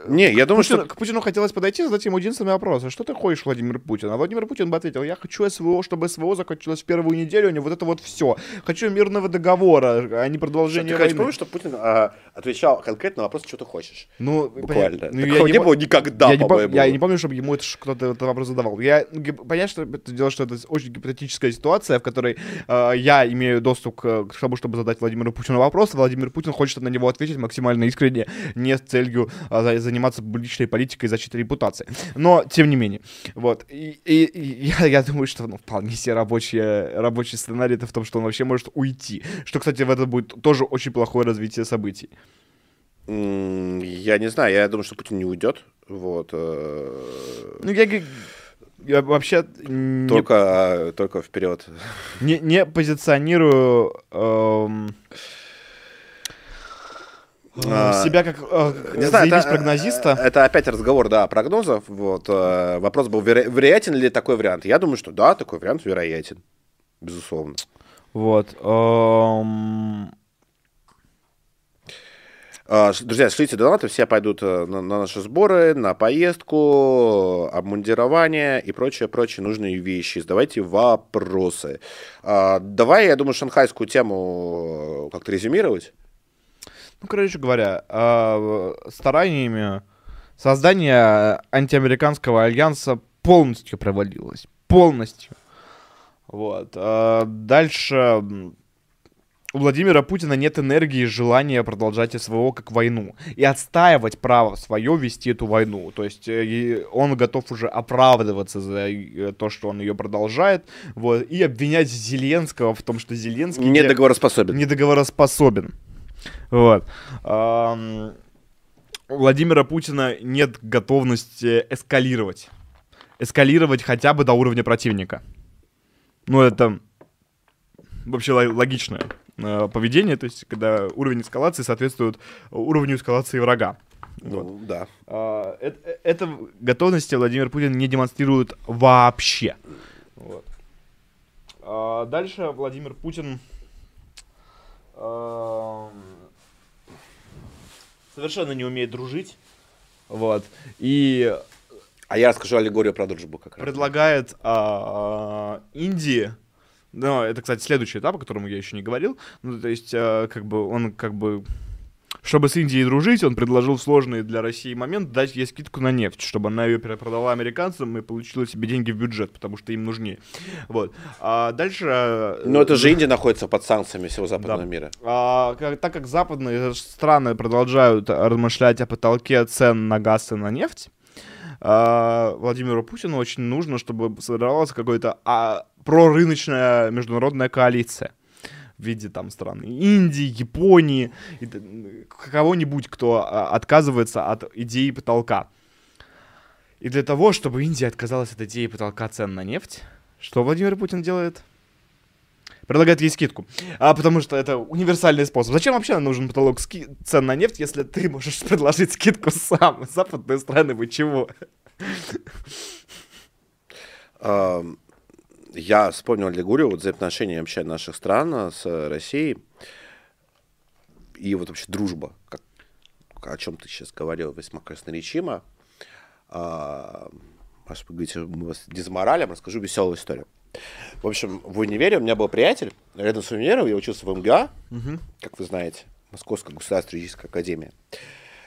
не, я думаю, Путин, что... К Путину хотелось подойти и задать ему единственный вопрос. А что ты хочешь, Владимир Путин? А Владимир Путин бы ответил, я хочу СВО, чтобы СВО закончилось в первую неделю, а не вот это вот все. Хочу мирного договора, а не продолжения Ты войны. помнишь, что Путин а, отвечал конкретно на вопрос, что ты хочешь? Ну, Буквально. Ну, Такого я не было никогда, я не, пом- по-моему. я не помню, чтобы ему это кто-то этот вопрос задавал. Я понятно, что это дело, что это очень гипотетическая ситуация, в которой э, я имею доступ к, к тому, чтобы задать Владимиру Путину вопрос, а Владимир Путин хочет на него ответить максимально искренне, не с целью за- заниматься публичной политикой и защитой репутации. Но тем не менее, вот. И, и- и я, я думаю, что ну, вполне себе рабочий, рабочий сценарий это в том, что он вообще может уйти. Что, кстати, в этом будет тоже очень плохое развитие событий. Я не знаю, я думаю, что Путин не уйдет. Вот. э, Ну, я, я вообще не, Только, а, только вперед. [laughs] не, не позиционирую эм, А, себя как э, Не знаю, это, прогнозиста. э, это опять разговор, да, прогнозов. Вот, э, вопрос был, веро- вероятен ли такой вариант? Я думаю, что да, такой вариант вероятен. Безусловно. Вот. эм, Друзья, шлите донаты, все пойдут э, на, на наши сборы, на поездку, обмундирование и прочие-прочие нужные вещи. Задавайте вопросы. А, Давай, я думаю, шанхайскую тему как-то резюмировать. Ну, короче говоря, э, стараниями создание антиамериканского альянса полностью провалилось. Полностью. Вот. э, Дальше у Владимира Путина нет энергии и желания продолжать СВО как войну и отстаивать право свое вести эту войну. То есть э, он готов уже оправдываться за э, то, что он ее продолжает, вот, и обвинять Зеленского в том, что Зеленский Не договороспособен. недоговороспособен. Вот. Ам, У Владимира Путина нет готовности эскалировать. Эскалировать хотя бы до уровня противника. Ну, это вообще ло- логичное поведение, то есть когда уровень эскалации соответствует уровню эскалации врага. Ну, да. А, э- э- Это готовности Владимир Путин не демонстрирует вообще. Вот. А, Дальше Владимир Путин ам, совершенно не умеет дружить. Вот. И А я расскажу аллегорию про дружбу как раз. предлагает а, Индии. Ну, это, кстати, следующий этап, о котором я еще не говорил. Ну, то есть, а, как бы он как бы чтобы с Индией дружить, он предложил в сложный для России момент дать ей скидку на нефть, чтобы она ее перепродала американцам и получила себе деньги в бюджет, потому что им нужнее. Вот. А дальше... э, Но это же Индия находится под санкциями всего западного Да. мира. А, как- так как западные страны продолжают размышлять о потолке цен на газ и на нефть, а, Владимиру Путину очень нужно, чтобы сформировалась какая-то а, прорыночная международная коалиция в виде там стран Индии, Японии, кого-нибудь, кто а, отказывается от идеи потолка. И для того, чтобы Индия отказалась от идеи потолка цен на нефть, что Владимир Путин делает? Предлагает ей скидку. А потому что это универсальный способ. Зачем вообще нужен потолок ски- цен на нефть, если ты можешь [laughs] предложить скидку сам? Западные страны, вы чего? Я вспомнил аллегорию вот взаимоотношения вообще наших стран а, с Россией. И вот вообще дружба, как, о чем ты сейчас говорил, весьма красноречимо. А, Маш, вы говорите, мы вас дезморалим, расскажу веселую историю. В общем, в универе у меня был приятель, рядом с универом, я учился в МГА, как вы знаете, Московская государственная юридическая академия.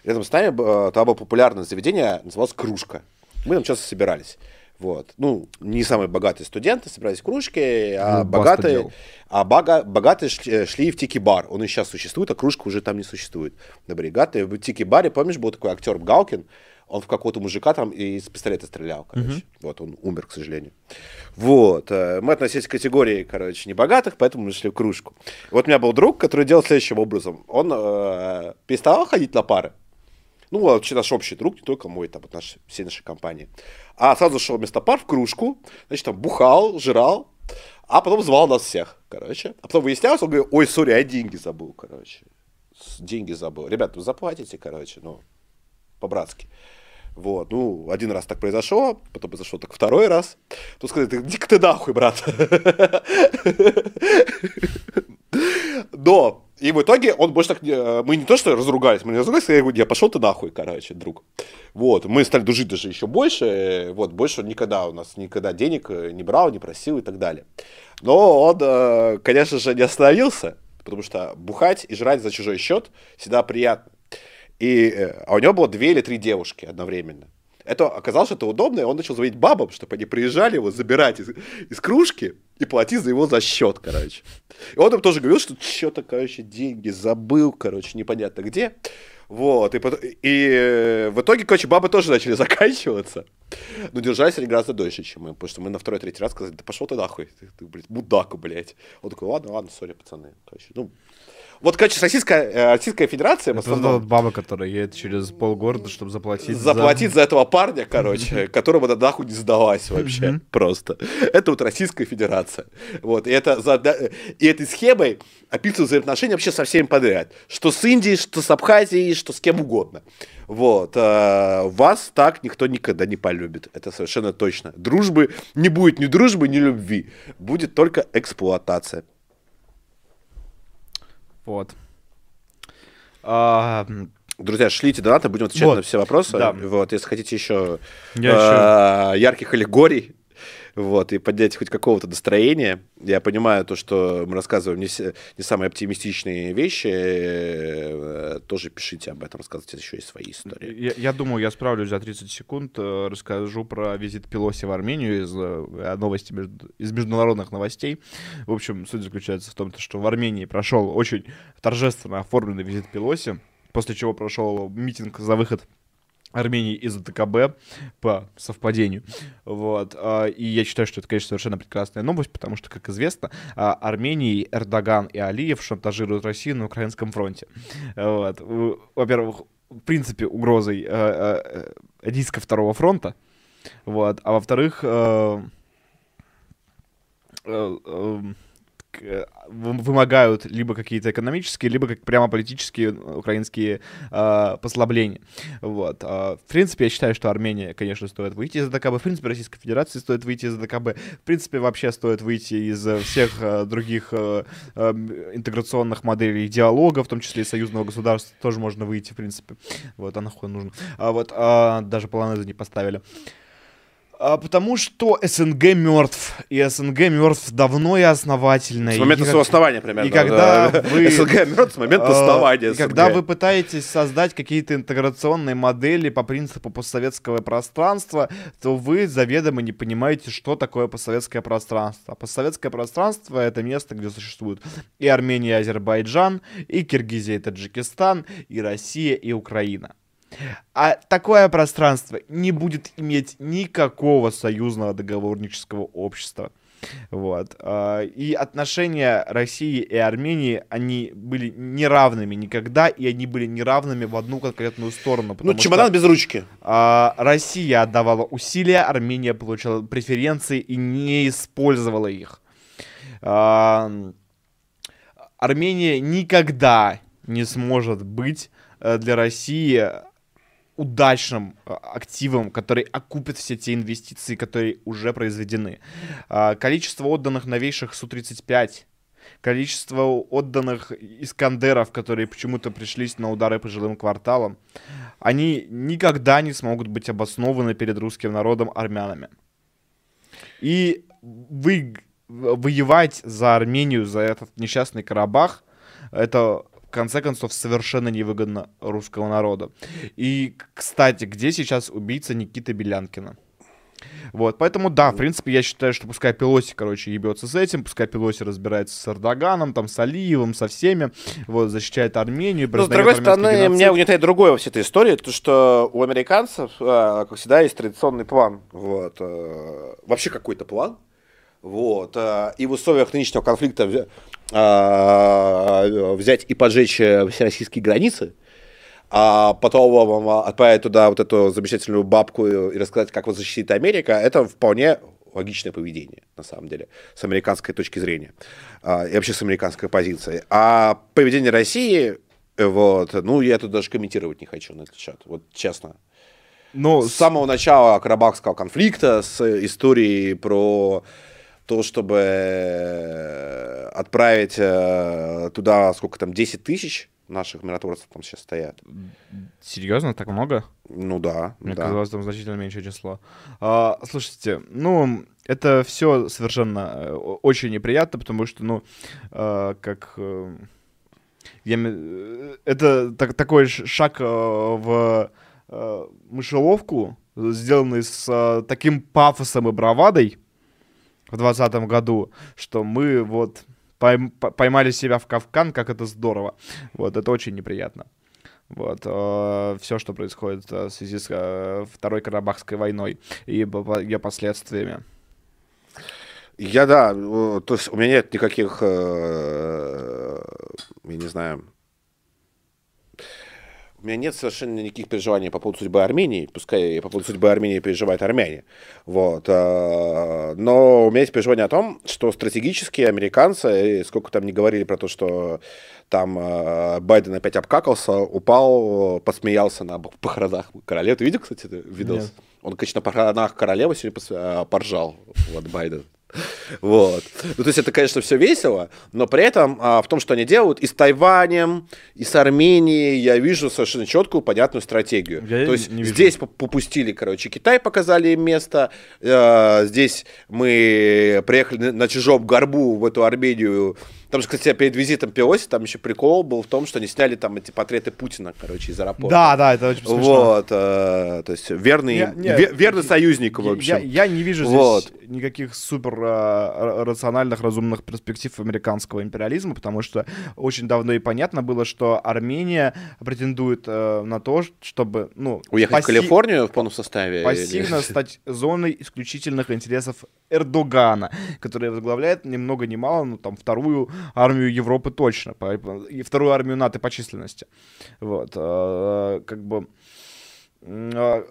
Рядом с нами э, там было популярное заведение, называлось «Кружка». Мы там часто собирались. Вот. Ну, не самые богатые студенты собирались в кружке, а Ну, богатые, а бога- богатые шли, шли в тики-бар. Он и сейчас существует, а кружка уже там не существует. На Бригаты. В тики-баре, помнишь, был такой актер Галкин, он в какого-то мужика там из пистолета стрелял, короче. Вот, он умер, к сожалению. Вот. э, Мы относились к категории, короче, небогатых, поэтому мы шли в кружку. Вот у меня был друг, который делал следующим образом. Он э, переставал ходить на пары. Ну, вообще наш общий друг, не только мой, там, вот наш, всей нашей компании. А сразу шел вместо пар в кружку, значит, там бухал, жрал, а потом звал нас всех, короче. А потом выяснялось, он говорит, ой, сори, я деньги забыл, короче. Деньги забыл. Ребят, вы заплатите, короче, ну, по-братски. Вот, ну, один раз так произошло, потом произошло так второй раз. Тут сказали, иди-ка ты нахуй, брат. Но и в итоге он больше так... Э, мы не то, что разругались, мы не разругались, я говорю, я пошел ты нахуй, короче, друг. Вот, мы стали дружить даже еще больше, вот, больше он никогда у нас, никогда денег э, не брал, не просил и так далее. Но он, э, конечно же, не остановился, потому что бухать и жрать за чужой счет всегда приятно. И, а у него было две или три девушки одновременно. Это оказалось, что это удобно, и он начал звонить бабам, чтобы они приезжали его забирать из, из кружки и платить за его за счет, короче. И он им тоже говорил, что что-то, короче, деньги забыл, короче, непонятно где. Вот, и, и в итоге, короче, бабы тоже начали [laughs] заканчиваться. Но держались они гораздо дольше, чем мы, потому что мы на второй-третий раз сказали, да пошел ты нахуй, ты, ты блядь, мудак, блядь. Он такой, ладно, ладно, сори, пацаны. Короче, ну, вот, короче, Российская, э, Российская Федерация... Это основном... вот баба, которая едет через полгорода, чтобы заплатить Заплатить за, за этого парня, короче, которому на нахуй не сдалась вообще просто. Это вот Российская Федерация. Вот, и это за... И этой схемой описывают взаимоотношения вообще со всеми подряд. Что с Индией, что с Абхазией, что с кем угодно. Вот. А вас так никто никогда не полюбит. Это совершенно точно. Дружбы не будет ни дружбы, ни любви. Будет только эксплуатация. Вот. А, Друзья, шлите донаты, будем отвечать вот. на все вопросы. Да. Вот, если хотите еще, Я э, еще ярких аллегорий, вот, и поднять хоть какого-то настроения. Я понимаю то, что мы рассказываем не, не самые оптимистичные вещи, э, тоже пишите об этом, рассказывайте еще и свои истории. Я, я думаю, я справлюсь за 30 секунд, э, расскажу про визит Пелоси в Армению из э, новости, из международных новостей. В общем, суть заключается в том, что в Армении прошел очень торжественно оформленный визит Пелоси, после чего прошел митинг за выход Армении из ДКБ по совпадению. Вот. А, и я считаю, что это, конечно, совершенно прекрасная новость, потому что, как известно, а, Армении Эрдоган и Алиев шантажируют Россию на украинском фронте. Вот. Во-первых, в принципе, угрозой э, риска второго фронта. Вот. А во-вторых, э, э, Э, вымогают либо какие-то экономические, либо как прямо политические украинские э, послабления. Вот. Э, в принципе, я считаю, что Армения, конечно, стоит выйти из ДКБ. В принципе, Российской Федерации стоит выйти из ДКБ. В принципе, вообще стоит выйти из всех э, других э, э, интеграционных моделей диалога, в том числе и союзного государства, тоже можно выйти, в принципе. Вот, а нахуй нужно. А вот, а, даже планы не поставили. А, потому что СНГ мертв. И СНГ мертв давно и основательно. С момента и своего основания примерно. И когда да. вы... [laughs] СНГ мертв с момента а, основания СНГ. когда вы пытаетесь создать какие-то интеграционные модели по принципу постсоветского пространства, то вы заведомо не понимаете, что такое постсоветское пространство. Постсоветское пространство — это место, где существуют и Армения, и Азербайджан, и Киргизия, и Таджикистан, и Россия, и Украина. А такое пространство не будет иметь никакого союзного договорнического общества. Вот. А, и отношения России и Армении, они были неравными никогда, и они были неравными в одну конкретную сторону. Ну, чемодан что, без ручки. А, Россия отдавала усилия, Армения получала преференции и не использовала их. А, Армения никогда не сможет быть э, для России удачным а, активом, который окупит все те инвестиции, которые уже произведены. А, количество отданных новейших Су-35, количество отданных Искандеров, которые почему-то пришлись на удары по жилым кварталам, они никогда не смогут быть обоснованы перед русским народом армянами. И вы воевать за Армению, за этот несчастный Карабах, это конце концов, совершенно невыгодно русского народа. И, кстати, где сейчас убийца Никиты Белянкина? Вот, поэтому, да, в принципе, я считаю, что пускай Пелоси, короче, ебется с этим, пускай Пелоси разбирается с Эрдоганом, там, с Алиевым, со всеми, вот, защищает Армению. Но, с другой стороны, геноцид. меня угнетает другое во всей этой истории, то, что у американцев, а, как всегда, есть традиционный план, вот, а, вообще какой-то план, вот. А, и в условиях нынешнего конфликта а, взять и поджечь э, все российские границы, а потом отправить туда вот эту замечательную бабку и рассказать, как вас защитит Америка, это вполне логичное поведение, на самом деле, с американской точки зрения и вообще с американской позиции. А поведение России, вот, ну, я тут даже комментировать не хочу на этот счет, вот честно. ну, с самого начала Карабахского конфликта, с историей про то, чтобы э, отправить э, туда, сколько там, 10 тысяч наших миротворцев там сейчас стоят. Серьезно, так много? Ну да. Мне да. казалось, там значительно меньшее число. А, слушайте, ну, это все совершенно э, очень неприятно, потому что, ну, как... Я, это так, такой шаг в мышеловку, сделанный с таким пафосом и бравадой в 2020 году, что мы вот поймали себя в кавкан, как это здорово. Вот, это очень неприятно. Вот, э, все, что происходит э, в связи с э, Второй Карабахской войной и ее последствиями. Я, да, то есть у меня нет никаких, я не знаю, у меня нет совершенно никаких переживаний по поводу судьбы Армении, пускай по поводу судьбы Армении переживают армяне. Вот. А, но у меня есть переживание о том, что стратегически американцы, сколько там не говорили про то, что там а, Байден опять обкакался, упал, посмеялся на похоронах королевы. Ты видел, кстати, видос? Нет. Он, конечно, на похоронах королевы сегодня а, поржал, вот Байден. Вот. Ну, то есть это, конечно, все весело, но при этом а, в том, что они делают, и с Тайванем, и с Арменией я вижу совершенно четкую, понятную стратегию. Я то есть здесь попустили, короче, Китай показали им место, э, здесь мы приехали на чужом горбу в эту Армению, там же, кстати, перед визитом Пиоси там еще прикол был в том, что они сняли там эти портреты Путина, короче, из аэропорта. Да, да, это очень смешно. Вот, э, то есть верный, не, не, верный союзник, в общем. Я, я не вижу вот. здесь никаких супер э, рациональных, разумных перспектив американского империализма, потому что очень давно и понятно было, что Армения претендует э, на то, чтобы, ну... Уехать пассив... в Калифорнию в полном составе? Пассивно или... [laughs] стать зоной исключительных интересов Эрдогана, который возглавляет ни много ни мало, ну, там, вторую армию Европы точно, по, и вторую армию НАТО по численности. Вот, э, как бы... Э,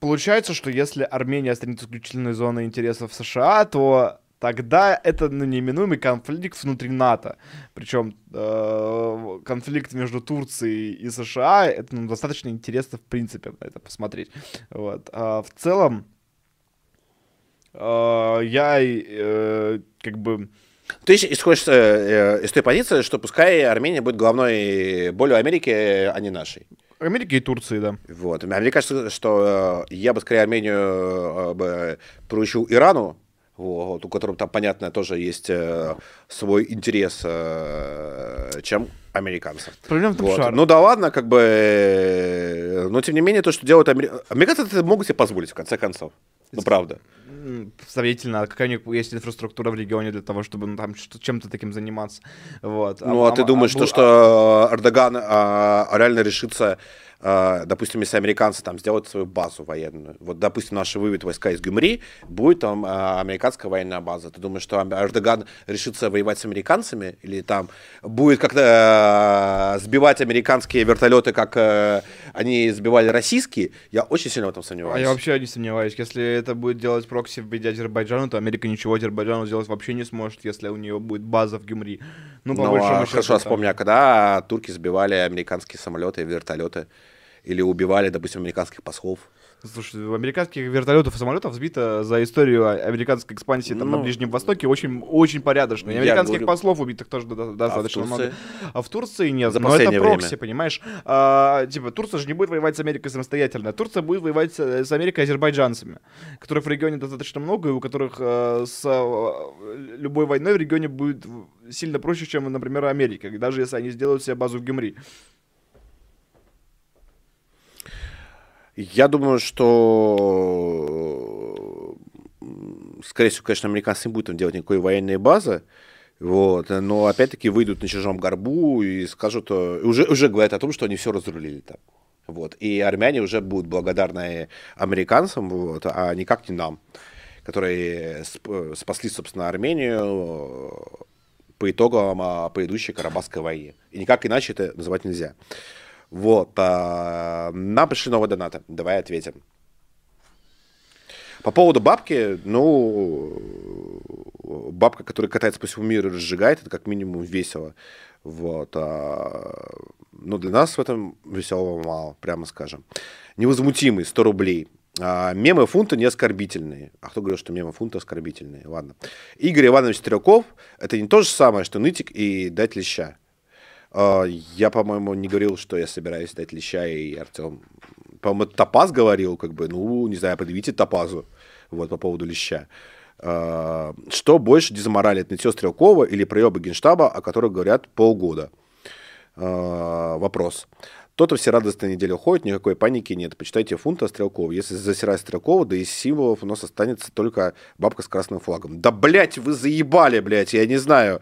получается, что если Армения станет исключительной зоной интересов США, то тогда это ну, неминуемый конфликт внутри НАТО. Причем э, конфликт между Турцией и США, это ну, достаточно интересно, в принципе, на это посмотреть. Вот. А в целом, э, я э, как бы ты исходишь э, из той позиции, что пускай Армения будет головной болью Америки, а не нашей. Америки и Турции, да. Вот. Мне кажется, что э, я бы скорее Армению э, бы поручил Ирану, вот, у которого там, понятно, тоже есть э, свой интерес, э, чем американцев. Проблема вот. что... Ну да ладно, как бы... Э, но тем не менее, то, что делают американцы... Американцы это могут себе позволить, в конце концов. Ну, правда сравнительно, какая у них есть инфраструктура в регионе для того, чтобы ну, там чем-то таким заниматься. Вот. Ну, а, а ты а, думаешь, а, что, что Эрдоган а, реально решится а, допустим, если американцы там сделают свою базу военную, вот, допустим, наши выведут войска из Гюмри, будет там а, американская военная база. Ты думаешь, что Эрдоган решится воевать с американцами? Или там будет как-то а, сбивать американские вертолеты, как они сбивали российские? Я очень сильно в этом сомневаюсь. А я вообще не сомневаюсь. Если это будет делать прокси в виде Азербайджана, то Америка ничего Азербайджану сделать вообще не сможет, если у нее будет база в Гюмри. Ну, по ну, а, хорошо, вспомни, а когда турки сбивали американские самолеты вертолеты? или убивали, допустим, американских послов. Слушай, американских вертолетов и самолетов сбито за историю американской экспансии там, ну, на Ближнем Востоке очень, очень порядочно. И американских говорю... послов убитых тоже достаточно а много. А в Турции нет. За Но это прокси, время. понимаешь? А, типа, Турция же не будет воевать с Америкой самостоятельно. Турция будет воевать с Америкой азербайджанцами, которых в регионе достаточно много, и у которых а, с а, любой войной в регионе будет сильно проще, чем, например, Америка, даже если они сделают себе базу в Гюмри. Я думаю, что, скорее всего, конечно, американцы не будут там делать никакой военной базы, вот, но опять-таки выйдут на чужом горбу и скажут, э, уже, уже говорят о том, что они все разрулили там. Вот, и армяне уже будут благодарны американцам, вот, а никак не нам, которые спасли, собственно, Армению э, по итогам а, предыдущей Карабахской войны. И никак иначе это называть нельзя. Вот. А, нам пришли новые донаты. Давай ответим. По поводу бабки, ну, бабка, которая катается по всему миру и разжигает, это как минимум весело. Вот. А, но для нас в этом веселого мало, прямо скажем. Невозмутимый, 100 рублей. А, мемы фунта не оскорбительные. А кто говорил, что мемы фунта оскорбительные? Ладно. Игорь Иванович Стрелков – это не то же самое, что нытик и дать леща. А, я, по-моему, не говорил, что я собираюсь дать леща, и Артем, по-моему, Топаз говорил, как бы, ну, не знаю, предъявите Топазу, вот, по поводу леща. А, что больше дезморалит, нытье Стрелкова или проебы Генштаба, о которых говорят полгода? Вопрос. Кто-то все радостные недели уходит, никакой паники нет. Почитайте фунта Стрелкова. Если засирать Стрелкова, да из символов у нас останется только бабка с красным флагом. Да, блядь, вы заебали, блядь, я не знаю.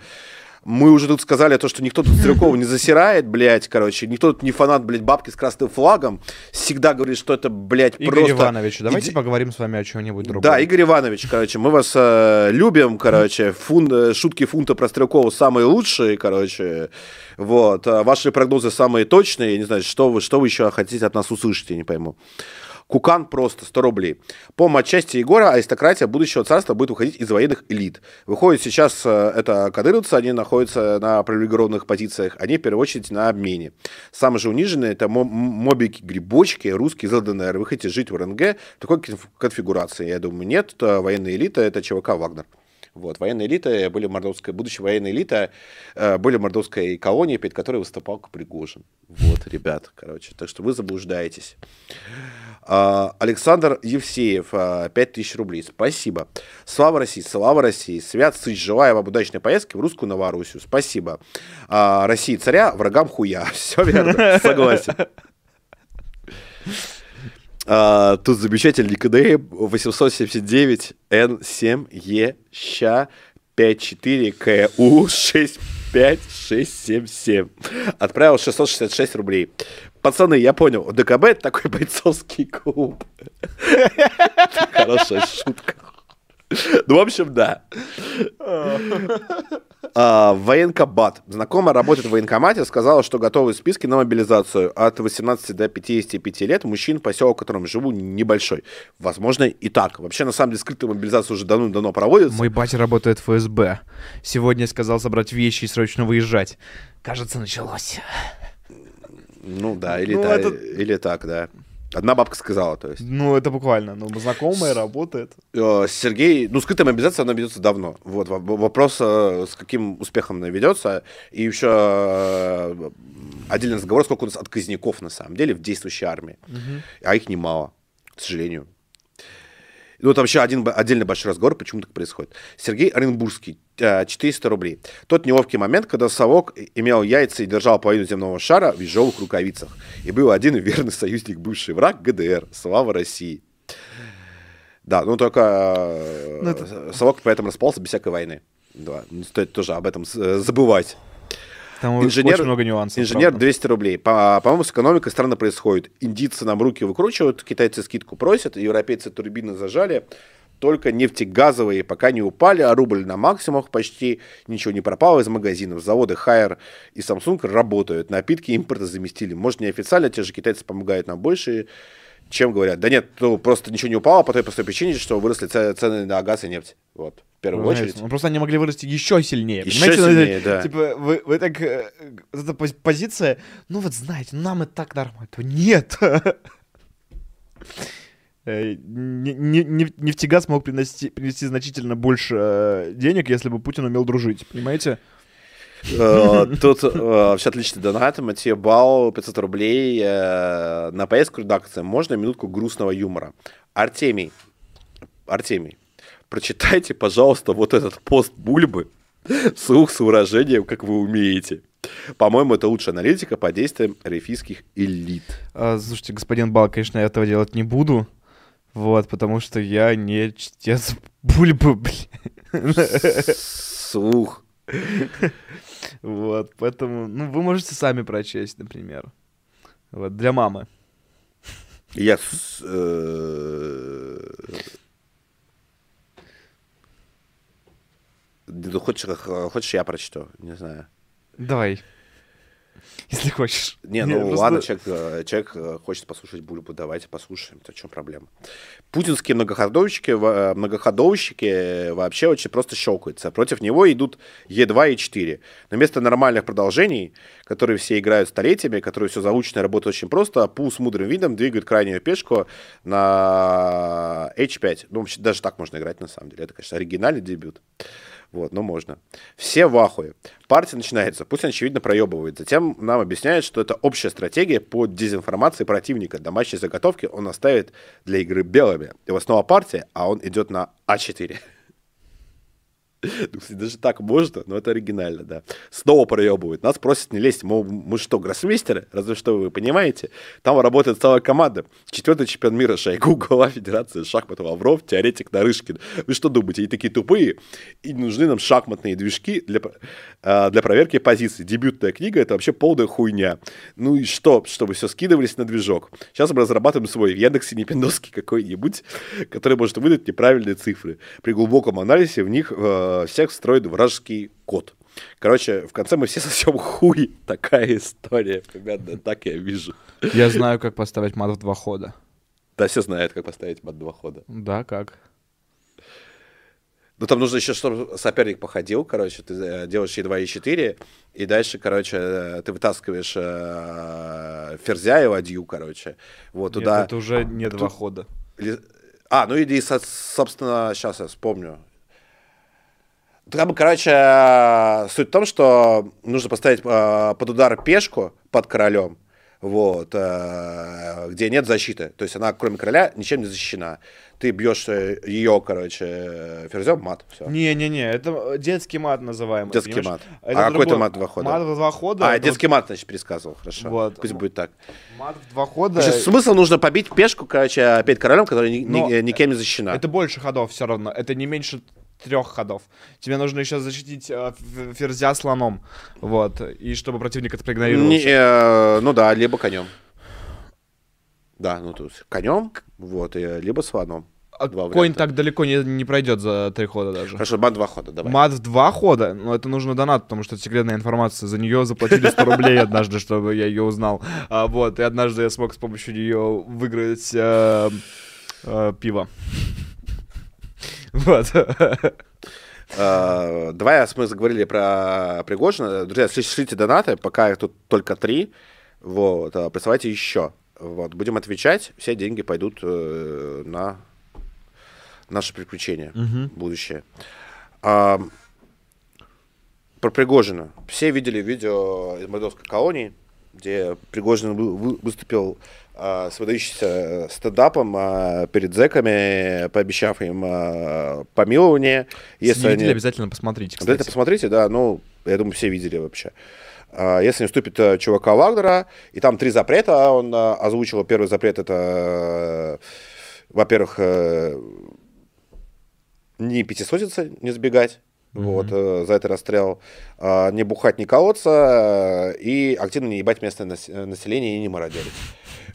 Мы уже тут сказали то, что никто тут Стрелкова не засирает, блядь, короче. Никто тут не фанат, блядь, бабки с красным флагом. Всегда говорит, что это, блядь, Игорь просто... Иванович, давайте Иди... поговорим с вами о чем-нибудь другом. Да, Игорь Иванович, короче, мы вас э, любим, короче. Фун... Э, шутки фунта про Стрелкова самые лучшие, короче. Вот. А ваши прогнозы самые точные. Я не знаю, что вы, что вы еще хотите от нас услышать, я не пойму. Кукан просто 100 рублей. По матчасти Егора аристократия будущего царства будет уходить из военных элит. Выходит сейчас э, это кадыровцы, они находятся на привилегированных позициях, они в первую очередь на обмене. Самые же униженные это мобики, грибочки, русские из ЛДНР. Вы хотите жить в РНГ в такой конфигурации? Я думаю, нет. Военная элита, это ЧВК «Вагнер». Вот, военная элита были мордовская, будущая военная элита э, были мордовской колонией, перед которой выступал Пригожин. Вот, ребят, короче, так что вы заблуждаетесь. А, Александр Евсеев, 5000 а, рублей. Спасибо. Слава России, слава России. Свят Сыч, желаю вам удачной поездки в русскую Новороссию. Спасибо. А, России царя, врагам хуя. [laughs] Все верно, согласен. А, тут замечательный КД 879 N7 Е ща 54 КУ 65677. Отправил 666 рублей. Пацаны, я понял, ДКБ это такой бойцовский клуб. [laughs] Хорошая шутка. Ну, в общем, да. а, военкомат. Знакомая работает в военкомате, сказала, что готовы списки на мобилизацию. От 18 до 55 лет мужчин, поселок, в котором живу, небольшой. Возможно, и так. Вообще, на самом деле, скрытая мобилизация уже давно-давно проводится. Мой батя работает в ФСБ. Сегодня сказал собрать вещи и срочно выезжать. Кажется, началось. Ну да, или, ну, та, это... или так, да. Одна бабка сказала, то есть. Ну, это буквально, ну, знакомая, работает. Э, Сергей, ну, скрытая мобилизация, она ведется давно. Вот, вопрос, э, с каким успехом она ведется. И еще э, отдельный разговор, сколько у нас отказников, на самом деле, в действующей армии. Угу. А их немало, к сожалению. Ну, там еще один отдельный большой разговор, почему так происходит. Сергей Оренбургский, 400 рублей. Тот неловкий момент, когда совок имел яйца и держал половину земного шара в ежовых рукавицах. И был один верный союзник, бывший враг ГДР. Слава России. Да, ну только ну, это... совок поэтому распался без всякой войны. Да, не стоит тоже об этом забывать. Там инженер, очень много нюансов. Инженер правда. 200 рублей. По, по-моему, с экономикой странно происходит. Индийцы нам руки выкручивают, китайцы скидку просят, европейцы турбины зажали. Только нефтегазовые пока не упали, а рубль на максимумах почти ничего не пропало из магазинов. Заводы Хайер и Samsung работают. Напитки импорта заместили. Может, неофициально, те же китайцы помогают нам больше, чем говорят. Да нет, ну, просто ничего не упало по той простой причине, что выросли цены на газ и нефть. Вот первую ну, очередь. Ну, просто они могли вырасти еще сильнее. Еще сильнее, да. Типа, вы, вы так... Э, эта позиция, ну вот знаете, нам и так нормально. Нет! [laughs] Э, нефтегаз мог принести, принести значительно больше э, денег, если бы Путин умел дружить, понимаете? Тут вообще отличный донат. Матье Бау, 500 рублей на поездку редакции. Можно минутку грустного юмора? Артемий. Артемий прочитайте, пожалуйста, вот этот пост Бульбы [laughs] слух с выражением, как вы умеете. По-моему, это лучшая аналитика по действиям рефийских элит. А, слушайте, господин Бал, конечно, я этого делать не буду. Вот, потому что я не чтец Бульбы. Слух. Вот, поэтому, ну, вы можете сами прочесть, например. Вот, для мамы. Я э, Хочешь, хочешь, я прочту? Не знаю. Давай. [laughs] Если хочешь. Не, ну просто... ладно, человек, э, человек э, хочет послушать Бульбу, давайте послушаем, то в чем проблема. Путинские многоходовщики, э, многоходовщики вообще очень просто щелкаются. Против него идут Е2 и 4. Но вместо нормальных продолжений, которые все играют столетиями, которые все заучено работают очень просто, Пу с мудрым видом двигают крайнюю пешку на H5. Ну, даже так можно играть, на самом деле. Это, конечно, оригинальный дебют. Вот, но можно. Все в ахуе. Партия начинается. Пусть он, очевидно, проебывает. Затем нам объясняют, что это общая стратегия по дезинформации противника. Домашние заготовки он оставит для игры белыми. Его снова партия, а он идет на А4. [laughs] Ну, даже так можно, но это оригинально, да. Снова проебывают. Нас просят не лезть. Мол, мы что, гроссмейстеры? Разве что вы понимаете? Там работает целая команда. Четвертый чемпион мира Шойгу, [laughs] глава Федерации шахмат Лавров, теоретик Нарышкин. Вы что думаете, они такие тупые? И нужны нам шахматные движки для, э, для проверки позиций. Дебютная книга — это вообще полная хуйня. Ну и что? Чтобы все скидывались на движок. Сейчас мы разрабатываем свой в Яндексе Непиндовский [laughs] какой-нибудь, который может выдать неправильные цифры. При глубоком анализе в них э, всех строит вражеский код. Короче, в конце мы все [laughs] сосем хуй. Такая история. Примерно так я вижу. Я знаю, как поставить мат в два хода. Да, все знают, как поставить мат в два хода. Да, как? Ну, там нужно еще, чтобы соперник походил, короче, ты э, делаешь E2, E4, и дальше, короче, э, ты вытаскиваешь э, ферзя и ладью, короче. Вот Нет, туда... это уже не два хода. А, ну и, собственно, сейчас я вспомню. Там, короче, э, суть в том, что нужно поставить э, под удар пешку под королем, вот, э, где нет защиты. То есть она, кроме короля, ничем не защищена. Ты бьешь ее, короче, ферзем, мат. Все. Не-не-не, это детский мат называемый. Детский понимаешь? мат. Это а какой то мат два хода? Мат в два хода. А, детский вот... мат, значит, пересказывал, хорошо. Вот. Пусть будет так. Мат в два хода. Значит, смысл нужно побить пешку, короче, опять королем, который ни, ни, никем не защищена. Это больше ходов все равно. Это не меньше трех ходов. Тебе нужно еще защитить э, ферзя слоном, вот, и чтобы противник это проигнорировал. Не, э, ну да, либо конем. Да, ну тут конем, вот, и, либо слоном. А два конь так далеко не, не пройдет за три хода даже. Хорошо, мат два хода, давай. Мат в два хода, но это нужно донат, потому что это секретная информация. За нее заплатили 100 рублей однажды, чтобы я ее узнал. А, вот, и однажды я смог с помощью нее выиграть э, э, пиво. Вот. Uh, давай, мы заговорили про Пригожина. Друзья, шлите донаты, пока их тут только три. Вот, uh, присылайте еще. Вот, будем отвечать. Все деньги пойдут uh, на наше приключение будущее. Uh, про Пригожина. Все видели видео из Мордовской колонии, где Пригожин выступил а, с выдающимся э, стендапом а, перед зэками, пообещав им а, помилование. Если, Если они... обязательно посмотрите, кстати. Обязательно посмотрите, да, ну, я думаю, все видели вообще. Если не вступит э, чувака Вагнера, и там три запрета он озвучил. Первый запрет это, э, во-первых, не пятисотиться, не сбегать. Mm-hmm. Вот, э, за это расстрел. Э, не бухать, не колоться э, и активно не ебать местное население и не мародерить.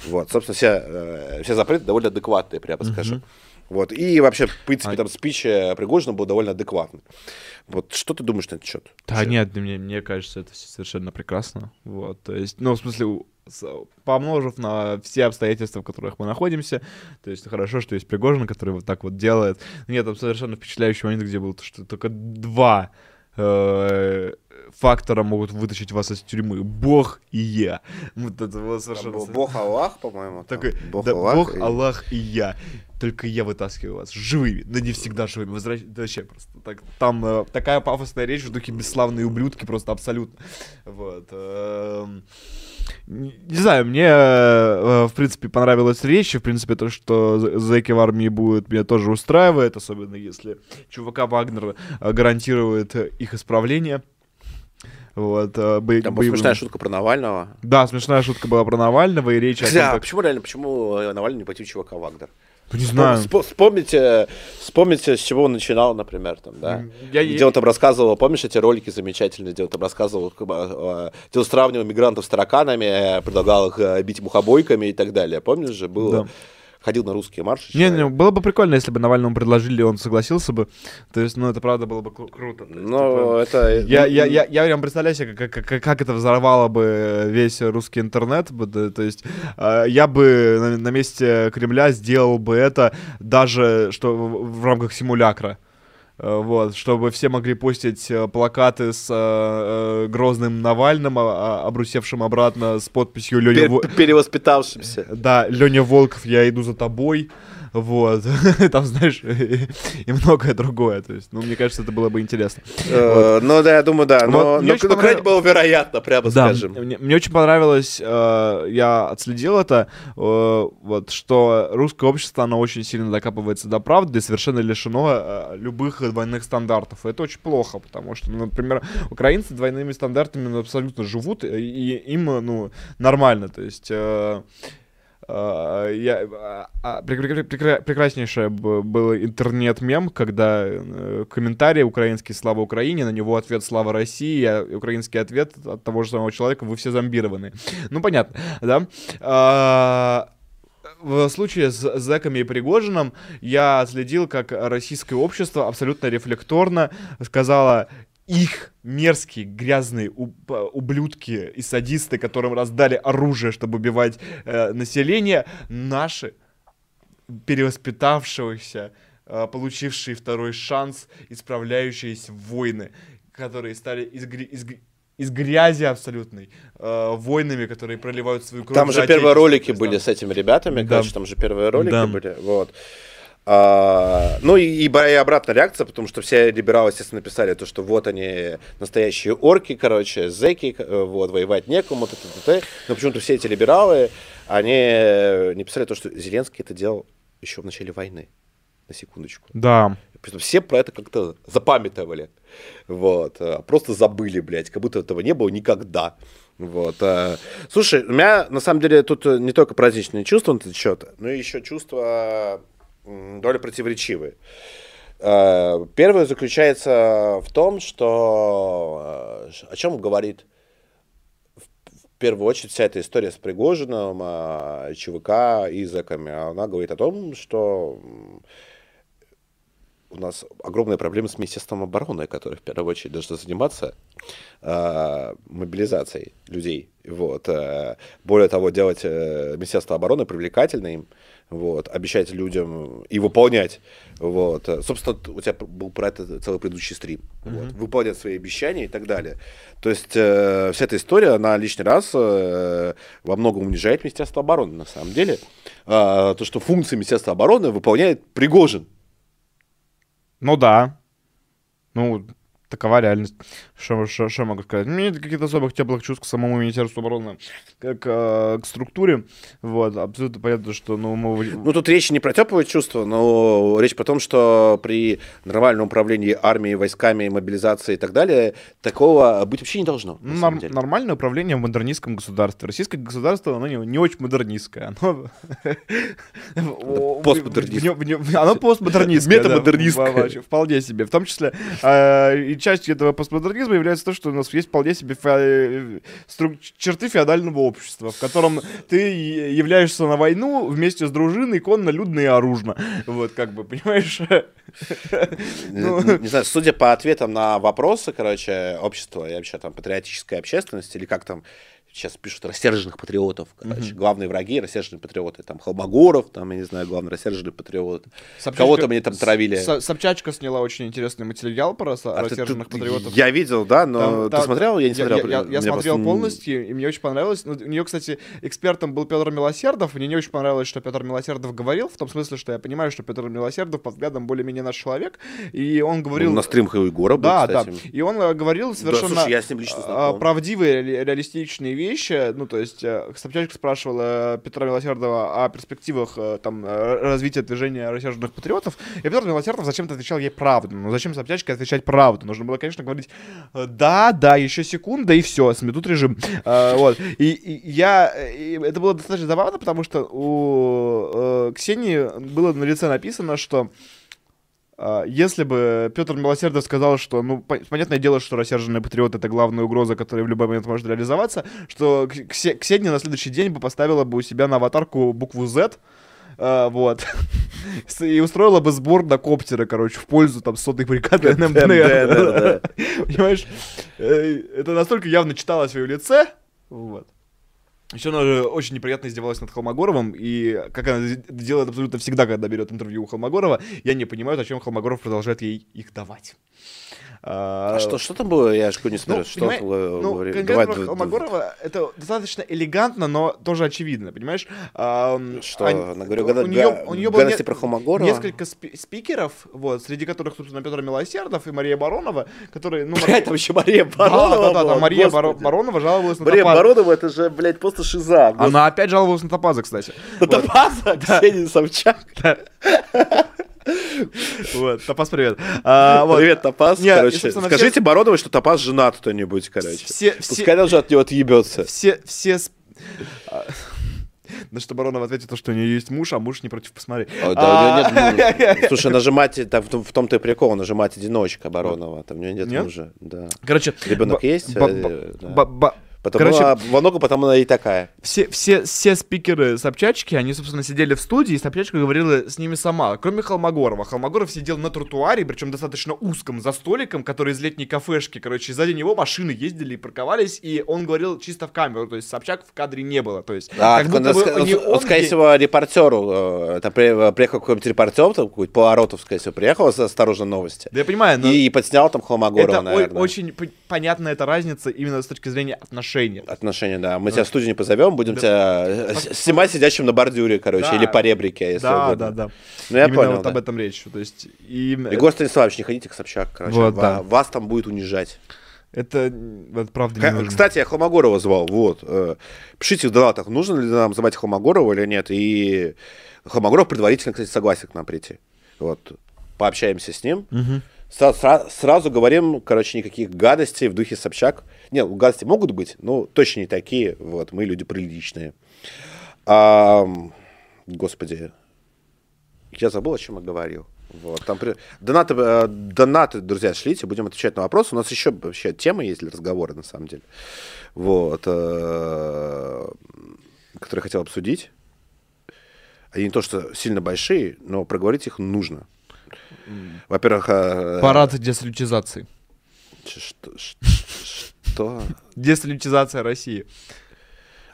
Вот, собственно, все, э, все запреты довольно адекватные, прямо скажем. Вот. И вообще, в принципе, а... там спич Пригожина был довольно адекватный. Вот что ты думаешь на этот счет? Да вообще? нет, мне, мне кажется, это совершенно прекрасно. Вот, то есть, ну, в смысле, помножив на все обстоятельства, в которых мы находимся, то есть хорошо, что есть Пригожин, который вот так вот делает. Нет, там совершенно впечатляющий момент, где был, что только два э, фактора могут вытащить вас из тюрьмы. Бог и я. Вот это было совершенно... Был Бог Аллах, по-моему. Такой, Бог, да, Аллах, Бог и... Аллах и я. Только я вытаскиваю вас живыми, но не всегда живыми. Возвращ... Вообще просто так, там э, такая пафосная речь в духе бесславные ублюдки, просто абсолютно. Вот. Э, не знаю, мне, э, в принципе, понравилась речь, в принципе, то, что зэки в армии будут, меня тоже устраивает, особенно если чувака Вагнер э, гарантирует их исправление. Вот, э, бо- Там была боевым... смешная шутка про Навального. Да, смешная шутка была про Навального и речь о том, как... почему реально, почему Навальный не пойти чувака Вагнер? Ну, не знаю. Вспомните, вспомните, с чего он начинал, например, там, да. Я, где он там рассказывал, помнишь эти ролики замечательные, где он там рассказывал, а, где он сравнивал мигрантов с тараканами, предлагал их э, бить мухобойками и так далее. Помнишь же, было... Да ходил на русские марши. Не, не, было бы прикольно, если бы Навальному предложили, он согласился бы. То есть, ну, это правда было бы кру- круто. Но типа, это... Я, ну, я, я, я прям представляю себе, как, как, как- это взорвало бы весь русский интернет. То есть э, я бы на, на месте Кремля сделал бы это даже что в рамках симулякра. Э, Вот, чтобы все могли постить э, плакаты с э, э, грозным Навальным, а- а- обрусевшим обратно с подписью Лёня, пер- Во- перевоспитавшимся. [laughs] да, Лёня Волков, я иду за тобой. Вот, [laughs] там, знаешь, [laughs] и многое другое. То есть, ну, мне кажется, это было бы интересно. Э, Ну да, я думаю, да. Но крайне было вероятно, прямо скажем. мне, очень понравилось, э, я отследил это, э, вот, что русское общество, оно очень сильно докапывается до правды и совершенно лишено любых двойных стандартов. Это очень плохо, потому что, ну, например, украинцы двойными стандартами ну, абсолютно живут, и им, ну, нормально, то есть... э, я, а, а, прекра- прекра- прекра- прекраснейшее был интернет-мем, когда э, комментарий украинский «Слава Украине», на него ответ «Слава России», а украинский ответ от того же самого человека «Вы все зомбированы». Ну, понятно, да? А, в случае с зэками и Пригожиным я следил, как российское общество абсолютно рефлекторно сказала их мерзкие, грязные уб- ублюдки и садисты, которым раздали оружие, чтобы убивать э, население, наши перевоспитавшиеся, э, получившие второй шанс, исправляющиеся воины, которые стали из, из из грязи абсолютной, э, воинами, которые проливают свою кровь. Там же первые ролики были с этими ребятами, Да. короче, там же первые ролики Да. были, вот. А, ну и, и обратная реакция, потому что все либералы, естественно, написали то, что вот они настоящие орки, короче, зэки, э, вот, воевать некому, т -т -т но почему-то все эти либералы, они э, не писали то, что Зеленский это делал еще в начале войны, на секундочку. Да. Все про это как-то запамятовали. Вот. а Просто забыли, блядь, как будто этого не было никогда. Вот. Слушай, у меня на самом деле тут э, не только праздничные чувства на этот счет, но и еще чувства м, довольно противоречивые. А, Первое заключается в том, что э, о чем говорит в первую очередь вся эта история с Пригожиным, а, ЧВК и зэками. Она говорит о том, что у нас огромные проблемы с Министерством обороны, которое в первую очередь должно заниматься э, мобилизацией людей. Вот. э, более того, делать э, Министерство обороны привлекательным, вот, обещать людям и выполнять. Вот. Э, Собственно, у тебя был про это целый предыдущий стрим. Вот. Выполнять свои обещания и так далее. То есть э, вся эта история, она лишний раз э, во многом унижает Министерство обороны на самом деле. А, то, что функции Министерства обороны выполняет Пригожин. Ну да. Ну, такова реальность. Что что- что могу сказать? У меня нет каких-то особых теплых чувств к самому Министерству обороны, как э, к структуре. Вот, абсолютно понятно, что ну, мы... Ну, тут речь не про теплые чувства, но речь про то, что при нормальном управлении армией, войсками, мобилизацией и так далее, такого быть вообще не должно. Ну, норм- деле. нормальное управление в модернистском государстве. Российское государство, оно не, не очень модернистское. Оно... [laughs] постмодернист. В нё- в нё- Оно постмодернистское. [laughs] Метамодернистское. Вполне себе. В том числе э, частью этого постмодернизма является то, что у нас есть вполне себе фе- э, стру- черты феодального общества, в котором ты являешься на войну вместе с дружиной конно, людно и оружно. Вот, как бы, понимаешь? [laughs] Ну. Не, не знаю, судя по ответам на вопросы, короче, общества и вообще там патриотической общественности, или как там сейчас пишут, рассерженных патриотов, короче, главные враги, рассерженные патриоты, там, Холмогоров, там, я не знаю, главный рассерженный патриот. Собчачка- Кого-то мне там травили. С- Собчачка сняла очень интересный материал про А ты- рассерженных ты- патриотов. Я видел, да, но Там- ты там- смотрел? Я не смотрел. Я, я- я смотрел просто- полностью, и мне очень понравилось. Ну, у нее, кстати, экспертом был Петр Милосердов. Мне не очень понравилось, что Петр Милосердов говорил, в том смысле, что я понимаю, что Петр Милосердов по взглядам более-менее наш человек. И он говорил... Ну, на стримах у Егора был, Да, да. кстати. И он э, говорил совершенно слушай, я с ним лично а, знаком. правдивые, ре- реалистичные вещи. Ну, то есть, э, Собчачка спрашивала Петра Милосердова о перспективах э, там, э, развития движения рассерженных патриотов. И Петр Милосердов зачем-то отвечал ей правду. Ну, зачем Собчачке отвечать правду? Нужно было, конечно, говорить э, да, да, еще секунда, и все, сметут режим. Э, Вот. И, я... это было достаточно забавно, потому что у э, Ксении было на лице написано, что Если бы Петр Милосердов сказал, что, ну, по- понятное дело, что рассерженный патриот — это главная угроза, которая в любой момент может реализоваться, что Ксе- Ксения на следующий день бы поставила бы у себя на аватарку букву Z, а, вот, [laughs] и устроила бы сбор на коптеры, короче, в пользу там сотой бригады НМД. [laughs] Понимаешь, э, это настолько явно читалось в ее лице, вот. Еще она же очень неприятно издевалась над Холмогоровым, и как она делает абсолютно всегда, когда берет интервью у Холмогорова, я не понимаю, зачем Холмогоров продолжает ей их давать. А, а что, что там было? Я же не смотрю, ну, что понимаешь, ну, говорит. Давай, Холмогорова это достаточно элегантно, но тоже очевидно, понимаешь? А, что, а, она говорю, у, нее, у нее было не, про Холмогорова? несколько спи- спикеров, вот, среди которых, собственно, Петр Милосердов и Мария Баронова, которые... Ну, блядь, там еще Мария Баронова Да, да, да, да Мария Господи. Баронова жаловалась на Мария Баронова, это же, блядь, просто шиза. Она опять жаловалась на Топаза, кстати. На Топаза? Ксения Собчак? Вот, Топас, привет. А, вот. Привет, Топас. Не, короче, и, скажите все... Бароновой, что Топас женат кто-нибудь, короче. Все, Пускай все... он же от него отъебется. Все, все... На что Баронова ответит, то, что у нее есть муж, а муж не против посмотреть. О, да, у нее нет мужа. [laughs] Слушай, нажимать, там, в том-то и прикол, нажимать одиночка Баронова, там у нее нет, нет? мужа. Да. Короче, ребенок есть? Э, да. Потому Короче, она, во много потому она и такая. Все, все, все спикеры Собчачки, они, собственно, сидели в студии, и Собчачка говорила с ними сама, кроме Холмогорова. Холмогоров сидел на тротуаре, причем достаточно узком, за столиком, который из летней кафешки, короче, сзади него машины ездили и парковались, и он говорил чисто в камеру, то есть Собчак в кадре не было, то есть... А, как будто бы он, не он, он, скорее всего, репортеру, это э, приехал какой-нибудь репортер, там какой-то Поворотов, скорее всего, приехал «Осторожно, новости». Да я понимаю, но... И, и подснял там Холмогорова, это наверное. очень понятна эта разница именно с точки зрения отношений. Отношения, да. Мы тебя в студию не позовем, будем да. тебя э, снимать сидящим на бордюре, короче, да. или по ребрике, если Да, угодно. да, да. Ну, я Именно понял, вот да. об этом речь. То есть, и... Егор Станиславович, не ходите к Собчак, короче. Вот, да. Вас там будет унижать. Это, это правда не нужно. Кстати, я Холмогорова звал, вот. Э, пишите в донатах, нужно ли нам звать Холмогорова или нет. И Холмогоров предварительно, кстати, согласен к нам прийти. Вот. Пообщаемся с ним. Угу. Сра- сразу говорим, короче, никаких гадостей в духе Собчак. Нет, гадости могут быть, но точно не такие. Вот, мы люди приличные. А, господи, я забыл, о чем я говорил. Вот, там при... донаты, э, донаты, друзья, шлите, будем отвечать на вопросы. У нас еще вообще тема есть для разговора, на самом деле. Вот, э, которые хотел обсудить. Они не то, что сильно большие, но проговорить их нужно. Во-первых... Э, Парад десалютизации. Что? Что? Десалютизация России.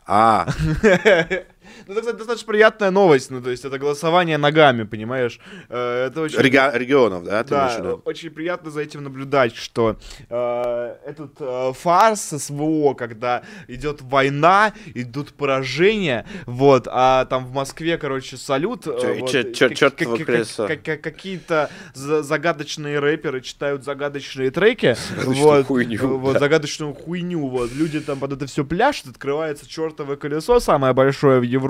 А. [laughs] Ну, это, кстати, достаточно приятная новость. Ну, то есть, это голосование ногами, понимаешь? Э, это очень... Реги- регионов, да? Ты да, очень приятно за этим наблюдать, что э, этот э, фарс СВО, когда идет война, идут поражения, вот, а там в Москве, короче, салют. Э, вот, Какие-то загадочные рэперы читают загадочные треки. вот, хуйню. Вот, загадочную хуйню. Вот, люди там под это все пляшут, открывается чертовое колесо, самое большое в Европе.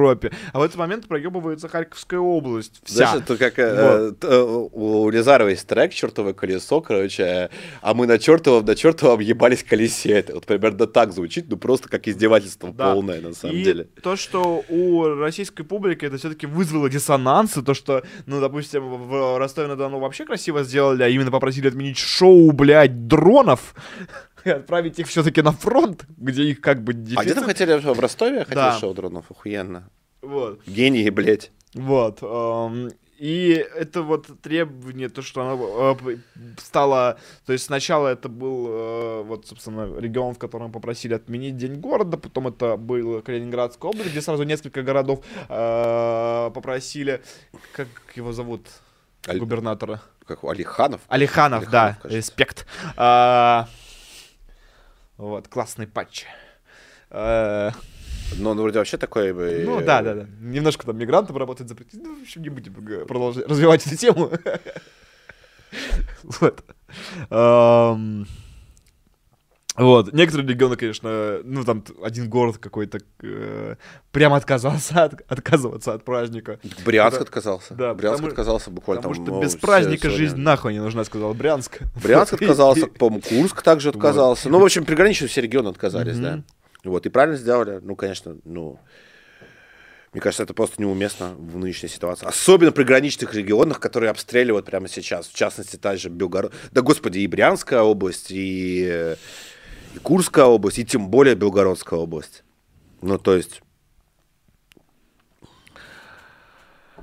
А в этот момент проебывается Харьковская область. Вся. Знаешь, это как э, вот. э, у Лизарова есть трек «Чертовое колесо», короче, а мы на чертовом, на чертовом ебались колесе. Это вот примерно так звучит, ну просто как издевательство да. полное на самом и деле. то, что у российской публики это все-таки вызвало диссонанс, и то, что, ну, допустим, в Ростове-на-Дону вообще красиво сделали, а именно попросили отменить шоу, блядь, дронов, [laughs] отправить их все-таки на фронт, где их как бы дефицит. А где там хотели в Ростове? Хотели да. шоу дронов, охуенно. Вот. Гении, блядь. Вот. Эм, и это вот требование, то, что она э, стала... То есть сначала это был, э, вот, собственно, регион, в котором попросили отменить День города, потом это был Калининградская область, где сразу несколько городов э, попросили... Как его зовут? Аль... Губернатора. Как Алиханов? Алиханов, Алиханов да, кажется. респект. А, вот, классный патч. А, но он вроде вообще такой... Ну да, да, да. Немножко там мигрантам работать запретить. Ну, в общем, не будем продолжать [laughs] развивать эту тему. [laughs] Вот. Вот, некоторые регионы, конечно, ну там один город какой-то э, прямо отказался от, отказываться от праздника. Брянск это, отказался. Да, Брянск потому, отказался буквально потому там. Потому что без праздника жизнь время. нахуй не нужна, сказал Брянск. [laughs] Брянск отказался, по-моему, Курск также отказался. Ну, в общем, приграничные все регионы отказались, да. Вот, и правильно сделали. Ну, конечно, ну... Мне кажется, это просто неуместно в нынешней ситуации. Особенно при граничных регионах, которые обстреливают прямо сейчас. В частности, та же Белгород... Да, господи, и Брянская область, и и Курская область, и тем более Белгородская область. Ну, то есть...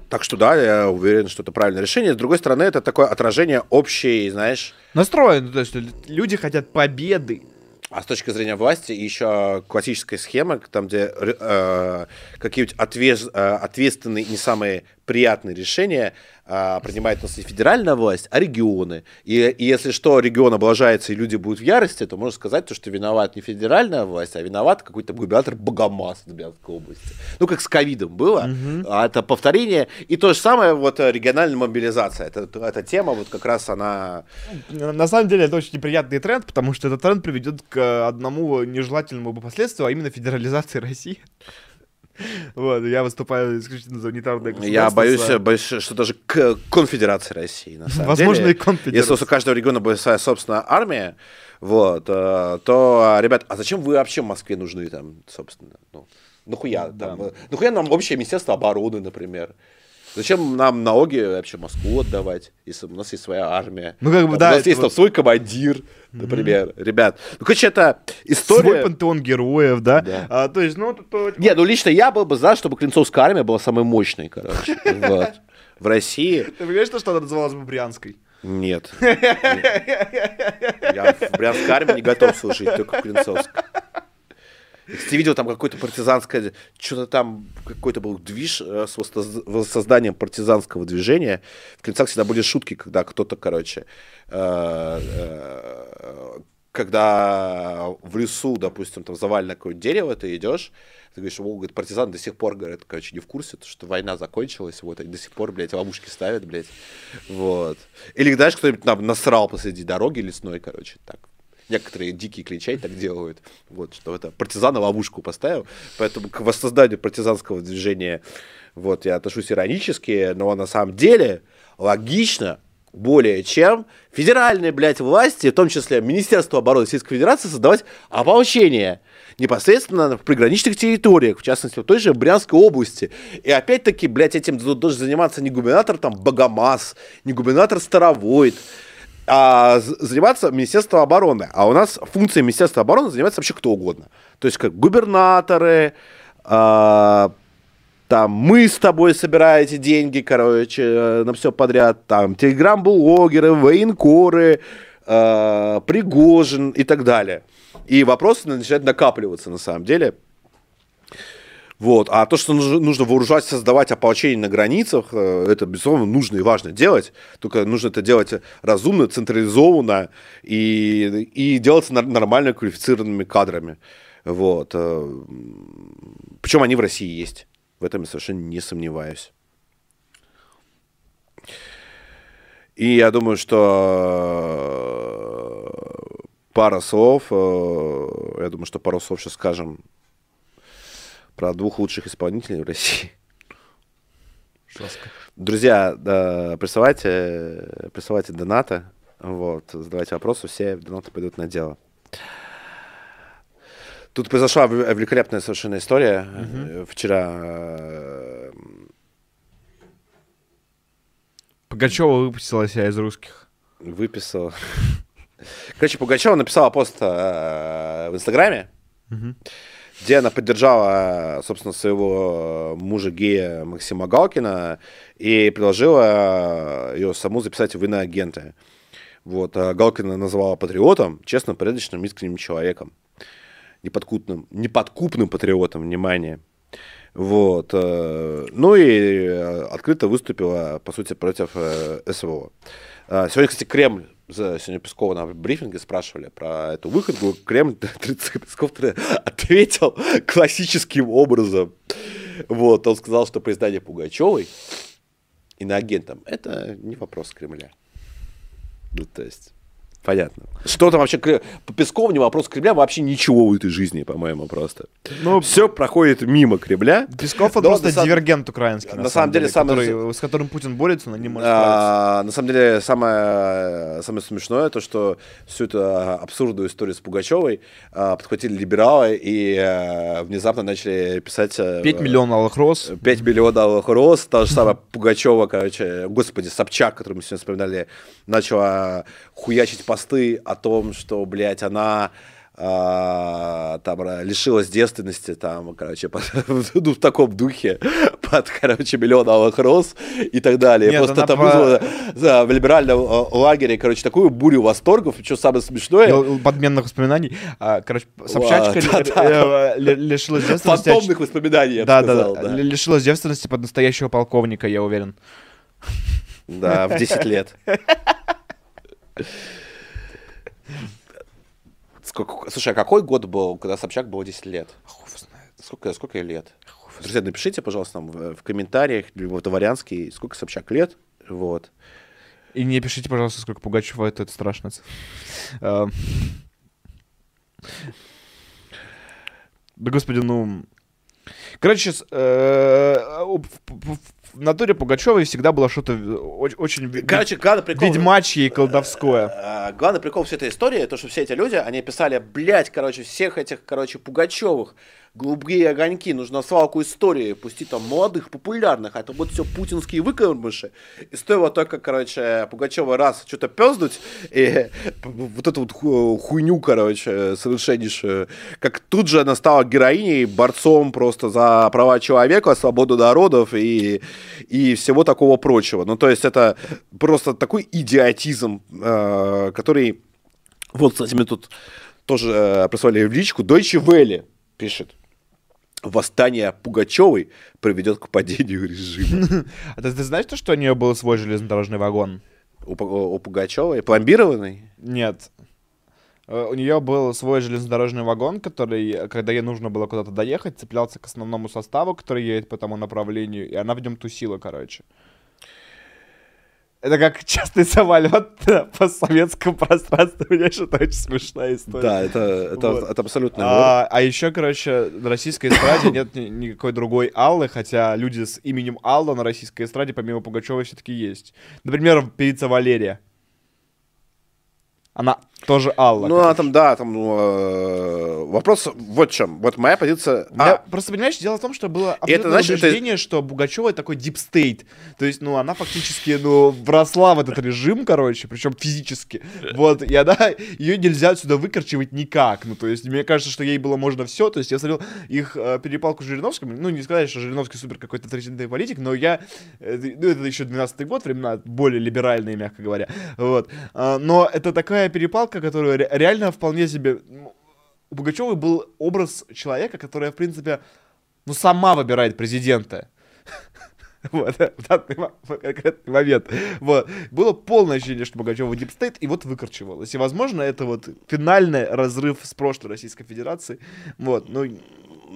Так что да, я уверен, что это правильное решение. С другой стороны, это такое отражение общей, знаешь... Настроен, то есть люди хотят победы. А с точки зрения власти еще классическая схема, там, где э, какие-нибудь отвес, э, ответственные, не самые приятные решения а, принимает у нас не федеральная власть, а регионы. И, и если что, регион облажается и люди будут в ярости, то можно сказать, то, что виноват не федеральная власть, а виноват какой-то губернатор Богомаз в Брянской области. Ну, как с ковидом было. Угу. А это повторение. И то же самое, вот э, региональная мобилизация. Это, эта тема, вот как раз она... На самом деле, это очень неприятный тренд, потому что этот тренд приведет к одному нежелательному последствию, а именно федерализации России. Вот, я выступаю исключительно за унитарное государство. Я боюсь, боюсь, что даже к конфедерации России, на самом Возможно, деле. и конфедерация. Если у каждого региона будет своя собственная армия, вот, э, то, ребят, а зачем вы вообще в Москве нужны там, собственно? Ну, нахуя? Да. Там, нахуя нам общее Министерство обороны, например? Зачем нам налоги вообще Москву отдавать, если у нас есть своя армия? Ну, как бы, там, да. У нас есть вот... там свой командир, например. Mm-hmm. Ребят, ну, короче, это история... Свой пантеон героев, да? да. А, то есть, ну... То, то... Не, ну, лично я был бы за, чтобы Клинцовская армия была самой мощной, короче, [laughs] в России. Ты понимаешь, что она называлась бы Брянской? [laughs] Нет. Я в Брянской армии не готов служить, только в Клинцовской. Ты видел там какое-то партизанское, что-то там, какой-то был движ э, с воссозданием партизанского движения. В Клинцах всегда были шутки, когда кто-то, короче, э, э, когда в лесу, допустим, там завалено какое-то дерево, ты идешь, ты говоришь, о, говорит, партизан до сих пор, говорят, короче, не в курсе, что война закончилась, вот, они до сих пор, блядь, ловушки ставят, блядь, вот. Или, знаешь, кто-нибудь там насрал посреди дороги лесной, короче, так, некоторые дикие клинчай так делают, вот, что это партизана ловушку поставил, поэтому к воссозданию партизанского движения, вот, я отношусь иронически, но на самом деле логично, более чем федеральные, блядь, власти, в том числе Министерство обороны Российской Федерации, создавать ополчение непосредственно в приграничных территориях, в частности, в той же Брянской области. И опять-таки, блядь, этим должен заниматься не губернатор там Богомаз, не губернатор Старовойт, а, заниматься Министерство обороны. А у нас функция Министерства обороны занимается вообще кто угодно. То есть как губернаторы, а, там мы с тобой собираете деньги, короче, на все подряд, там телеграм-блогеры, военкоры, а, Пригожин и так далее. И вопросы начинают накапливаться на самом деле. Вот. А то, что нужно вооружать, создавать ополчение на границах, э, это, безусловно, нужно и важно делать. Только нужно это делать разумно, централизованно и, и делаться нормально квалифицированными кадрами. Вот. Э, Причем они в России есть. В этом я совершенно не сомневаюсь. И я думаю, что э, пара слов, я думаю, что пару слов сейчас скажем про двух лучших исполнителей в России. Жестко. Друзья, да, присылайте, присылайте донаты, вот, задавайте вопросы, все донаты пойдут на дело. Тут произошла великолепная совершенно история. Угу. Вчера э, Пугачева выпустила себя из русских. Выписала. Короче, Пугачева написала пост э, в Инстаграме. Угу где она поддержала, собственно, своего мужа гея Максима Галкина и предложила ее саму записать в иноагенты. Вот, а Галкина называла патриотом, честным, порядочным, искренним человеком. Неподкупным, неподкупным патриотом, внимание. Вот. Э, ну и открыто выступила, по сути, против э, СВО. А, сегодня, кстати, Кремль сегодня Пескова на брифинге спрашивали про эту выходку, Кремль [laughs] Песков ответил классическим образом. Вот, он сказал, что признание Пугачевой иноагентом – это не вопрос Кремля. Ну, то есть, Понятно. Что там вообще по Пескову не вопрос Кремля, вообще ничего в этой жизни, по-моему, просто. Ну, Все проходит мимо Кремля. Песков это просто дивергент украинский. На, на самом деле, деле самое... который, с которым Путин борется, но не может а, На самом деле, самое, самое смешное, то, что всю эту абсурдную историю с Пугачевой а, подхватили либералы и а, внезапно начали писать... 5 э, миллионов алых роз. 5 миллионов алых роз. Та же самая Пугачева, короче, господи, Собчак, который мы сегодня вспоминали, начала хуячить посты о том, что, блядь, она а, там лишилась девственности, там, короче, [laughs] под, ну, в таком духе, [laughs] под, короче, миллионовых роз и так далее. Нет, Просто там вызвало да, в либеральном лагере, короче, такую бурю восторгов, что самое смешное... Подменных воспоминаний. А, короче, Собчачка [laughs] э, лишилась девственности. Фантомных воспоминаний, я бы сказал. Да, лишилась девственности под настоящего полковника, я уверен. Да, в 10 лет. Сколько, слушай, а какой год был, когда Собчак было 10 лет? Сколько, сколько ей лет? Друзья, напишите, пожалуйста, нам в, в комментариях, либо в Дворянский, сколько Собчак лет. Вот. И не пишите, пожалуйста, сколько Пугачева, это, это страшно. Да, господи, ну... Короче, э, в натуре Пугачевой всегда было что-то очень Короче, главный прикол... ведьмачье и колдовское. Э, главный прикол всей этой истории, то, что все эти люди, они писали, блядь, короче, всех этих, короче, Пугачевых, голубые огоньки, нужно свалку истории пустить там молодых, популярных, а это вот все путинские выкормыши. И стоило только, короче, Пугачева раз что-то пездуть, и [laughs] вот эту вот хуйню, короче, совершеннейшую, как тут же она стала героиней, борцом просто за права человека, свободу народов и, и всего такого прочего. Ну, то есть это просто такой идиотизм, э, который... Вот, кстати, мне тут тоже э, прислали в личку. Deutsche Welle пишет восстание Пугачевой приведет к падению режима. [laughs] А ты, ты знаешь, то, что у нее был свой железнодорожный вагон? У Пугачевой? Пломбированный? Нет. Э, у нее был свой железнодорожный вагон, который, когда ей нужно было куда-то доехать, цеплялся к основному составу, который едет по тому направлению, и она в нем тусила, короче. Это как частный самолет [laughs] по советскому пространству. Мне что-то очень смешная история. Да, это, это, вот. это абсолютно. А, а еще, короче, на российской эстраде [coughs] нет никакой другой Аллы, хотя люди с именем Алла на российской эстраде, помимо Пугачевой, все-таки есть. Например, певица Валерия. Она тоже Алла. Ну, а там, да, там ну, э, вопрос вот в чем. Вот моя позиция... А... Просто, понимаешь, дело в том, что было это, значит, убеждение, это... что Бугачева такой deep state. То есть, ну, она фактически, ну, вросла в этот режим, короче, причем физически. Вот, и она, ее нельзя отсюда выкорчевать никак. Ну, то есть, мне кажется, что ей было можно все. То есть, я смотрел их э, перепалку с Жириновским. Ну, не сказать, что Жириновский супер какой-то авторитетный политик, но я... Э, ну, это еще 12-й год, времена более либеральные, мягко говоря. Вот. А, но это такая перепалка, которую реально вполне себе у Пугачевой был образ человека, который, в принципе, ну, сама выбирает президента. [laughs] Вот, в данный конкретный момент. Вот. Было полное ощущение, что Пугачева deep state, и вот выкорчевалось. И, возможно, это вот финальный разрыв с прошлой Российской Федерацией. Вот, ну,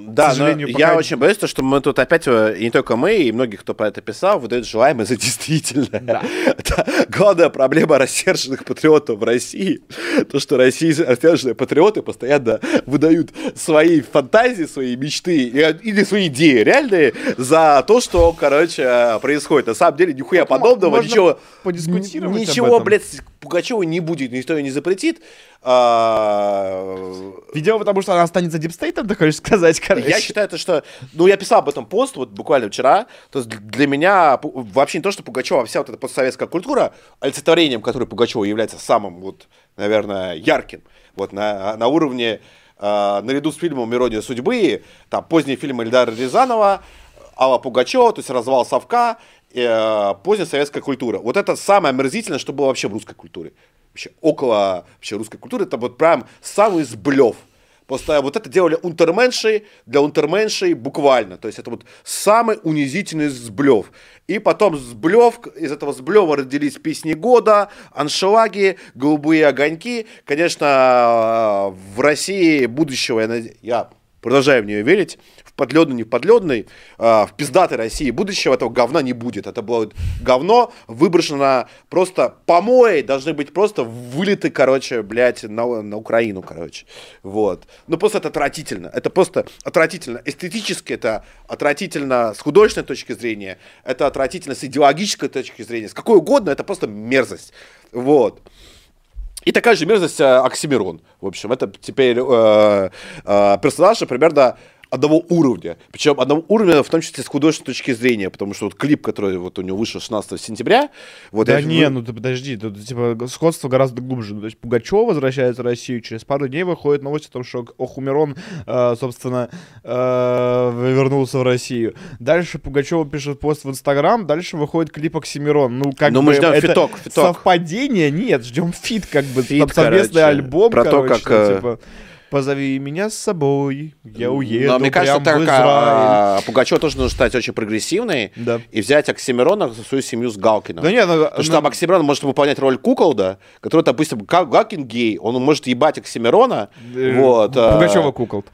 да, но я очень боюсь, что мы тут опять, э, не только мы, и многие, кто про это писал, выдают желаемое за действительное. Да. [laughs] Это главная проблема рассерженных патриотов в России. То, что России рассерженные патриоты постоянно выдают свои фантазии, свои мечты или свои идеи реальные за то, что, короче, происходит. На самом деле, нихуя подобного, Можно ничего... Ничего, блядь, Пугачева не будет, никто ее не запретит. А... Видимо, потому что она останется дипстейтом, ты хочешь сказать, короче. Я считаю, то, что... Ну, я писал об этом пост вот буквально вчера. То есть для меня вообще не то, что Пугачева, а вся вот эта постсоветская культура, олицетворением которой Пугачева является самым, вот, наверное, ярким. Вот на, на уровне, э, наряду с фильмом «Мелодия судьбы», там, поздние фильмы Эльдара Рязанова, Алла Пугачева, то есть «Развал совка», э, поздняя советская культура. Вот это самое омерзительное, что было вообще в русской культуре вообще около вообще русской культуры, это вот прям самый сблев. Просто вот это делали унтерменши для унтерменшей буквально. То есть это вот самый унизительный сблев. И потом сблев, из этого сблева родились песни года, аншлаги, голубые огоньки. Конечно, в России будущего, я, я продолжаю в нее верить, подледный, не подледный, э, в пиздатой России будущего этого говна не будет. Это было говно выброшено просто помои, должны быть просто вылеты, короче, блядь, на, на Украину, короче. Вот. Ну, просто это отвратительно. Это просто отвратительно. Эстетически это отвратительно с художественной точки зрения, это отвратительно с идеологической точки зрения, с какой угодно, это просто мерзость. Вот. И такая же мерзость э, Оксимирон. В общем, это теперь э, э, персонаж, примерно одного уровня. Причем одного уровня, в том числе с художественной точки зрения, потому что вот клип, который вот у него вышел 16 сентября, вот Да я- не, ну ты подожди, тут типа сходство гораздо глубже. Ну, То есть Пугачева возвращается в Россию, через пару дней выходит новость о том, что Оксимирон, э, собственно, э, вернулся в Россию. Дальше Пугачева пишет пост в Инстаграм, дальше выходит клип Оксимирона. Ну, как Ну, бы мы ждем это фиток, фиток. совпадение? Нет, ждем feat, как бы, Feat, там совместный короче, альбом, про то, короче, как, э, типа, Позови меня с собой, я уеду Но мне кажется, так, а, Пугачева тоже нужно стать очень прогрессивной Да. и взять Оксимирона в свою семью с Галкиным. Да нет, ну, Потому что ну, там Оксимирон может выполнять роль куколда, который, допустим, Га- Галкин гей, он может ебать Оксимирона, э, вот. а, Пугачева кукол.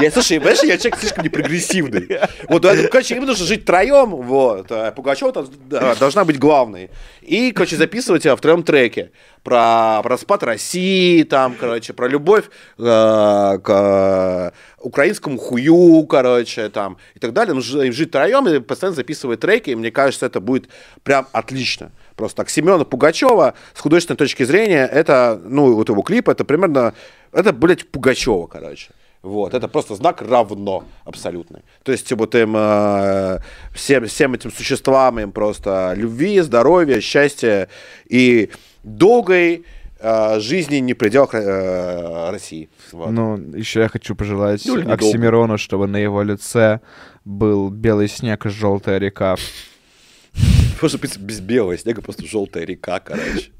Я, слушай, понимаешь, я человек слишком непрогрессивный. Вот, э, короче, им нужно жить втроем, вот. а Пугачева там, да, должна быть главной. И, короче, записывать в втроем треке про, про распад России, там, короче, про любовь э, к украинскому хую, короче, там, и так далее. Нужно им жить втроем и постоянно записывать треки, и мне кажется, это будет прям отлично. Просто так, Семена Пугачева с художественной точки зрения, это, ну, вот его клип, это примерно, это, блядь, Пугачева, короче. Вот, это просто знак равно абсолютный. То есть вот им э, всем, всем этим существам им просто любви, здоровья, счастья и долгой э, жизни не в пределах э, России. Вот. Ну, еще я хочу пожелать Ну. Оксимирону, чтобы на его лице был белый снег и желтая река. Может быть, без белого снега, просто желтая река, короче.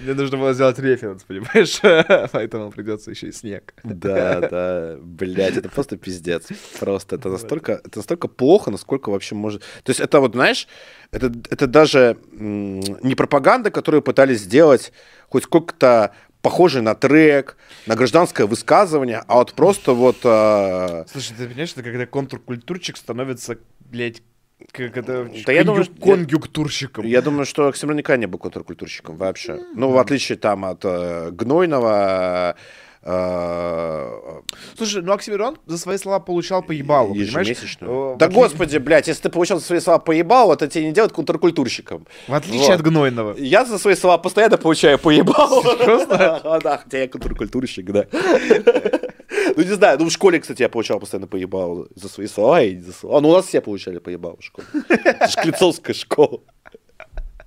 Мне нужно было сделать референс, понимаешь? [laughs] Поэтому придется еще и снег. Да, да, блядь, это просто пиздец. Просто это настолько, это настолько плохо, насколько вообще может... То есть это вот, знаешь, это, это даже не пропаганда, которую пытались сделать хоть сколько-то похожий на трек, на гражданское высказывание, а вот просто вот... а, Слушай, ты понимаешь, это когда контркультурчик становится, блядь, как это... Да я думаю, конъюнктурщиком. Я думаю, что Оксимирон никогда не был контркультурщиком вообще. Ну, в отличие там от э, Гнойного... э, Слушай, ну Оксимирон за свои слова получал по ебалу, понимаешь? Э, Да в господи, блядь, если ты получал за свои слова поебал, это тебе не делает контркультурщиком. В отличие Вот. от Гнойного. Я за свои слова постоянно получаю поебал. Серьезно? [laughs] Да, хотя я контркультурщик, да. [laughs] Ну, не знаю, ну в школе, кстати, я получал постоянно поебал за свои слова и за слова. Ну, у нас все получали поебал в школе. Это школа.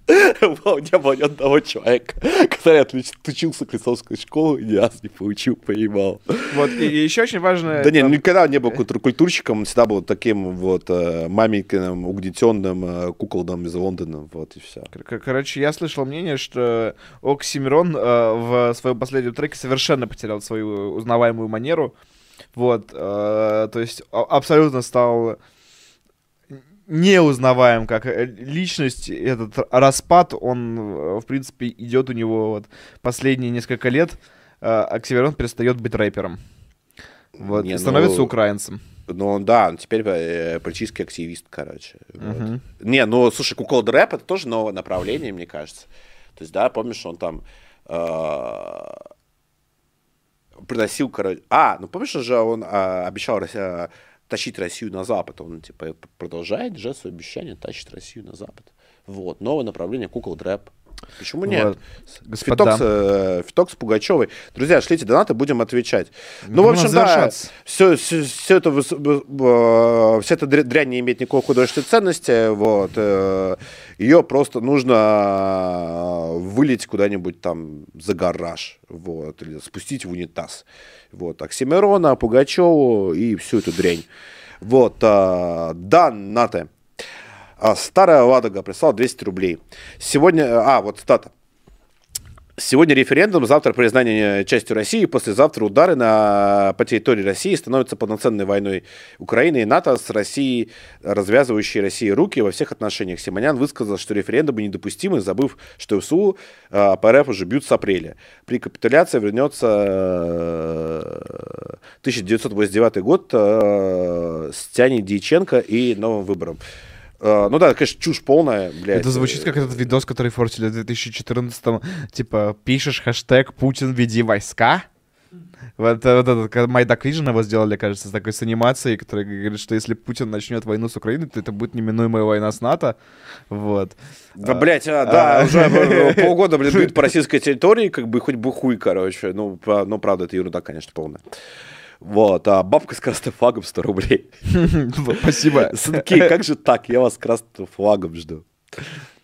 Вау, Не было ни одного человека, который отучился Клецовской школы и ни раз не получил поебал. Вот, и, и еще очень важно... Да не, там- никогда не был контркультурщиком, он всегда был таким вот э, маменькиным, угнетенным э, куколдом из Лондона, вот и все. Кор- Короче, я слышал мнение, что Оксимирон э, в своем последнем треке совершенно потерял свою узнаваемую манеру. Вот, э, то есть а- абсолютно стал неузнаваем как э, личность. Этот распад, он, э, в принципе, идет у него вот последние несколько лет. Э, Оксимирон перестает быть рэпером. Вот, Не, и становится ну, украинцем. Ну, он, да, он теперь э, политический активист, короче. вот. Мгм. Не, ну, слушай, кукол рэп это тоже новое направление, мне кажется. То есть, да, помнишь, он там э, приносил, короче... А, ну помнишь же, он а, обещал Россия- тащить Россию на Запад. Он, типа, продолжает же свое обещание тащить Россию на Запад. Вот, новое направление кукол рэп. Почему нет? Вот. С- Господа. Фиток с, э, фиток с Пугачевой. Друзья, шлите донаты, будем отвечать. Ну, в Будем общем, да, завершаться. все, все, это, э, эта дря- дрянь не имеет никакой художественной ценности. Вот, ее просто нужно э, вылить куда-нибудь там за гараж. Вот, или спустить в унитаз. Вот, Оксимирона, Пугачеву и всю эту дрянь. Вот, э, донаты. А, Старая Ладога прислала 200 рублей. Сегодня... А, вот стата. Сегодня референдум, завтра признание частью России, послезавтра удары на, по территории России становятся полноценной войной Украины и НАТО с Россией, развязывающей России руки во всех отношениях. Симонян высказал, что референдумы недопустимы, забыв, что ВСУ э, по уже бьют с апреля. При капитуляции вернется э, 1989 год э, с Тяней Дьяченко и новым выбором. Э, ну да, конечно, чушь полная, блядь. Это звучит как этот видос, который форсили в 2014-м. Типа, пишешь хэштег «Путин, веди войска». Вот, э, вот этот Майдак Vision его сделали, кажется, с такой с анимацией, которая говорит, что если Путин начнет войну с Украиной, то это будет неминуемая война с НАТО. Вот. Да, блядь, а, да, уже полгода, блин, будет по российской территории, как бы хоть бы хуй, короче. Ну, ну, правда, это ерунда, конечно, полная. Вот, а бабка с красным флагом 100 рублей. [laughs] Спасибо. Сынки, как же так? Я вас с красным флагом жду.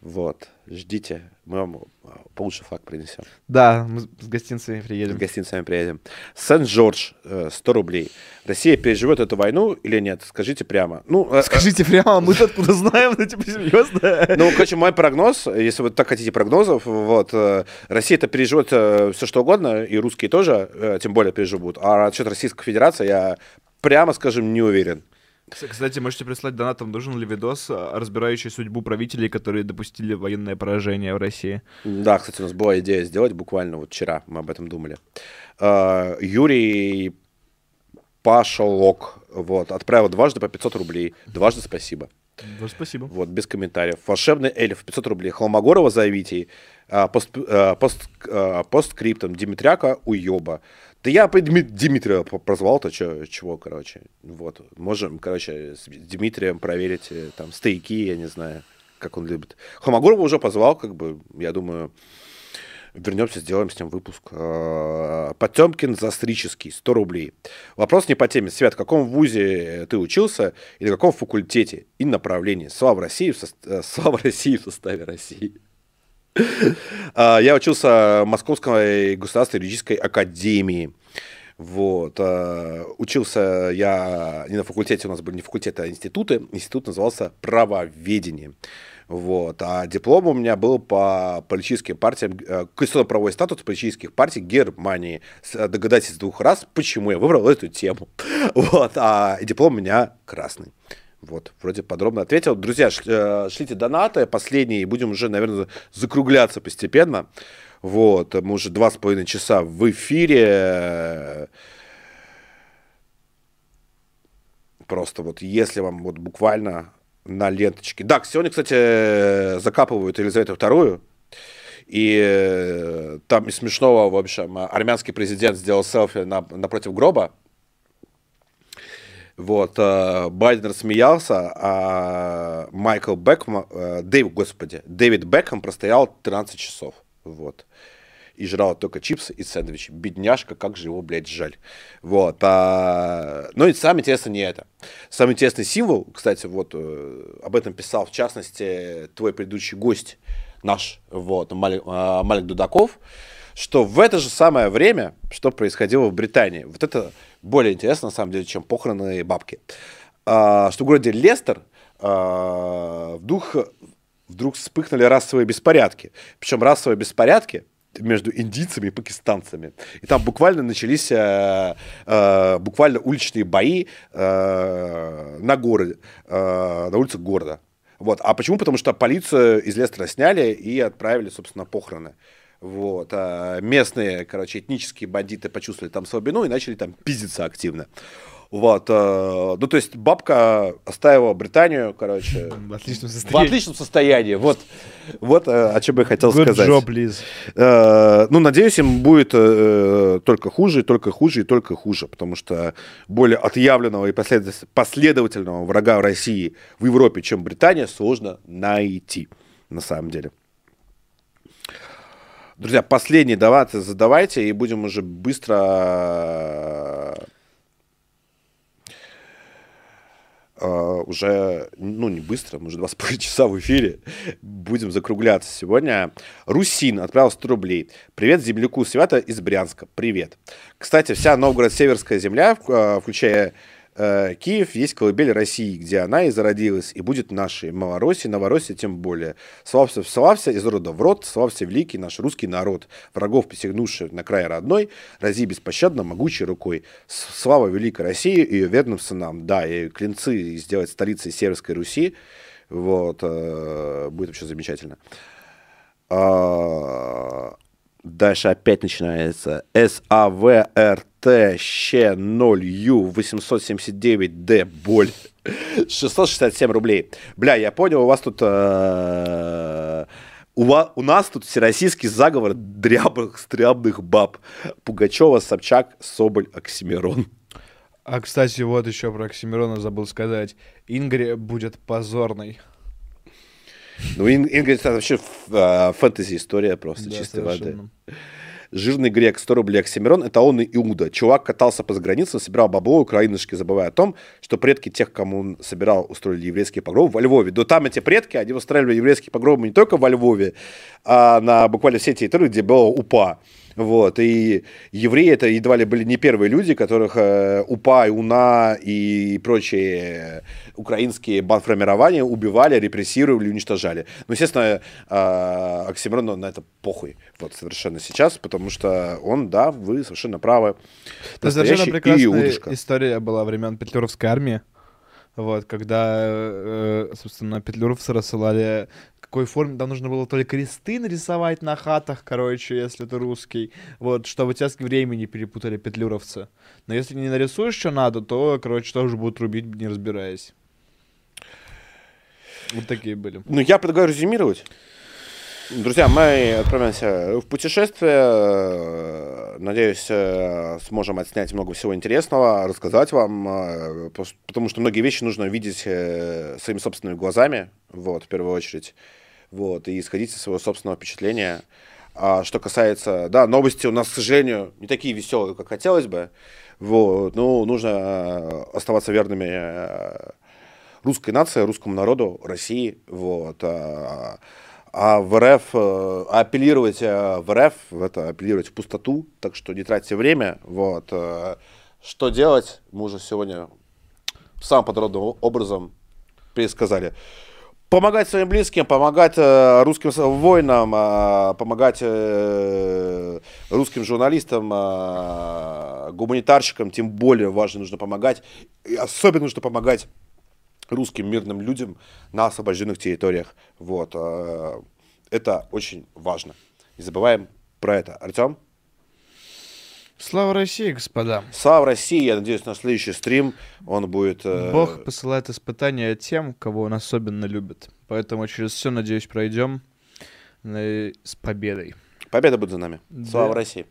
Вот, ждите, мы вам а, получше флаг принесем. Да, мы с гостинцами С приедем. гостиницами приедем. Сент-Жорж, э, 100 рублей. Россия переживет эту войну или нет? Скажите прямо. Ну, э, Скажите прямо, мы откуда знаем, ну типа серьезно? Ну, короче, мой прогноз, если вы так хотите прогнозов, вот, э, Россия это переживет все что угодно, и русские тоже, э, тем более переживут. А насчет Российской Федерации я, прямо скажем, не уверен. Кс- Кстати, можете прислать донатом, нужен ли видос, а, разбирающий судьбу правителей, которые допустили военное поражение в России. Да, кстати, у нас была идея сделать буквально вот вчера, мы об этом думали. Э, Юрий Пашолок, вот, отправил дважды по 500 рублей. Дважды спасибо. Да, спасибо. Вот, без комментариев. Волшебный эльф, 500 рублей. Холмогорова за Витей. А, пост, а, пост, а, постскриптом. Димитряка уеба. Да я Дмитрия прозвал-то, чё, чего, короче. Вот. Можем, короче, с Дмитрием проверить э, там стейки, я не знаю, как он любит. Холмогорова уже позвал, как бы, я думаю, вернемся, сделаем с ним выпуск. А, Потемкин застрический, 100 рублей. Вопрос не по теме. Свят, в каком вузе ты учился и на каком факультете и направлении? Слава России в, сос- э, Слава [laughs] России в составе России. А, Я учился в Московской государственной юридической академии. Вот. а, Учился я не на факультете, у нас были не факультеты, а институты. Институт назывался правоведение. Вот. А диплом у меня был по политическим партиям, э, конституционно-правовой статус политических партий Германии. Э, Догадайтесь двух раз, почему я выбрал эту тему. [laughs] Вот. А диплом у меня красный. Вот, вроде подробно ответил. Друзья, э, шлите донаты, последние, и будем уже, наверное, закругляться постепенно. Вот, мы уже два с половиной часа в эфире. Просто вот, если вам вот буквально на ленточке. Да, сегодня, кстати, закапывают Елизавету вторую. И э, там из смешного, в общем, армянский президент сделал селфи на- напротив гроба. Вот, э, Байден рассмеялся, а Майкл Бекхэм, э, Дэйв, господи, Дэвид Бекхэм простоял 13 часов, вот, и жрал только чипсы и сэндвичи. Бедняжка, как же его, блядь, жаль. Вот, а... ну и самое интересное не это. Самый интересный символ, кстати, вот, э, об этом писал, в частности, твой предыдущий гость, наш, вот, Малик, Малик Дудаков, что в это же самое время, что происходило в Британии, вот это более интересно, на самом деле, чем похороны бабки, А, что в городе Лестер а, вдруг, вдруг вспыхнули расовые беспорядки. Причем расовые беспорядки между индийцами и пакистанцами. И там буквально начались э, э, буквально уличные бои э, на городе, э, на улицах города. Вот. А почему? Потому что полицию из Лестера сняли и отправили, собственно, похороны. Вот. А местные, короче, этнические бандиты почувствовали там слабину и начали там пиздиться активно. Вот. э, Ну, то есть бабка оставила Британию, короче, [laughs] В отличном в состоянии. отличном состоянии. Вот, вот э, о чем я хотел Good сказать. job, Liz. Э, Ну, надеюсь, им будет только хуже, только хуже, и только хуже, потому что более отъявленного и послед- последовательного врага России в Европе, чем Британия, сложно найти, на самом деле. Друзья, последний давайте задавайте, и будем уже быстро э, уже, ну, не быстро, мы уже два с половиной часа в эфире, будем закругляться сегодня. Русин отправил 100 рублей. Привет земляку Свята из Брянска. Привет. Кстати, вся Новгород-Северская земля, э, включая э, Киев, есть колыбель России, где она и зародилась, и будет нашей. Малороссия, Новороссия тем более. Славься, славься из рода в род, славься великий наш русский народ, врагов посягнувший на край родной, рази беспощадно могучей рукой. Слава великой России и ее верным сынам. Да, и клинцы сделать столицей Северской Руси, вот, э, будет вообще замечательно. А, Дальше опять начинается САВРТ щ 0 Ю 879 Д боль 667 рублей. Бля, я понял, у вас тут э, У, ва- у нас тут всероссийский заговор дрябых, стрябных баб. Пугачева, Собчак, Соболь, Оксимирон. А, кстати, вот еще про Оксимирона забыл сказать. Ингрия будет позорной. Ну, Ин- Ингрид, это вообще а, фэнтези-история просто, Да, чистой воды. Жирный грек, 100 рублей Оксимирон, это он и Иуда. Чувак катался по загранице, собирал бабло, украинышки, забывая о том, что предки тех, кому он собирал, устроили еврейские погромы во Львове. Да там эти предки, они устраивали еврейские погромы не только во Львове, а на буквально все территории, где было УПА. Вот, и евреи это едва ли были не первые люди, которых э, УПА, и УНА и прочие украинские банформирования убивали, репрессировали, уничтожали. Ну, естественно, э, Оксимирону на это похуй вот совершенно сейчас, потому что он, да, вы совершенно правы. Это совершенно прекрасная иудушка. история была времен Петлюровской армии. Вот, когда, э, собственно, петлюровцы рассылали какой форме, там нужно было то ли кресты нарисовать на хатах, короче, если ты русский, вот, чтобы тебя с евреями не перепутали петлюровцы. Но если не нарисуешь, что надо, то, короче, тоже будут рубить, не разбираясь. Вот такие были. Ну, я предлагаю резюмировать. Друзья, мы отправляемся в путешествие. Надеюсь, э, сможем отснять много всего интересного, рассказать вам, э, потому что многие вещи нужно видеть э, своими собственными глазами, вот, в первую очередь, вот, и исходить из своего собственного впечатления. А что касается, да, новости у нас, к сожалению, не такие веселые, как хотелось бы, вот, ну, нужно э, оставаться верными э, русской нации, русскому народу, России, вот. А, а в РФ, э, апеллировать в РФ, это апеллировать в пустоту, так что не тратьте время, вот. Что делать, мы уже сегодня самым подробным образом пересказали. Помогать своим близким, помогать э, русским воинам, э, помогать э, русским журналистам, э, гуманитарщикам, тем более важно нужно помогать. И особенно нужно помогать русским мирным людям на освобожденных территориях. Вот. э, Это очень важно. Не забываем про это. Артем? Слава России, господа! Слава России! Я надеюсь, на следующий стрим он будет... э, Бог посылает испытания тем, кого он особенно любит. Поэтому через все, надеюсь, пройдем э, с победой. Победа будет за нами. Слава Да. России!